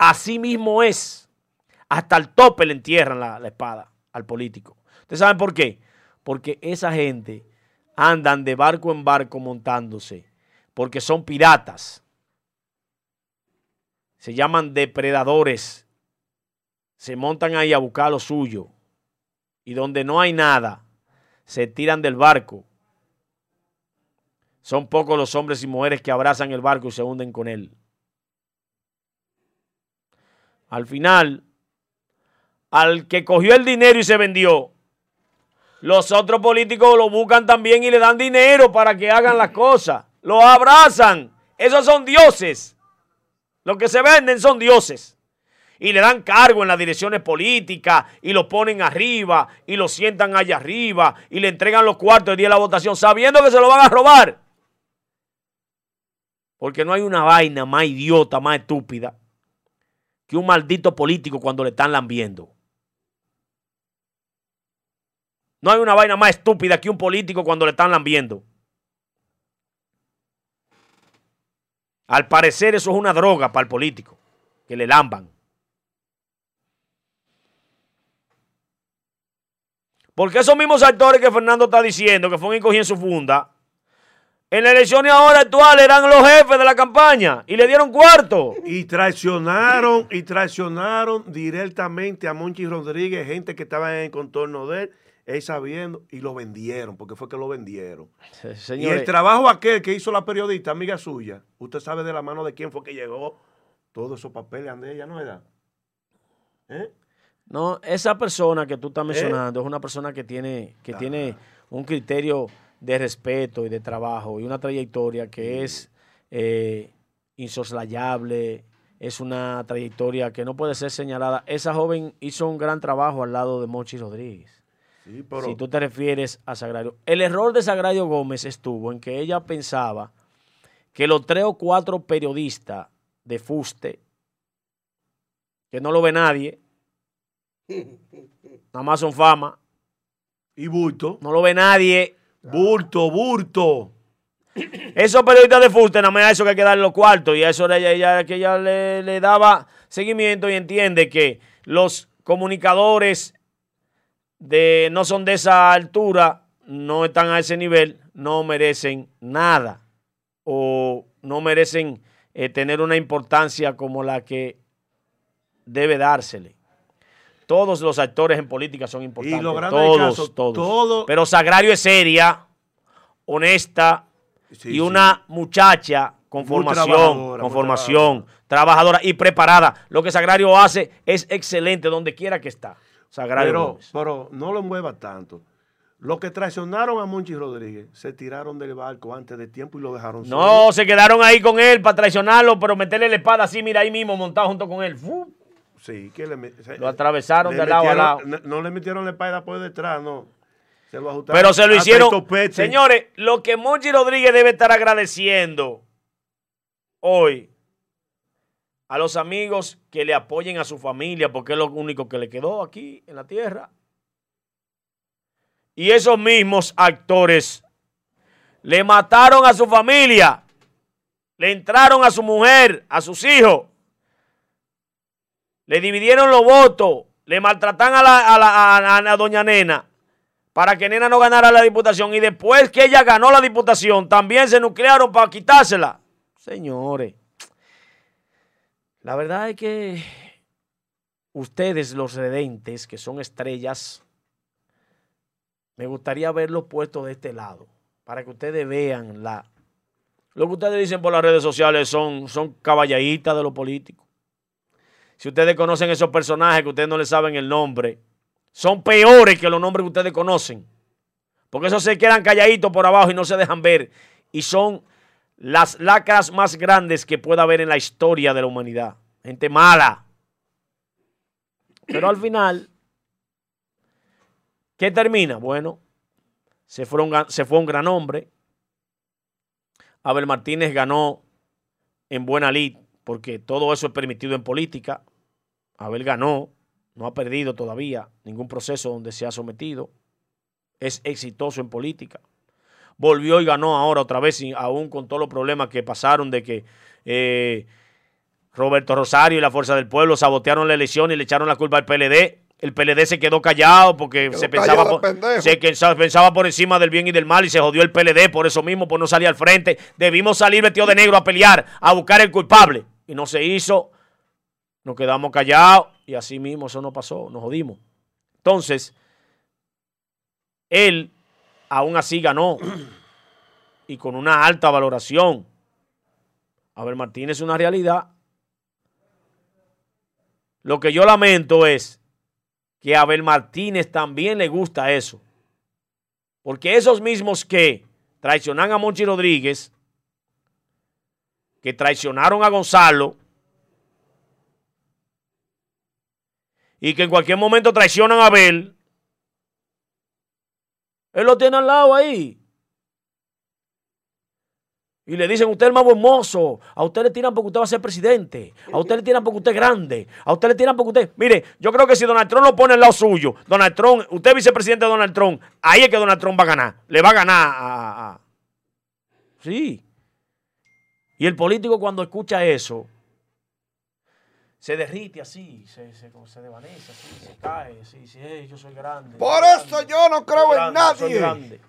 Así mismo es. Hasta el tope le entierran la, espada al político. ¿Ustedes saben por qué? Porque esa gente andan de barco en barco montándose. Porque son piratas. Se llaman depredadores. Se montan ahí a buscar lo suyo. Y donde no hay nada, se tiran del barco. Son pocos los hombres y mujeres que abrazan el barco y se hunden con él. Al final, al que cogió el dinero y se vendió, los otros políticos lo buscan también y le dan dinero para que hagan las cosas. Lo abrazan. Esos son dioses. Los que se venden son dioses. Y le dan cargo en las direcciones políticas y lo ponen arriba y lo sientan allá arriba y le entregan los cuartos el día de la votación sabiendo que se lo van a robar. Porque no hay una vaina más idiota, más estúpida que un maldito político cuando le están lambiendo. No hay una vaina más estúpida que un político cuando le están lambiendo. Al parecer eso es una droga para el político, que le lamban. Porque esos mismos actores que Fernando está diciendo que fueron y cogían su funda, en las elecciones ahora actuales eran los jefes de la campaña y le dieron cuarto. Y traicionaron, y traicionaron directamente a Monchi Rodríguez, gente que estaba en el contorno de él, él sabiendo, y lo vendieron, porque fue que lo vendieron. Y el trabajo aquel que hizo la periodista, amiga suya, usted sabe de la mano de quién fue que llegó todos esos papeles de ella, ¿no era? ¿Eh? no, esa persona que tú estás mencionando es una persona que tiene, que tiene un criterio de respeto y de trabajo y una trayectoria que es eh, insoslayable, es una trayectoria que no puede ser señalada. Esa joven hizo un gran trabajo al lado de Mochi Rodríguez. Sí, pero Si tú te refieres a Sagrario. El error de Sagrario Gómez estuvo en que ella pensaba que los tres o cuatro periodistas de Fuste, que no lo ve nadie, nada más son fama, y bulto, no lo ve nadie. Bulto, bulto. Esos periodistas de Fuste, nada más a eso que hay que los cuartos. Y a eso ella, que ella le, le daba seguimiento y entiende que los comunicadores de, no son de esa altura, no están a ese nivel, no merecen nada. O no merecen eh, tener una importancia como la que debe dársele. Todos los actores en política son importantes. lo grande del todos, caso, todos. todo- Pero Sagrario es seria, honesta Sí, y sí. una muchacha con formación, trabajadora, con formación, trabajadora y preparada. Lo que Sagrario hace es excelente donde quiera que está. Sagrario Pero, Gómez. pero no lo mueva tanto. Los que traicionaron a Monchi Rodríguez se tiraron del barco antes de tiempo y lo dejaron solo. No, se quedaron ahí con él para traicionarlo, pero meterle la espada así, mira ahí mismo, montado junto con él. ¡Fu! Sí, que le met- se- Lo atravesaron le de lado a lado. No, no le metieron la espada por detrás, no. Se lo ajustaron. Pero se lo hicieron. Señores, lo que Monchi Rodríguez debe estar agradeciendo hoy a los amigos que le apoyen a su familia, porque es lo único que le quedó aquí en la tierra. Y esos mismos actores le mataron a su familia, le entraron a su mujer, a sus hijos, le dividieron los votos, le maltratan a la, doña Nena para que Nena no ganara la diputación y después que ella ganó la diputación también se nuclearon para quitársela. Señores, la verdad es que ustedes los redentes, que son estrellas, me gustaría verlos puestos de este lado para que ustedes vean la... Lo que ustedes dicen por las redes sociales son, son de los políticos. Si ustedes conocen esos personajes que ustedes no le saben el nombre, son peores que los nombres que ustedes conocen. Porque esos se quedan calladitos por abajo y no se dejan ver. Y son las lacras más grandes que pueda haber en la historia de la humanidad. Gente mala. Pero al final, ¿qué termina? Bueno, se fue un, se fue un gran hombre. Abel Martínez ganó en buena lid, porque todo eso es permitido en política. Abel ganó, no ha perdido todavía ningún proceso donde se ha sometido. Es exitoso en política. Volvió y ganó ahora otra vez, aún con todos los problemas que pasaron de que eh, Roberto Rosario y la Fuerza del Pueblo sabotearon la elección y le echaron la culpa al PLD. El PLD se quedó callado porque Quedó se pensaba, callado, por, se pensaba por encima del bien y del mal y se jodió el PLD por eso mismo, por no salir al frente. Debimos salir vestidos de negro a pelear, a buscar el culpable. Y no se hizo. Nos quedamos callados y así mismo eso no pasó, nos jodimos. Entonces, él aún así ganó y con una alta valoración. Abel Martínez es una realidad. Lo que yo lamento es que a Abel Martínez también le gusta eso. Porque esos mismos que traicionan a Monchi Rodríguez, que traicionaron a Gonzalo, y que en cualquier momento traicionan a Abel, él lo tiene al lado ahí. Y le dicen, usted es el más buen mozo, a usted le tiran porque usted va a ser presidente, a usted le tiran porque usted es grande, a usted le tiran porque usted... Mire, yo creo que si Donald Trump lo pone al lado suyo, Donald Trump, usted es vicepresidente de Donald Trump, ahí es que Donald Trump va a ganar, le va a ganar a... Sí. Y el político cuando escucha eso, se derrite así, se, se, se desvanece así, se cae, así, dice, "Ey, yo soy grande. Por soy eso grande, yo no creo en nadie. grande".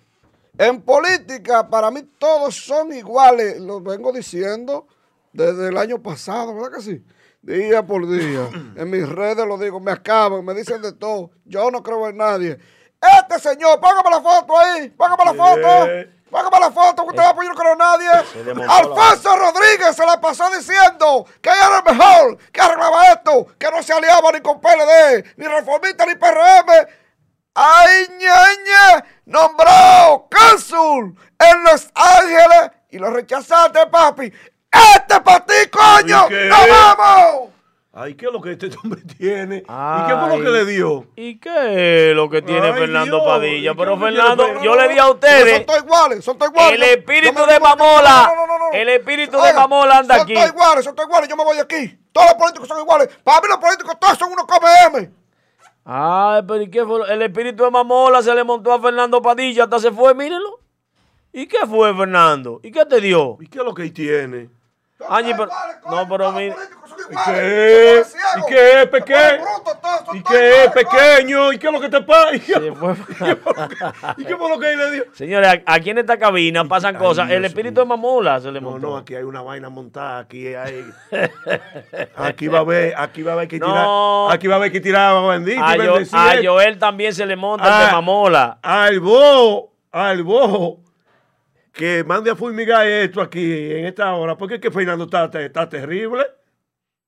En política, para mí todos son iguales. Lo vengo diciendo desde el año pasado, ¿verdad que sí? Día por día. en mis redes lo digo, me acaban, me dicen de todo. Yo no creo en nadie. Este señor, póngame la foto ahí, póngame la foto. Póngame la foto, que usted va a apoyar con nadie. le montó la Alfonso Rodríguez se la pasó diciendo que ella era el mejor, que arreglaba esto, que no se aliaba ni con PLD, ni reformista, ni PRM. ¡Ay, ñeñe! Nombró cónsul en Los Ángeles y lo rechazaste, papi. ¡Este para ti, coño! ¡Nos vamos! Ay, ¿qué es lo que este hombre tiene? ¿Y qué fue lo que le dio? ¿Y qué es lo que tiene Ay, Fernando Dios, Padilla? ¿y Pero Fernando, tiene? yo le di a Son ustedes todos iguales, son todos iguales. el Yo- yo espíritu de Mamola. No, no, no, no. El espíritu de Mamola anda son aquí. todos iguales, son todos iguales. Yo me voy aquí. Todos los políticos son iguales. Para mí los políticos todos son unos KBM. Ay, pero ¿y qué fue? El espíritu de Mamola se le montó a Fernando Padilla, hasta se fue, mírenlo. ¿Y qué fue, Fernando? ¿Y qué te dio? ¿Y qué es lo que tiene? Angie, pero, no, pero mira. ¿Y qué es? ¿Y qué es pequeño? ¿Y qué es pequeño? ¿Y qué es lo que te pasa? ¿Y qué, Se fue. ¿Y qué fue lo que le dio? Señores, aquí en esta cabina pasan cosas. El espíritu de Mamola se le No, montó. no, aquí hay una vaina montada, aquí hay... Aquí va a haber, aquí va a haber que No. tirar, aquí va a haber que tirar a, bendecir. a Joel también se le monta el de Ah. Mamola. Al bojo, al bojo, que mande a fulmigar esto aquí en esta hora, porque es que Fernando está, está terrible.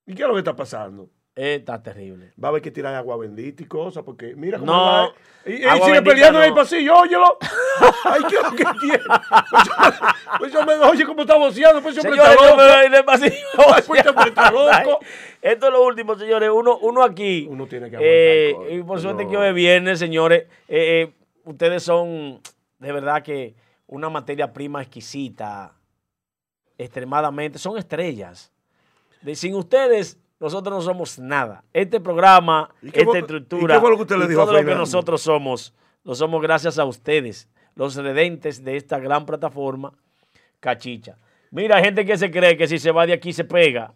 ¿Y qué es lo que está pasando? Eh, está terrible. Va a haber que tirar agua bendita y cosas, porque mira cómo No, va. Y, y sigue peleando en el no. pasillo, óyelo. Ay, ¿qué es lo que tiene? Pues yo, pues yo me oye cómo está voceando, pues siempre Señores, está yo loco. pasillo. Ay, pues siempre está loco. Esto es lo último, señores. Uno, uno aquí. Uno tiene que eh, y por suerte No. que hoy es viernes, señores. eh, eh, ustedes son de verdad que una materia prima exquisita. Extremadamente. Son estrellas. De, sin ustedes, nosotros no somos nada. Este programa, ¿Y qué fue- esta estructura. y qué fue lo que usted le dijo a todo lo que nosotros somos, lo somos gracias a ustedes, los redentes de esta gran plataforma, Cachicha. Mira, hay gente que se cree que si se va de aquí se pega.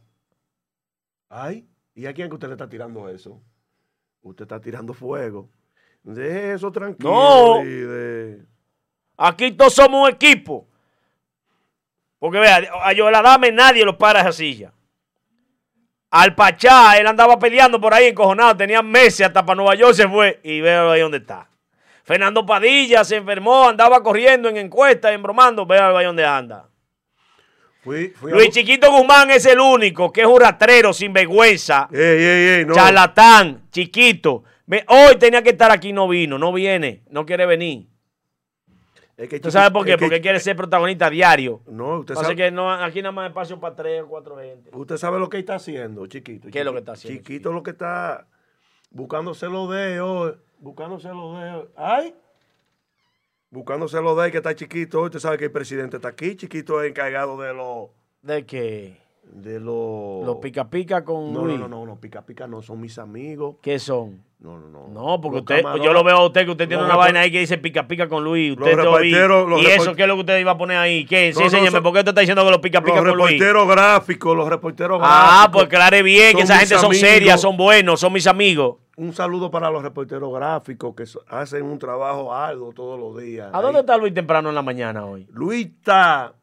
Ay, ¿y a quién que usted le está tirando eso? Usted está tirando fuego. Deje eso tranquilo. No. líder. Aquí todos somos un equipo. Porque vea, a Joel Adame nadie lo para esa silla. Al Pachá, él andaba peleando por ahí encojonado, tenía meses hasta para Nueva York se fue y veo ahí donde está. Fernando Padilla se enfermó, andaba corriendo en encuestas, embromando, veo ahí donde anda. Fui, fui a- Luis Chiquito Guzmán es el único que es un rastrero sin vergüenza, Ey, ey, ey, no. charlatán, chiquito. Hoy tenía que estar aquí, no vino, no viene, no quiere venir. Es que ¿Tú sabes por qué? es que- Porque quiere ser protagonista diario. No, usted Pasa sabe, que no, aquí nada más espacio para tres o cuatro gente. usted sabe lo que está haciendo, chiquito. ¿Qué es lo que está haciendo, Chiquito lo que está buscándose los dedos, buscándose los dedos. Ay. Buscándose los dedos que está chiquito. Usted sabe que el presidente está aquí. Chiquito es encargado de los... ¿De qué? De los... Los pica pica con No, Luis. no, no, no, no, pica pica no, son mis amigos. ¿Qué son? No, no, no. No, porque Los usted, camarones- yo lo veo a usted que usted tiene los una vaina ahí que dice pica pica con Luis. Usted Los reporteros- los ¿Y eso qué es lo que usted iba a poner ahí? ¿Qué? Sí, No, ¿por qué usted está diciendo que los pica pica Los con Luis? reporteros gráficos, los reporteros Ah, gráficos. pues claro bien, que esa gente son serias, son buenos, son mis amigos. Un saludo para los reporteros gráficos que hacen un trabajo arduo todos los días. ¿A dónde está Luis temprano en la mañana hoy? Luis está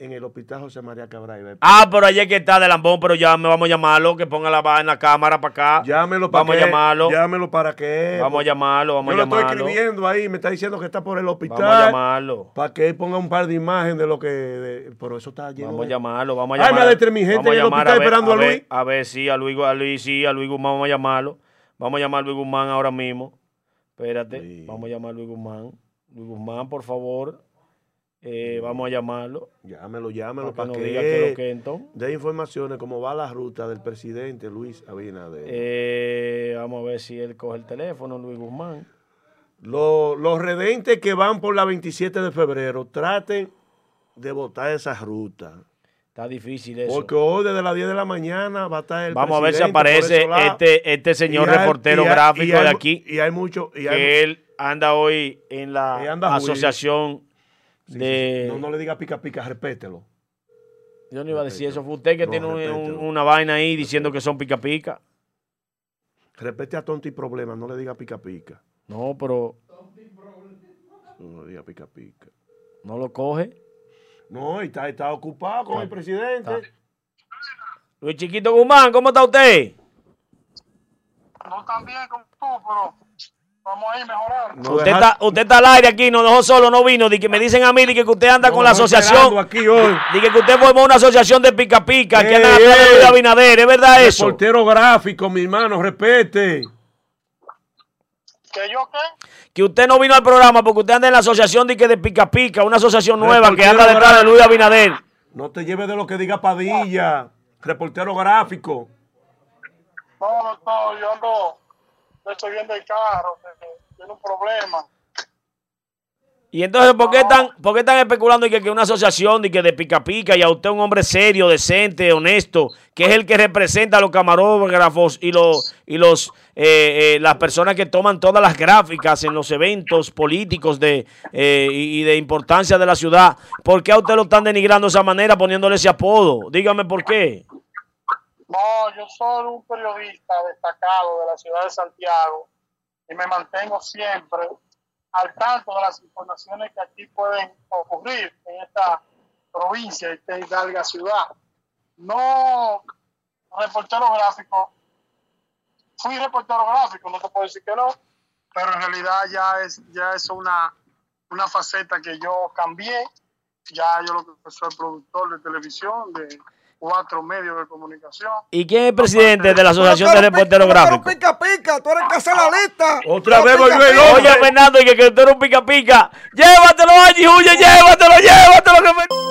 en el hospital José María Cabral. Ah, pero ayer que está de lambón, pero ya me vamos a llamarlo, que ponga la vaina, la cámara para acá. Llámelo para Vamos a llamarlo. Llámelo para que. Vamos a llamarlo, vamos Yo a lo estoy llamarlo. escribiendo ahí, me está diciendo que está por el hospital. Vamos a llamarlo. Para que él ponga un par de imágenes de lo que. de- pero eso está lleno. Vamos a llamarlo, vamos a Ay, llamarlo. me adentro mi gente en el llamar hospital a ver- esperando a ver- Luis. A ver, sí, a Luis, a Luis, sí, a Luis Guzmán vamos a llamarlo. Vamos a llamar a Luis Guzmán ahora mismo. Espérate, vamos a llamar a Luis Guzmán. Luis Guzmán, por favor. Eh, vamos a llamarlo. Llámelo, llámelo Para para que que, diga qué es lo que entonces. dé informaciones cómo va la ruta del presidente Luis Abinader. Eh, vamos a ver si él coge el teléfono, Luis Guzmán. Los, los redentes que van por la 27 de febrero, traten de votar esa ruta. Está difícil eso. Porque hoy desde las 10 de la mañana va a estar el Vamos a ver si aparece este, este señor hay- reportero hay- gráfico hay de aquí. Y hay mucho. Y que él anda hoy en la asociación Sí, sí, de... sí. No, no le diga pica pica, respételo. Yo no iba a decir eso. Fue usted que No, tiene un- respételo. un- una vaina ahí diciendo que son pica pica. Respete a tonto y problema, no le diga pica pica. No, pero No le diga pica pica. no lo coge. No, y está, está ocupado con el presidente. Luis Chiquito Guzmán, ¿cómo está usted? No tan bien como tú, pero Vamos a ir mejorando. No usted, está, usted está al aire aquí, nos dejó solo, no vino. Di que me dicen a mí di que usted anda No, con la no, asociación. aquí hoy. Di que usted formó una asociación de pica pica que andan atrás de. Luis Abinader. ¿Es verdad eso? Reportero gráfico, mi hermano, respete. ¿Que yo qué? Que usted no vino al programa porque usted anda en la asociación de, que de pica pica, una asociación nueva que anda detrás de. Luis Abinader. No te lleves de lo que diga Padilla. Reportero gráfico. No, doctor, yo ando, estoy viendo el carro, tiene un problema. Y entonces, ¿por qué están, por qué están especulando y que, que una asociación de, que de pica pica y a usted un hombre serio, decente, honesto, que es el que representa a los camarógrafos y los y los eh, eh, las personas que toman todas las gráficas en los eventos políticos de eh, y, y de importancia de la ciudad? ¿Por qué a usted lo están denigrando de esa manera, poniéndole ese apodo? Dígame por qué. No, yo soy un periodista destacado de la ciudad de Santiago y me mantengo siempre al tanto de las informaciones que aquí pueden ocurrir en esta provincia y esta hidalga ciudad. No reportero gráfico, fui reportero gráfico, no te puedo decir que no, pero en realidad ya es, ya es una, una faceta que yo cambié, ya yo lo que soy productor de televisión, de cuatro medios de comunicación. ¿Y quién es el presidente de la Tú Asociación de Reporteros tú eres Gráficos? pica pica, tú eres que hacer la lista. Otra Tú vez volvió el. Oye, Fernando, y que, que usted era un pica pica. Llévatelo, Angie, huye, llévatelo, llévatelo. Que me...